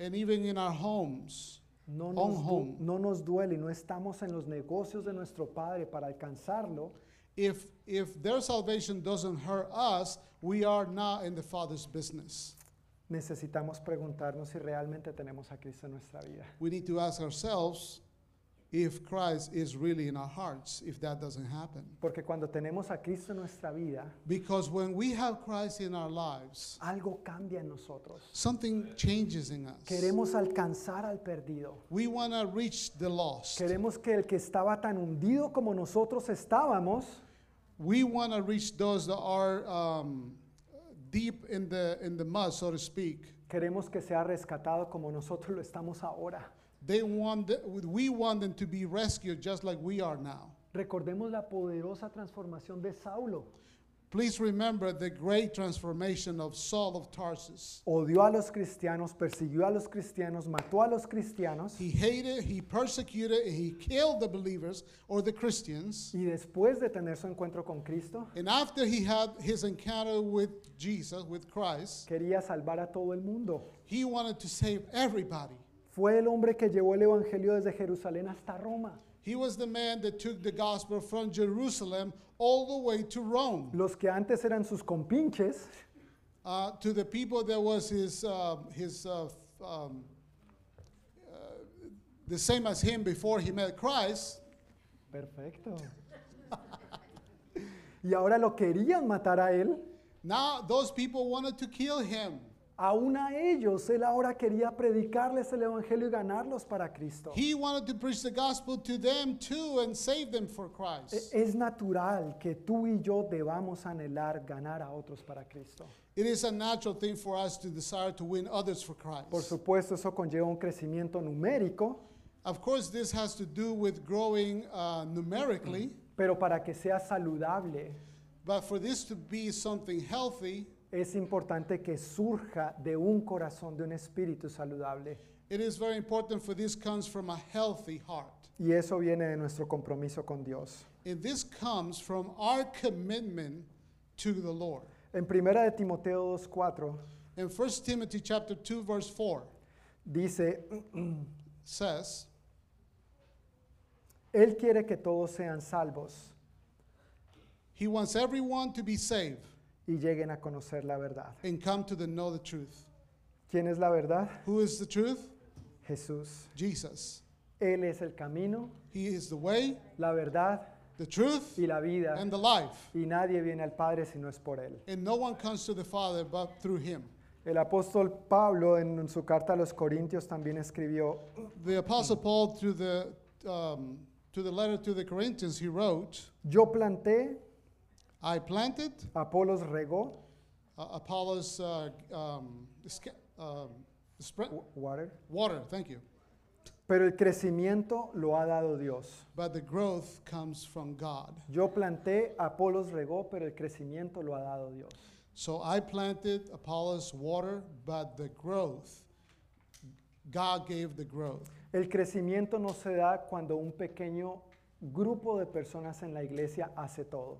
I: and even in our homes. No nos, home.
D: no nos duele, no estamos en los negocios de nuestro Padre para alcanzarlo,
I: if, if their salvation doesn't hurt us, we are not in the Father's business.
D: Necesitamos preguntarnos si realmente tenemos a Cristo en nuestra vida.
I: We need to ask ourselves if Christ is really in our hearts, if that doesn't happen.
D: Porque cuando tenemos a Cristo en nuestra vida,
I: Because when we have Christ in our lives,
D: algo cambia en nosotros.
I: something changes in us.
D: Queremos alcanzar al perdido.
I: We want to reach the lost.
D: Queremos que el que estaba tan hundido como nosotros estábamos, we want to reach those that are um, deep in the in the mud, so to speak. Queremos que sea rescatado como nosotros lo estamos ahora. They want the, we want them to be rescued just like we are now. Recordemos la poderosa transformación de Saulo. Please remember the great transformation of Saul of Tarsus. Odió a los cristianos, persiguió a los cristianos, mató a los cristianos. He hated, he persecuted, he killed the believers or the Christians. Y después de tener su encuentro con Cristo, And after he had his encounter with Jesus, with Christ, quería salvar a todo el mundo. he wanted to save everybody. Fue el hombre que llevó el evangelio desde Jerusalén hasta Roma. He was the man that took the gospel from Jerusalem all the way to Rome. Los que antes eran sus compinches, Uh, to the people that was his, uh, his uh, um, uh, the same as him before he met Christ. Perfecto. y ahora lo querían matar a él. Now those people wanted to kill him. Aún a ellos él ahora quería predicarles el evangelio y ganarlos para Cristo. He wanted to preach the gospel to them too and save them for Christ. E-, es natural que tú y yo debamos anhelar ganar a otros para Cristo. It is a natural thing for us to desire to win others for Christ. Por supuesto, eso conlleva un crecimiento numérico. Of course, this has to do with growing uh, numerically. Pero para que sea saludable. But for this to be something healthy, es importante que surja de un corazón, de un espíritu saludable. It is very important for this comes from a healthy heart. Y eso viene de nuestro compromiso con Dios. And this comes from our commitment to the Lord. En primera de Timoteo 2:4 In 1 Timothy chapter 2 verse 4 dice says Él quiere que todos sean salvos. He wants everyone to be saved y lleguen a conocer la verdad. and come to the know the truth. ¿Quién es la verdad? Who is the truth? Jesús. Jesus. Él es el camino, He is the way, la verdad the truth, y la vida. and the life. Y nadie viene al Padre si no es por Él. And no one comes to the Father but through him. El apóstol Pablo en su carta a los Corintios también escribió, The apostle Paul to the um, to the letter to the Corinthians he wrote, yo planté, I planted. Apolos regó. Apolos uh, um, um spread. Water. Water, thank you. Pero el crecimiento lo ha dado Dios. But the growth comes from God. Yo planté, Apolos regó, pero el crecimiento lo ha dado Dios. So I planted, Apolos water, but the growth, God gave the growth. El crecimiento no se da cuando un pequeño grupo de personas en la iglesia hace todo.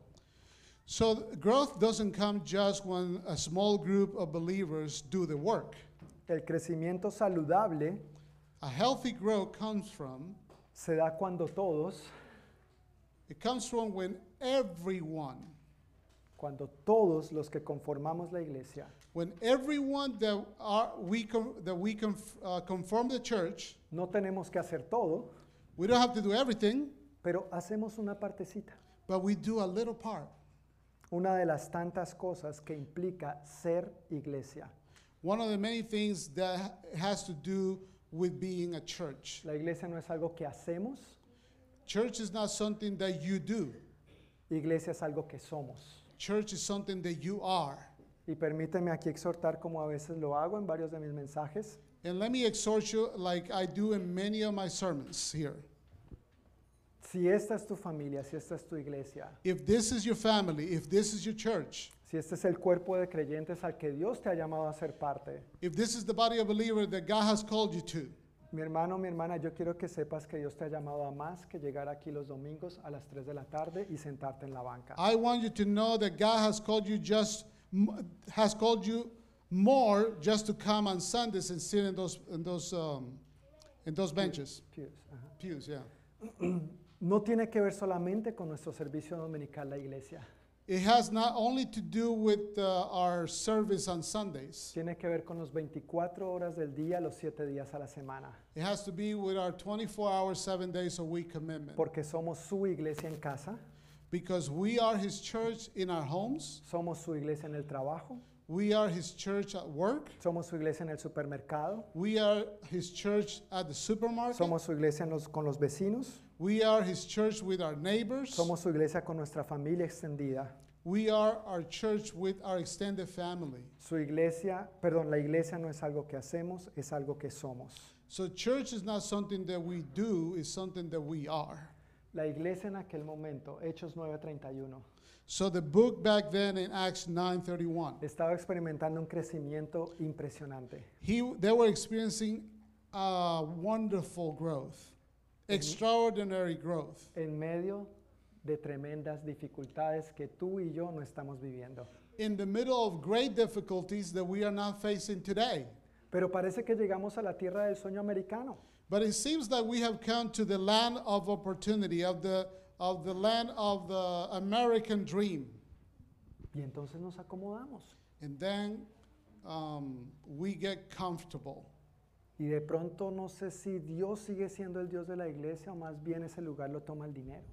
D: So growth doesn't come just when a small group of believers do the work. El crecimiento saludable a healthy growth comes from se da cuando todos it comes from when everyone cuando todos los que conformamos la iglesia when everyone that are we that we conf, uh, conform the church no tenemos que hacer todo we don't have to do everything pero hacemos una partecita but we do a little part una de las tantas cosas que implica ser iglesia. One of the many things that has to do with being a church. La iglesia no es algo que hacemos, Church is not something that you do. iglesia es algo que somos. Church is something that you are. Y permíteme aquí exhortar como a veces lo hago en varios de mis mensajes. And let me exhort you like I do in many of my sermons here. Si esta es tu familia, si esta es tu iglesia, if this is your family, if this is your church, si este es el cuerpo de creyentes al que Dios te ha llamado a ser parte, if this is the body of believers that God has called you to, mi hermano, mi hermana, yo quiero que sepas que Dios te ha llamado a más que llegar aquí los domingos a las 3 de la tarde y sentarte en la banca. I want you to know that God has called you just has called you more just to come on Sundays and sit in those in those um, in those benches. Pews, pews yeah. no tiene que ver solamente con nuestro servicio dominical la iglesia. It has not only to do with uh, our service on Sundays. Tiene que ver con los 24 horas del día, los 7 días a la semana, It has to be with our 24 hours, 7 days a week commitment. porque somos su iglesia en casa, Because we are His church in our homes, somos su iglesia en el trabajo, we are His church at work, somos su iglesia en el supermercado, we are His church at the supermarket, somos su iglesia en los- con los vecinos, We are his church with our neighbors. Somos su iglesia con nuestra familia extendida. We are our church with our extended family. Su iglesia, perdón, la iglesia no es algo que hacemos, es algo que somos. So church is not something that we do, it's something that we are. La iglesia en aquel momento, Hechos 9:31, So the book back then in Acts 9:31, estaba experimentando un crecimiento impresionante. he they were experiencing a uh, wonderful growth extraordinary growth. En medio de tremendas dificultades que tú y yo no estamos viviendo. In the middle of great difficulties that we are not facing today. Pero parece que llegamos a la tierra del sueño americano. But it seems that we have come to the land of opportunity, of the, of the land of the American dream. Y entonces nos acomodamos. And then um, we get comfortable. Y de pronto no sé si Dios sigue siendo el Dios de la iglesia o más bien ese lugar lo toma el dinero.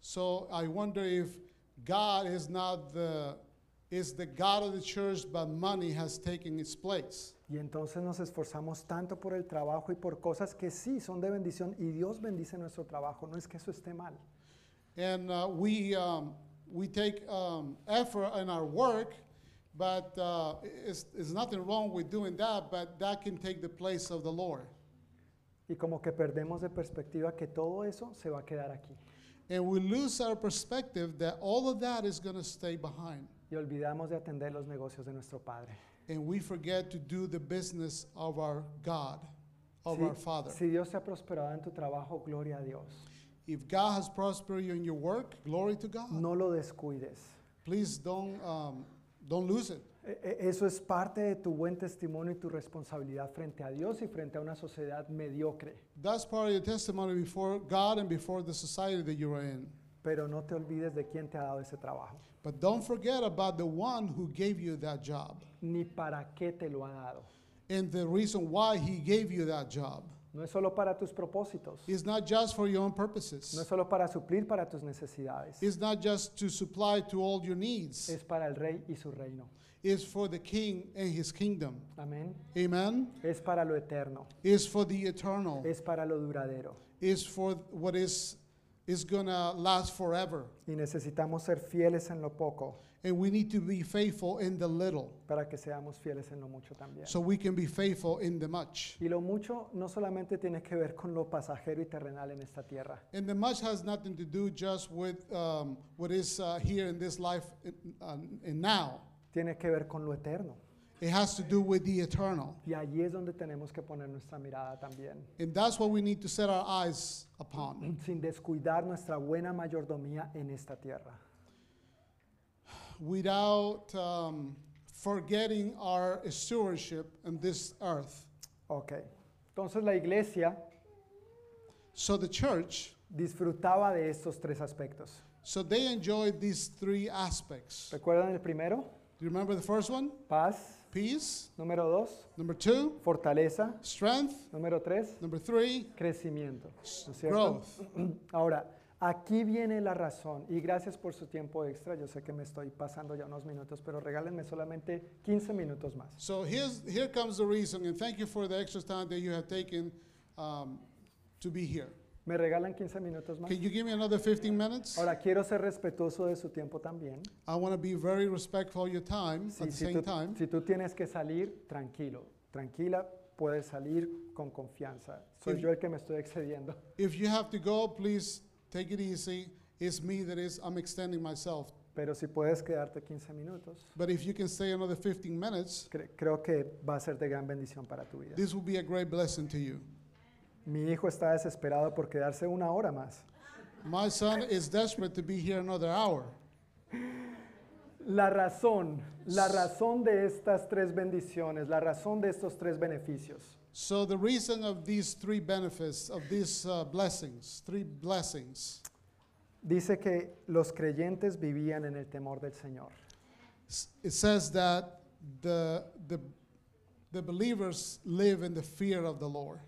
D: So I wonder if God is not the is the God of the church, but money has taken its place. Y entonces nos esforzamos tanto por el trabajo y por cosas que sí son de bendición y Dios bendice nuestro trabajo. No es que eso esté mal. And uh, we um, we take um, effort in our work. But uh, it's, it's nothing wrong with doing that, but that can take the place of the Lord. Y como que perdemos de perspectiva que todo eso se va a quedar aquí. And we lose our perspective that all of that is going to stay behind. Y olvidamos de atender los negocios de nuestro Padre. And we forget to do the business of our God, of si, our Father. Si Dios ha prosperado en tu trabajo, gloria a Dios. If God has prospered you in your work, glory to God. No lo descuides. Please don't um, Don't lose it. E, e, eso es parte de tu buen testimonio y tu responsabilidad frente a Dios y frente a una sociedad mediocre. That's part of your testimony before God and before the society that you are in. Pero no te olvides de quién te ha dado ese trabajo. But don't forget about the one who gave you that job. Ni para qué te lo ha dado. And the reason why he gave you that job. No es solo para tus propósitos. It's not just for your own purposes. No es solo para suplir para tus necesidades. It's not just to supply to all your needs. Es para el rey y su reino. It's for the king and his kingdom. Amén. Amen. Es para lo eterno. It's for the eternal. Es para lo duradero. It's for what is is gonna last forever. Y necesitamos ser fieles en lo poco. Y we need to be faithful in the little para que seamos fieles en lo mucho también. so we can be faithful in the much. Y lo mucho no solamente tiene que ver con lo pasajero y terrenal en esta tierra, And the much has nothing to do just with um, what is uh, here in this life and, and uh, now. tiene que ver con lo eterno. It has to do with the eternal. Y allí es donde tenemos que poner nuestra mirada también, And that's what we need to set our eyes upon sin descuidar nuestra buena mayordomía en esta tierra. without um, forgetting our stewardship in this earth. Ok. Entonces la iglesia so the church disfrutaba de estos tres aspectos. So they enjoyed these three aspects. ¿Recuerdan el primero? Do you remember the first one? Paz. Peace. Número dos. Number two. Fortaleza. Strength. Número tres. Number three. Crecimiento. ¿no growth. Ahora, Aquí viene la razón y gracias por su tiempo extra. Yo sé que me estoy pasando ya unos minutos, pero regálenme solamente 15 minutos más. ¿Me regalan 15 minutos más? Ahora quiero ser respetuoso de su tiempo también. si, tú, tienes que salir, tranquilo, tranquila, puedes salir con confianza. Soy yo el que me estoy excediendo. Take it easy. It's me that is, I'm extending myself. Pero si puedes quedarte 15 minutos, But if you can stay another 15 minutes, creo que va a ser de gran bendición para tu vida. this will be a great blessing to you. Mi hijo está desesperado por quedarse una hora más. My son is desperate to be here another hour. La razón, la razón de estas tres bendiciones, la razón de estos tres beneficios, So the reason of these three benefits, of these uh, blessings, three blessings. Dice que los creyentes vivían en el temor del Señor. It says that the, the, the believers live in the fear of the Lord.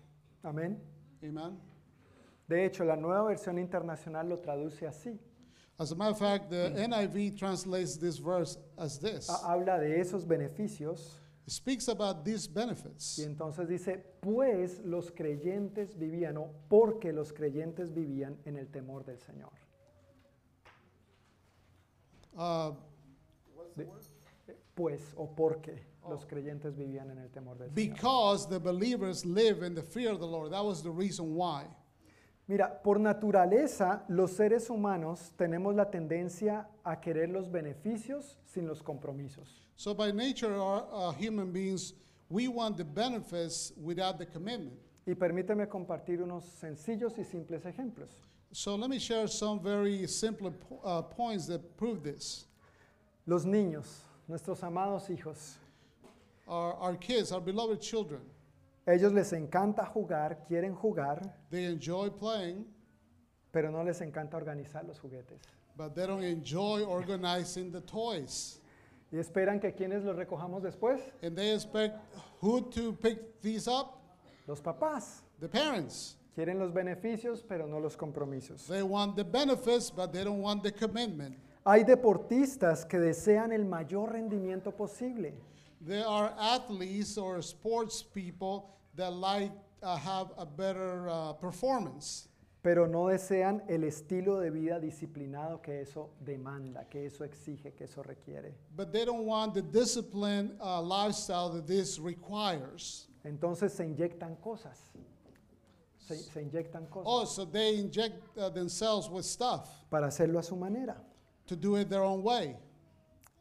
D: Amén. Amen. De hecho, la nueva versión internacional lo traduce así. As a matter of fact, the NIV translates this verse as this. Habla de esos beneficios speaks about these benefits. Y entonces dice, pues los creyentes vivían, o porque los creyentes vivían en el temor del Señor. Uh, ah, the pues o porque los creyentes vivían en el temor del Señor. Because the believers live in the fear of the Lord. That was the reason why. Mira, por naturaleza los seres humanos tenemos la tendencia a querer los beneficios sin los compromisos. So by nature our, uh, human beings we want the benefits without the commitment. Y permíteme compartir unos sencillos y simples ejemplos. So let me share some very simple uh, points that prove this. Los niños, nuestros amados hijos. Our, our kids, our beloved children. Ellos les encanta jugar, quieren jugar, They enjoy playing, pero no les encanta organizar los juguetes. but they don't enjoy organizing the toys. Y esperan que quienes los recojamos después, los papás. The parents. Quieren los beneficios, pero no los compromisos. They want the benefits, but they don't want the commitment. Hay deportistas que desean el mayor rendimiento posible, There are athletes or sports people that like uh, have a better uh, performance. pero no desean el estilo de vida disciplinado que eso demanda, que eso exige, que eso requiere. But they don't want the disciplined uh, lifestyle that this requires. Entonces se inyectan cosas. Se, se inyectan cosas. Oh, so they inject uh, themselves with stuff. Para hacerlo a su manera. To do it their own way.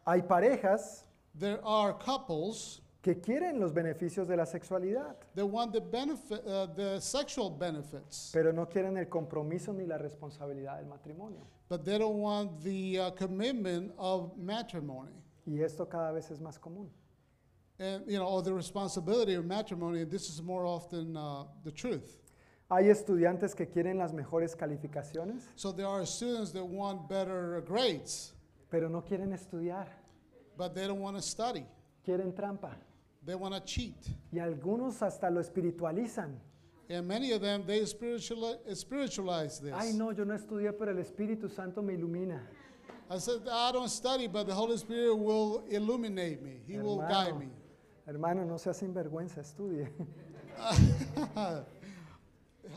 D: Hay parejas There are couples que quieren los beneficios de la sexualidad, They want the benefit, uh, the sexual benefits, pero no quieren el compromiso ni la responsabilidad del matrimonio. but they don't want the uh, commitment of matrimony. Y esto cada vez es más común. And, you know, or the responsibility of matrimony, this is more often uh, the truth. Hay estudiantes que quieren las mejores calificaciones, So there are students that want better grades, pero no quieren estudiar. But they don't want to study. Quieren trampa. They want to cheat. Y algunos hasta lo espiritualizan. And many of them they spiritualize, this. Ay no, yo no estudié, pero el Espíritu Santo me ilumina. I said I don't study, but the Holy Spirit will illuminate me. He hermano, will guide me. Hermano, no sea sinvergüenza, estudie. Help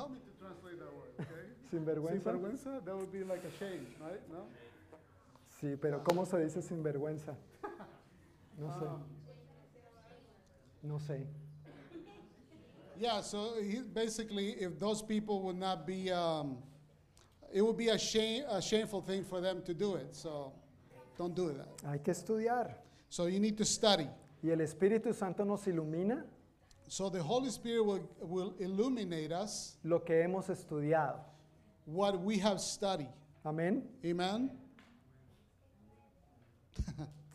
D: me to translate that word, okay? Sinvergüenza. Sinvergüenza, that would be like a shame, right? No? Sí, pero ¿cómo se dice sinvergüenza? No sé. Um, no sé. Yeah, so he, basically, if those people would not be, um, it would be a, shame, a shameful thing for them to do it. So don't do that. Hay que estudiar. So you need to study. Y el Espíritu Santo nos ilumina. So the Holy Spirit will, will illuminate us. Lo que hemos estudiado. What we have studied. Amén. Amen.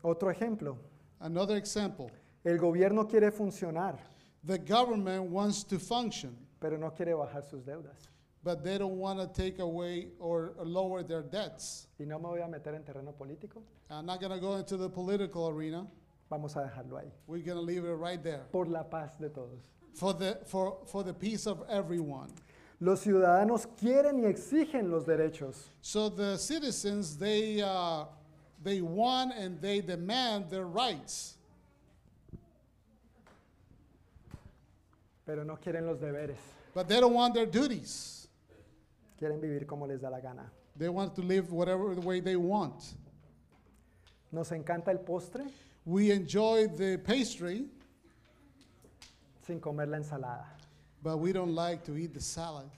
D: Otro ejemplo. Another example. El gobierno quiere funcionar, The government wants to function, pero no quiere bajar sus deudas. but they don't want to take away or lower their debts. Y no me voy a meter en terreno político, I'm not going to go into the political arena. vamos a dejarlo ahí. We're going to leave it right there Por la paz de todos. for the for for the peace of everyone. Los ciudadanos quieren y exigen los derechos, So the citizens they uh, They want and they demand their rights. Pero no quieren los deberes. But they don't want their duties. Quieren vivir como les da la gana. They want to live whatever the way they want. Nos encanta el postre we enjoy the pastry sin comer la ensalada but we don't like to eat the salad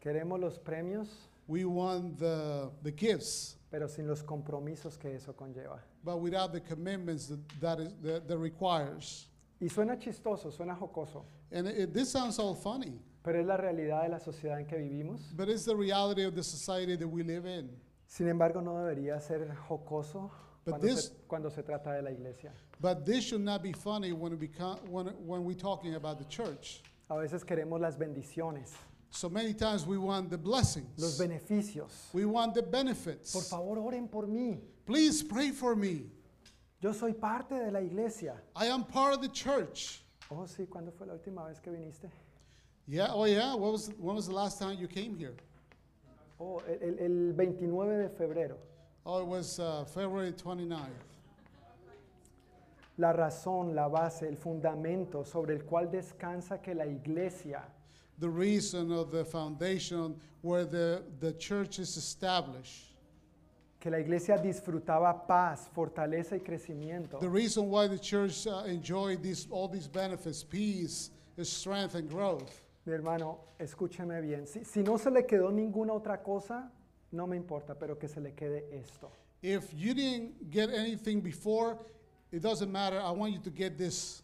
D: queremos los premios we want the, the gifts pero sin los compromisos que eso conlleva. but without the commitments that, that, is, that, that requires. Y suena chistoso, suena jocoso, And it, it- this sounds all funny, pero es la realidad de la sociedad en que vivimos. but it's the reality of the society that we live in. Sin embargo, no debería ser jocoso cuando, this- se, cuando se trata de la iglesia. But this should not be funny when, we become, when, when we're talking about the church. A veces queremos las bendiciones, So many times we want the los beneficios. We want the Por favor, oren por mí. Please pray for me. Yo soy parte de la iglesia. I am part of the church. Oh, sí, ¿cuándo fue la última vez que viniste? Yeah, oh yeah. What was when was the last time you came here? Oh, el, el- 29 de febrero. Oh, it was uh, February 29th. La razón, la base, el fundamento sobre el cual descansa que la iglesia the reason of the foundation where the, the church is established. Que la iglesia disfrutaba paz, fortaleza y crecimiento. The reason why the church uh, enjoyed these, all these benefits, peace, strength and growth. Mi hermano, escúcheme bien. Si, si no se le quedó ninguna otra cosa, no me importa, pero que se le quede esto. If you didn't get anything before, it doesn't matter. I want you to get this.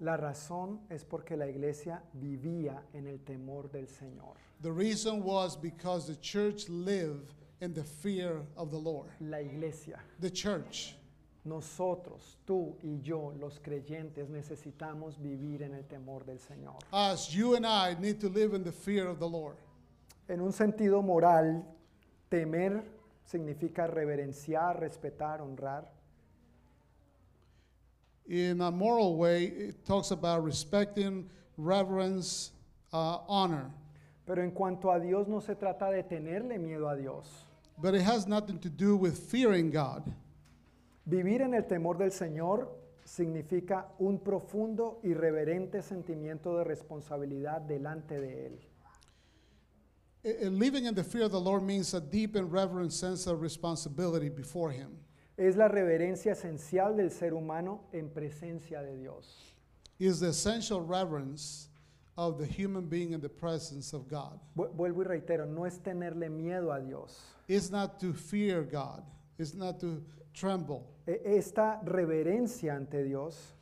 D: La razón es porque la iglesia vivía en el temor del Señor. The reason was because the church lived in the fear of the Lord. La iglesia. The church. Nosotros, tú y yo, los creyentes, necesitamos vivir en el temor del Señor. you and I need to live in the fear of the Lord. En un sentido moral, temer significa reverenciar, respetar, honrar. in a moral way, it talks about respecting, reverence, uh, honor. Pero en cuanto a Dios, no se trata de tenerle miedo a Dios. But it has nothing to do with fearing God. Vivir en el temor del Señor significa un profundo y reverente sentimiento de responsabilidad delante de Él. living in the fear of the Lord means a deep and reverent sense of responsibility before Him. Es la reverencia esencial del ser humano en presencia de Dios. Is the essential reverence of the human being in the presence of God. Vuelvo y reitero, no es tenerle miedo a Dios. It's not to fear God. It's not to tremble. E, esta reverencia ante Dios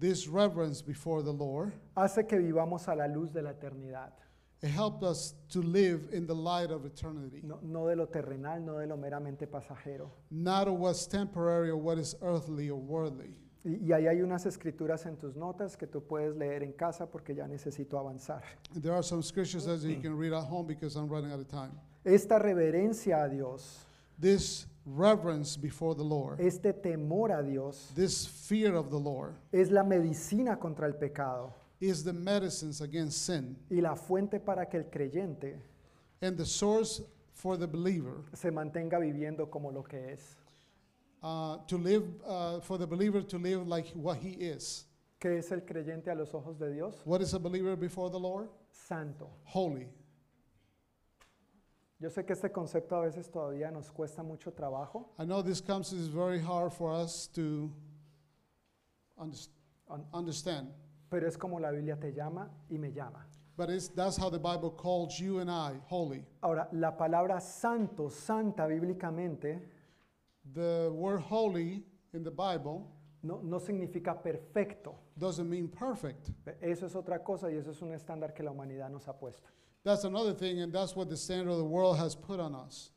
D: this reverence before the Lord hace que vivamos a la luz de la eternidad. It helped us to live in the light of eternity. No, no de lo terrenal, no de lo meramente pasajero. Not was what's temporary or what is earthly or worldly. Y, y ahí hay unas escrituras en tus notas que tú puedes leer en casa porque ya necesito avanzar. there are some scriptures that you can read at home because I'm running out of time. Esta reverencia a Dios. This reverence before the Lord. Este temor a Dios. This fear of the Lord. Es la medicina contra el pecado is the medicines against sin y la fuente para que el creyente and the source for the believer se mantenga viviendo como lo que es. uh, to live uh, for the believer to live like what he is. ¿Qué es el creyente a los ojos de Dios? What is a believer before the Lord? Santo. Holy. Yo sé que este concepto a veces todavía nos cuesta mucho trabajo I know this comes is very hard for us to understand pero es como la Biblia te llama y me llama. But it's, that's how the Bible calls you and I holy. Ahora, la palabra santo, santa bíblicamente, The word holy in the Bible no, no significa perfecto. doesn't mean perfect. Eso es otra cosa y eso es un estándar que la humanidad nos ha puesto. That's another thing, and that's what the standard of the world has put on us.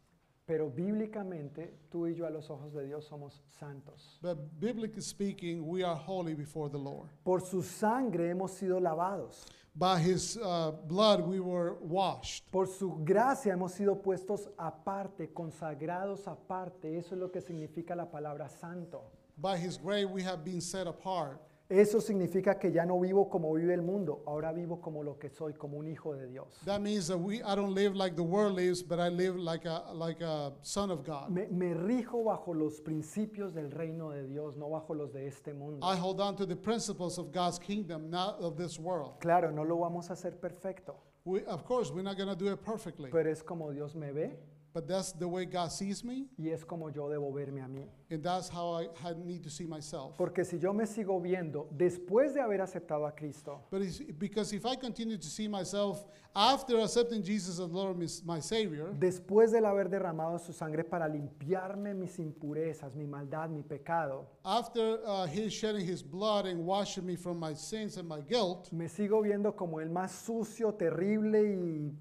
D: Pero bíblicamente tú y yo a los ojos de Dios somos santos. biblically speaking, we are holy before the Lord. Por su sangre hemos sido lavados. By his uh, blood we were washed. Por su gracia hemos sido puestos aparte, consagrados aparte. Eso es lo que significa la palabra santo. By his grace we have been set apart. Eso significa que ya no vivo como vive el mundo, ahora vivo como lo que soy, como un hijo de Dios. That means I don't live like the world lives, but I live like a, like a son of God. Me, me rijo bajo los principios del reino de Dios, no bajo los de este mundo. I hold on to the principles of God's kingdom, not of this world. Claro, no lo vamos a hacer perfecto, We, of course, we're not do it perfectly, pero es como Dios me ve But that's the way God sees me. Y es como yo debo verme a mí. And that's how I, I need to see myself. Porque si yo me sigo viendo después de haber aceptado a Cristo, But because if I continue to see myself after accepting Jesus as Lord my my Savior, después del haber derramado su sangre para limpiarme mis impurezas, mi maldad, mi pecado, after uh, his shedding his blood and washing me from my sins and my guilt, me sigo viendo como el más sucio, terrible y,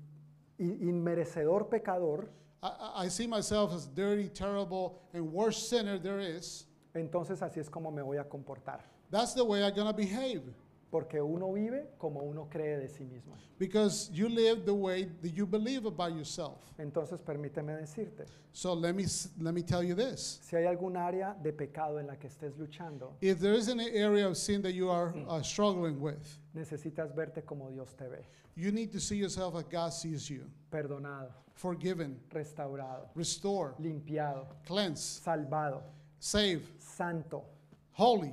D: y inmerecedor pecador. I, I see myself as dirty, terrible, and worst sinner there is. Entonces así es como me voy a comportar. That's the way I'm gonna behave. Porque uno vive como uno cree de sí mismo. Because you live the way that you believe about yourself. Entonces permíteme decirte. So let me let me tell you this. Si hay algún área de pecado en la que estés luchando. If there is an area of sin that you are uh, struggling with. Necesitas verte como Dios te ve. You need to see yourself as God sees you. Perdonado forgiven, restaurado, restore, limpiado, cleanse, salvado, save, santo, holy.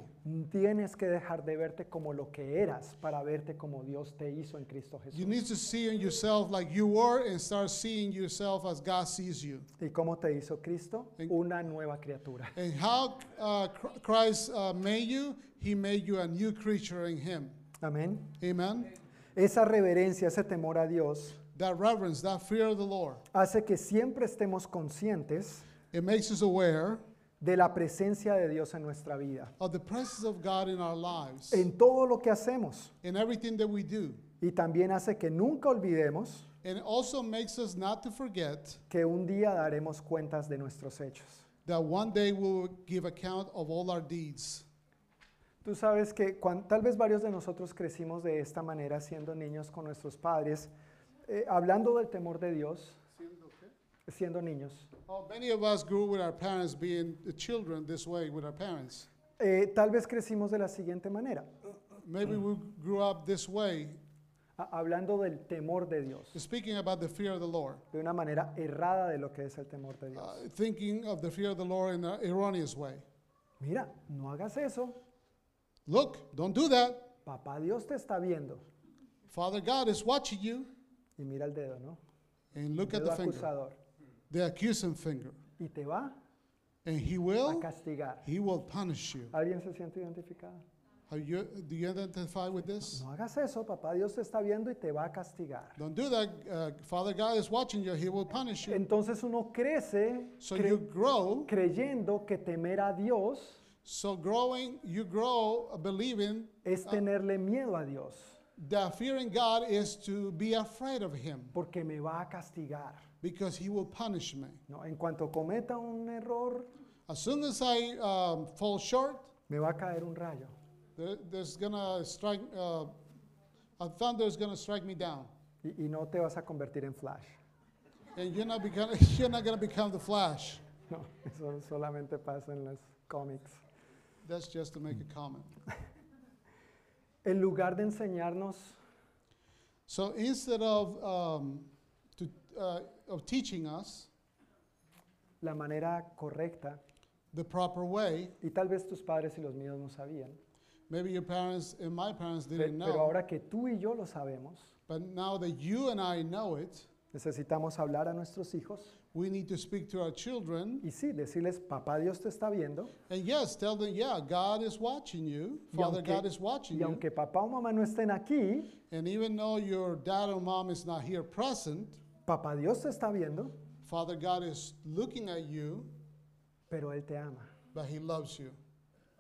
D: Tienes que dejar de verte como lo que eras para verte como Dios te hizo en Cristo Jesús. You need to see in yourself like you were and start seeing yourself as God sees you. ¿Y cómo te hizo Cristo? Una nueva criatura. And how uh, Christ uh, made you, he made you a new creature in him. Amén. Amen. Esa reverencia, ese temor a Dios that reverence, that fear of the Lord, hace que siempre estemos conscientes it makes us aware de la presencia de Dios en nuestra vida, of the presence of God in our lives, en todo lo que hacemos. in everything that we do. Y también hace que nunca olvidemos And also makes us not to forget que un día daremos cuentas de nuestros hechos. that one day we will give account of all our deeds. Tú sabes que cuando, tal vez varios de nosotros crecimos de esta manera siendo niños con nuestros padres eh, hablando del temor de Dios, siendo, niños. Oh, many of us grew with our parents being children this way with our parents. Eh, tal vez crecimos de la siguiente manera. Maybe we grew up this way. Hablando del temor de Dios. Speaking about the fear of the Lord. De una manera errada de lo que es el temor de Dios. Uh, thinking of the fear of the Lord in an erroneous way. Mira, no hagas eso. Look, don't do that. Papá Dios te está viendo. Father God is watching you. Y mira el dedo, ¿no? And look el at the acusador. finger. The accusing finger. Y te va and he will, a castigar. He will punish you. ¿Alguien se siente identificado? Are you, do you identify with this? No, no hagas eso, papá. Dios te está viendo y te va a castigar. Don't do that. Uh, Father God is watching you. He will punish you. Entonces uno crece so you grow, creyendo que temer a Dios so growing, you grow, believing, es uh, tenerle miedo a Dios. The fearing God is to be afraid of him porque me va a castigar. because he will punish me. No, en cuanto cometa un error, As soon as I um, fall short, me va a caer un rayo. there, there's gonna strike uh, a thunder is gonna strike me down, Y, y no te vas a convertir en flash. and you're not become, you're not gonna become the Flash. No, eso solamente pasa en los cómics. That's just to make a comment. en lugar de enseñarnos. So instead of, um, to, uh, of teaching us la manera correcta, the proper way, y tal vez tus padres y los míos no sabían, maybe your parents and my parents didn't didn't pero know, ahora que tú y yo lo sabemos, but now that you and I know it, necesitamos hablar a nuestros hijos We need to speak to our children. Y sí, decirles, papá Dios te está viendo. And yes, tell them, yeah, God is watching you. Father aunque- God is watching Y you. aunque papá o mamá no estén aquí, And even though your dad or mom is not here present, papá Dios te está viendo, Father God is looking at you, pero Él te ama. but He loves you.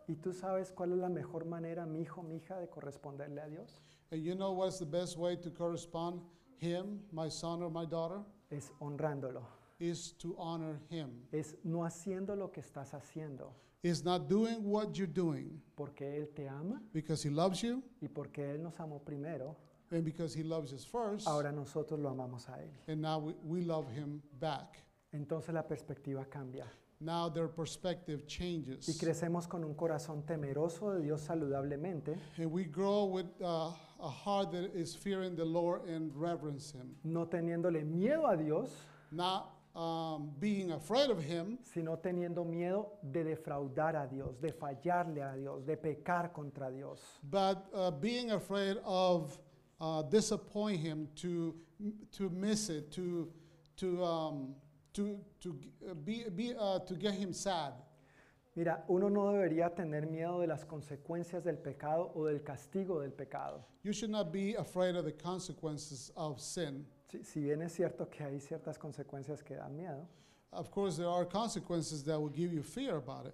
D: ¿Y tú sabes cuál es la mejor manera, mi hijo, mi hija, de corresponderle a Dios? And you know what's the best way to correspond Him, my son or my daughter? Es honrándolo is honor him. es no haciendo lo que estás haciendo, not doing what you're doing porque Él te ama because he loves you y porque Él nos amó primero, because he loves us first, ahora nosotros lo amamos a Él. and now we, love him Entonces la perspectiva cambia Now their perspective changes. y crecemos con un corazón temeroso de Dios saludablemente, we grow with uh, a heart that is fearing the Lord and Him, no teniéndole miedo a Dios, um, being afraid of him, sino teniendo miedo de defraudar a Dios, de fallarle a Dios, de pecar contra Dios, but uh, being afraid of uh, disappoint him, to to miss it, to to um, to to uh, be, be uh, to get him sad. Mira, uno no debería tener miedo de las consecuencias del pecado o del castigo del pecado. You should not be afraid of the consequences of sin. Si, si bien es cierto que hay ciertas consecuencias que dan miedo, of course there are consequences that will give you fear about it.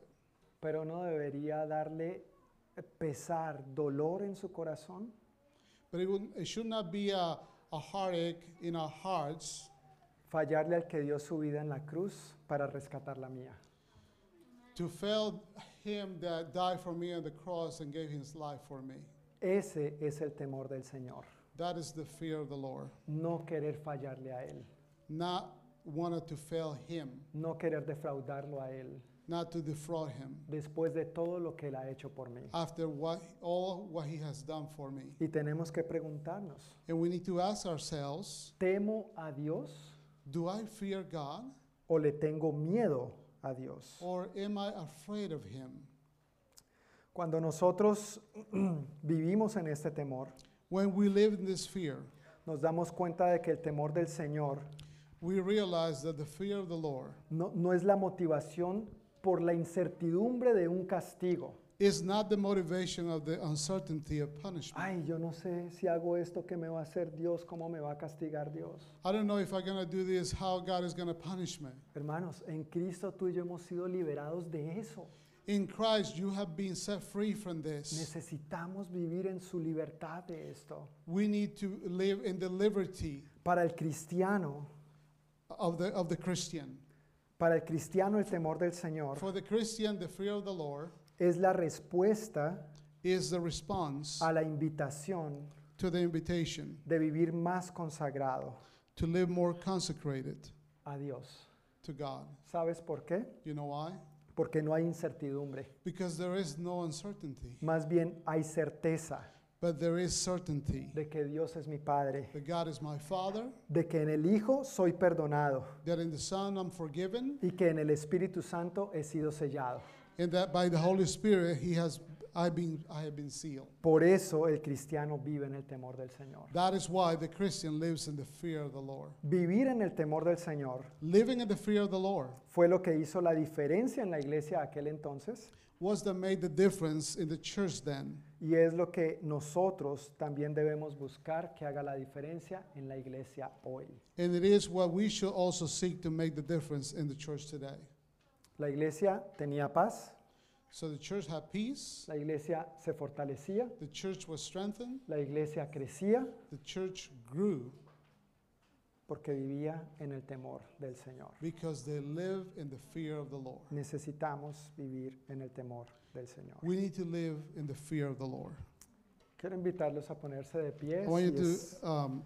D: pero no debería darle eh, pesar, dolor en su corazón. But it, should not be a, a heartache in our hearts fallarle al que dio su vida en la cruz para rescatar la mía. to fail him that died for me on the cross and gave his life for me. Ese es el temor del Señor.
J: That is the fear of the Lord.
D: No querer fallarle a Él.
J: Not wanted to fail him.
D: No querer defraudarlo a Él.
J: Not to defraud him.
D: Después de todo lo que Él ha hecho por mí.
J: After what, all what he has done for me.
D: Y tenemos que preguntarnos.
J: And we need to ask ourselves.
D: ¿Temo a Dios?
J: Do I fear God?
D: ¿O le tengo miedo a Dios?
J: Or am I afraid of him?
D: Cuando nosotros vivimos en este temor.
J: When we live in this fear,
D: nos damos cuenta de que el temor del Señor
J: we realize that the fear of the Lord
D: no, no es la motivación por la incertidumbre de un castigo.
J: is not the motivation of the
D: uncertainty of punishment. Ay, yo no sé si hago esto que me va a hacer Dios, cómo me va a castigar Dios. I don't know if I'm going to do this, how God is going to punish
J: me.
D: Hermanos, en Cristo tú y yo hemos sido liberados de eso.
J: In Christ you have been set free from this.
D: Necesitamos vivir en su libertad de esto.
J: We need to live in the liberty
D: Para el cristiano,
J: of the of the Christian.
D: para el cristiano el temor del Señor
J: For the Christian, the fear of the Lord
D: es la respuesta
J: is the response
D: a la invitación
J: to the invitation
D: de vivir más consagrado
J: to live more consecrated
D: a Dios.
J: to God.
D: ¿Sabes por qué?
J: You know why?
D: Porque no hay incertidumbre. Más bien hay certeza. de que Dios es mi Padre, de que en el Hijo soy perdonado y que en el Espíritu Santo he sido sellado. has
J: I've been, I have been sealed. Por eso el cristiano vive en el temor del Señor. That is why the Christian lives in the fear of the Lord. Vivir en el temor del Señor Living in the fear of the Lord fue lo que hizo la diferencia en la iglesia aquel entonces was that made the difference in the church then. y es lo que nosotros también debemos buscar que haga la diferencia en la iglesia hoy. And it is what we should also seek to make the difference in the church today.
D: La iglesia tenía paz,
J: So the church had peace.
D: La iglesia se fortalecía.
J: The church was strengthened.
D: La iglesia crecía.
J: The church grew.
D: Porque vivía en el temor del Señor.
J: Because they live in the fear of the Lord.
D: Necesitamos vivir en el temor del Señor.
J: We need to live in the fear of the Lord.
D: Quiero invitarlos a ponerse de pie. I want
J: um,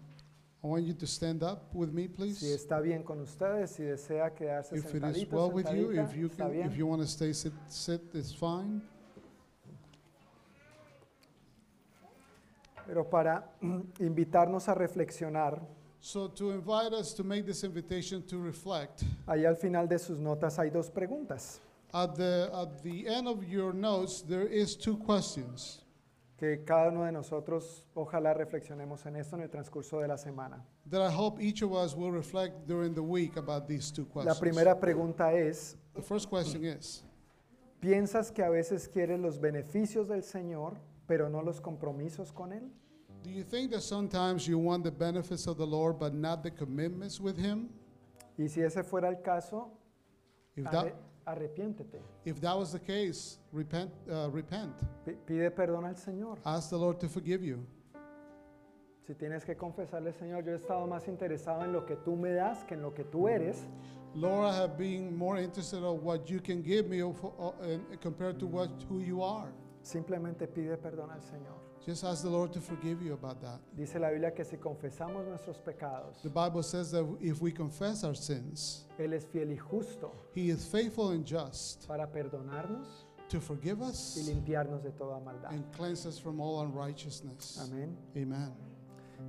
J: I want you to stand up with me, please.
D: Si está bien con ustedes, si desea quedarse If it is well with you,
J: if you
D: está can,
J: if bien. you want to stay sit, sit, it's fine.
D: Pero para invitarnos a reflexionar,
J: So to invite us to make this invitation to reflect,
D: ahí al final de sus notas hay dos preguntas.
J: at the at the end of your notes there is two questions
D: que cada uno de nosotros ojalá reflexionemos en esto en el transcurso de la semana. That I hope each of us will reflect during the week about these two questions. La primera pregunta es,
J: the first question is,
D: ¿piensas que a veces quieres los beneficios del Señor, pero no los compromisos con Él? Do you think that sometimes you want the benefits of the Lord, but not the commitments with Him? Y si ese fuera el caso, if that,
J: Arrepiéntete. If that was the case, repent. Uh, repent.
D: Pide perdón al Señor.
J: Ask the Lord to forgive you.
D: Si tienes que confesarle, Señor, yo he estado más interesado en lo que tú me das que en lo que tú eres.
J: Laura I have been more interested in what you can give me uh, compared to what who you are.
D: Simplemente pide perdón al Señor.
J: Just ask the Lord to forgive you about that.
D: Dice la Biblia que si confesamos nuestros pecados, The Bible says that if we confess our sins, él es fiel y justo He is
J: faithful and just
D: para perdonarnos
J: to forgive
D: y limpiarnos de toda maldad. and cleanse us from all unrighteousness. Amén. Amen.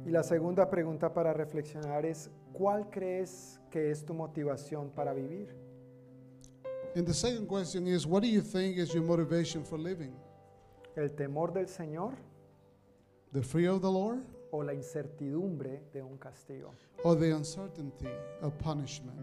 D: Y la segunda pregunta para reflexionar es, ¿cuál crees que es tu motivación para vivir? And the second question is what do you think is your motivation for living? ¿El temor del Señor
J: the fear of the Lord, o la incertidumbre de un castigo. or the uncertainty of punishment.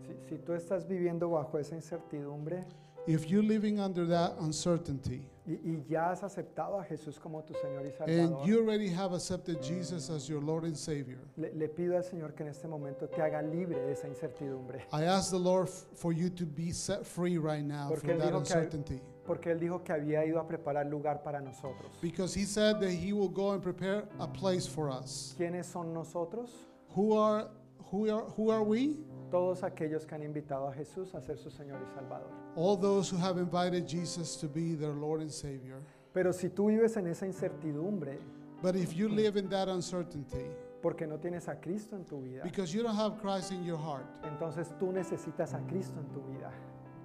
J: Si, si tú estás viviendo bajo esa incertidumbre If you're living under that uncertainty y, y ya has aceptado a Jesús como tu Señor y and you already have accepted Jesus as your Lord and Savior, le, le pido al Señor que en este momento te haga libre de esa incertidumbre. I ask the Lord for you to be set free right now Porque from that que, uncertainty
D: porque él dijo que había ido a preparar lugar para nosotros.
J: Because he said that he will go and prepare a place for us.
D: ¿Quiénes son nosotros?
J: Who are who are who are we?
D: Todos aquellos que han invitado a Jesús a ser su Señor y Salvador.
J: All those who have invited Jesus to be their Lord and Savior.
D: Pero si tú vives en esa incertidumbre,
J: But if you live in that uncertainty,
D: porque no tienes a Cristo en tu vida,
J: because you don't have Christ in your heart,
D: entonces tú necesitas a Cristo en tu vida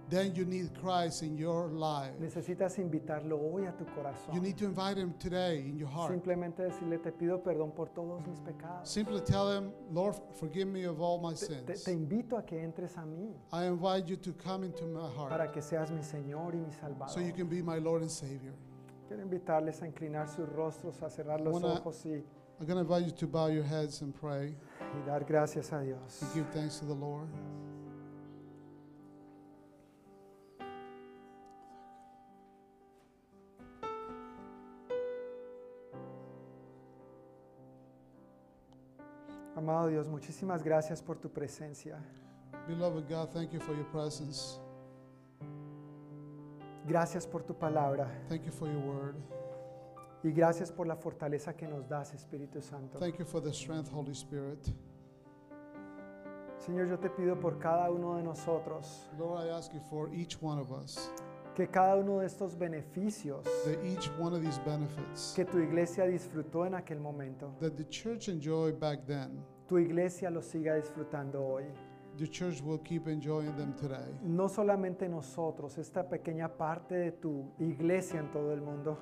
J: then you need Christ in your life. Necesitas invitarlo hoy a tu corazón. You need to invite him today in your heart.
D: Simplemente decirle te pido perdón por todos mis
J: pecados. Simply tell him, Lord, forgive me of all my sins.
D: Te, te invito a que entres a mí.
J: I invite you to come into my heart.
D: Para que seas mi Señor y mi Salvador.
J: So you can be my Lord and Savior.
D: Quiero invitarles a inclinar sus rostros, a
J: cerrar los
D: ojos y I'm going
J: to invite you to bow your heads and pray. Y dar gracias a Dios. And give thanks to the Lord.
D: Amado Dios, muchísimas gracias por tu presencia.
J: Beloved God, thank you for your presence.
D: Gracias por tu palabra.
J: Thank you for your word.
D: Y gracias por la fortaleza que nos das, Espíritu Santo.
J: Thank you for the strength, Holy Spirit.
D: Señor, yo te pido por cada uno de nosotros
J: Lord, I ask you for each one of us.
D: que cada uno de estos beneficios
J: that each one of these benefits
D: que tu iglesia disfrutó en aquel momento
J: that the church enjoyed back then
D: tu iglesia los siga disfrutando hoy.
J: The church will keep enjoying them today. No solamente nosotros, esta pequeña parte de tu iglesia en todo el mundo,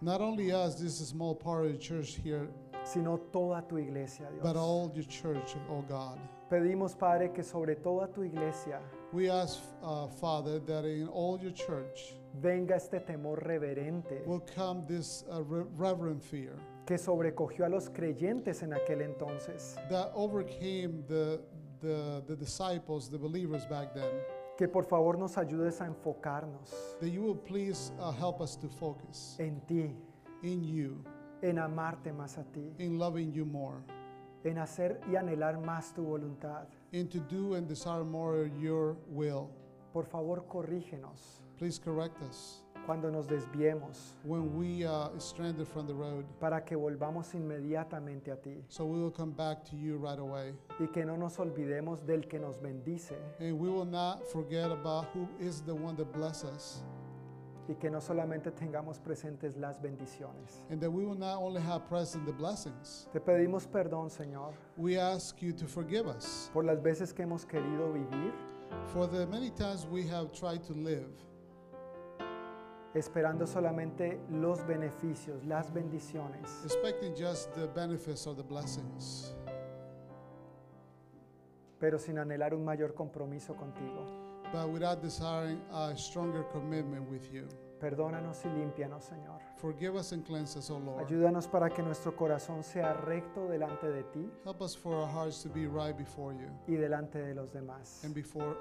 J: Not only us, this small part of the church here, sino toda tu iglesia, Dios. but all the church, oh God. Pedimos, Padre, que sobre toda tu iglesia We ask, uh, Father, that in all your church venga este temor reverente will come this uh, reverent fear que sobrecogió a los creyentes en aquel entonces, that overcame the, the, the disciples, the believers back then. que por favor nos ayudes a enfocarnos That you will please uh, help us to focus en ti, in you, en amarte más a ti, in loving you more, en hacer y anhelar más tu voluntad. in to do and desire more your will. Por favor, corrígenos. Please correct us cuando nos desviemos, when we are uh, stranded from the road, para que volvamos inmediatamente a ti so we will come back to you right away. y que no nos olvidemos del que nos bendice And we will not forget about who is the one that bless us. y que no solamente tengamos presentes las bendiciones. And that we will not only have present the blessings. Te pedimos perdón, Señor, We ask you to forgive us por las veces que hemos querido vivir for the many times we have tried to live esperando solamente los beneficios, las bendiciones. Expecting just the benefits or the blessings, pero sin anhelar un mayor compromiso contigo. but without desiring a stronger commitment with you. Perdónanos y límpianos, Señor. Forgive us and cleanse us, Lord. Ayúdanos para que nuestro corazón sea recto delante de ti Help us for our hearts to be right before you y delante de los demás. and before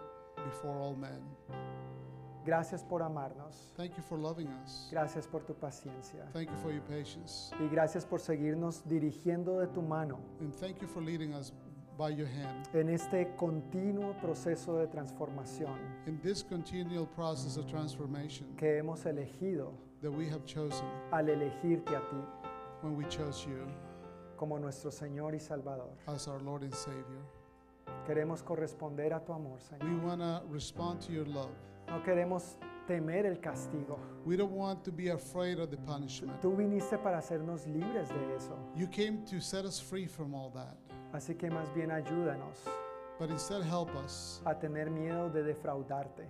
J: before all men. Gracias por amarnos. Thank you for loving us. Gracias por tu paciencia. Thank you for your patience. Y gracias por seguirnos dirigiendo de tu mano. And thank you for leading us by your hand. En este continuo proceso de transformación. In this continual process of transformation. Que hemos elegido. That we have chosen. Al elegirte a ti. When we chose you. Como nuestro Señor y Salvador. As our Lord and Savior. Queremos corresponder a tu amor, Señor. We want to respond to your love. No queremos temer el castigo. We don't want to be afraid of the punishment. Tú viniste para hacernos libres de eso. You came to set us free from all that. Así que más bien ayúdanos But instead help us a tener miedo de defraudarte,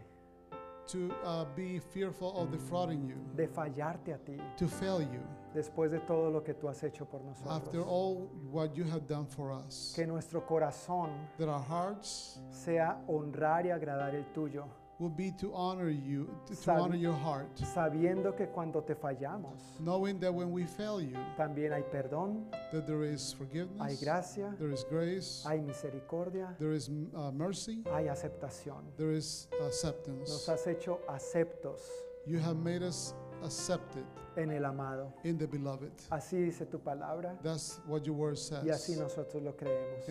J: to uh, be fearful of defrauding you, de fallarte a ti, to fail you, después de todo lo que tú has hecho por nosotros. after all what you have done for us. Que nuestro corazón That our hearts sea honrar y agradar el tuyo. will be to honor you, to, to honor your heart. Sabiendo que cuando te fallamos, knowing that when we fail you, también hay perdón, that there is forgiveness, hay gracia, there is grace, hay misericordia, there is uh, mercy, hay aceptación, there is acceptance. Nos has hecho aceptos. You have made us accepted en el amado. beloved. Así dice tu palabra y así nosotros lo creemos.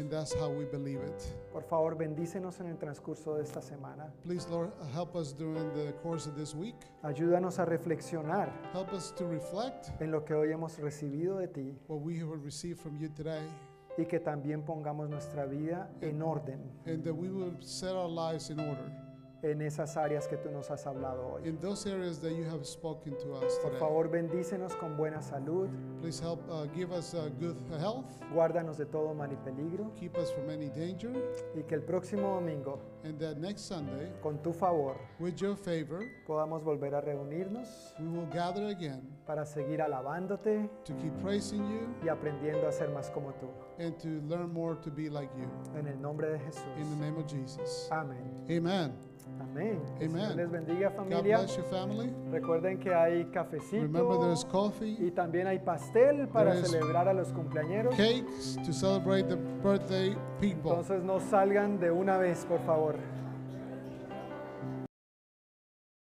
J: Por favor, bendícenos en el transcurso de esta semana. Ayúdanos a reflexionar en lo que hoy hemos recibido de ti y que también pongamos nuestra vida en orden en esas áreas que tú nos has hablado hoy. In those areas that you have Por favor, bendícenos con buena salud. Please uh, uh, Guárdanos de todo mal y peligro. Keep us from any danger. Y que el próximo domingo, next con tu favor, with your favor, podamos volver a reunirnos. We will gather para seguir alabándote to keep praising you y aprendiendo a ser más como tú. And to learn more to En el nombre de Jesús. Amén. les bendiga familia. Recuerden que hay cafecito. Y también hay pastel para celebrar a los cumpleaños Entonces no salgan de una vez, por favor.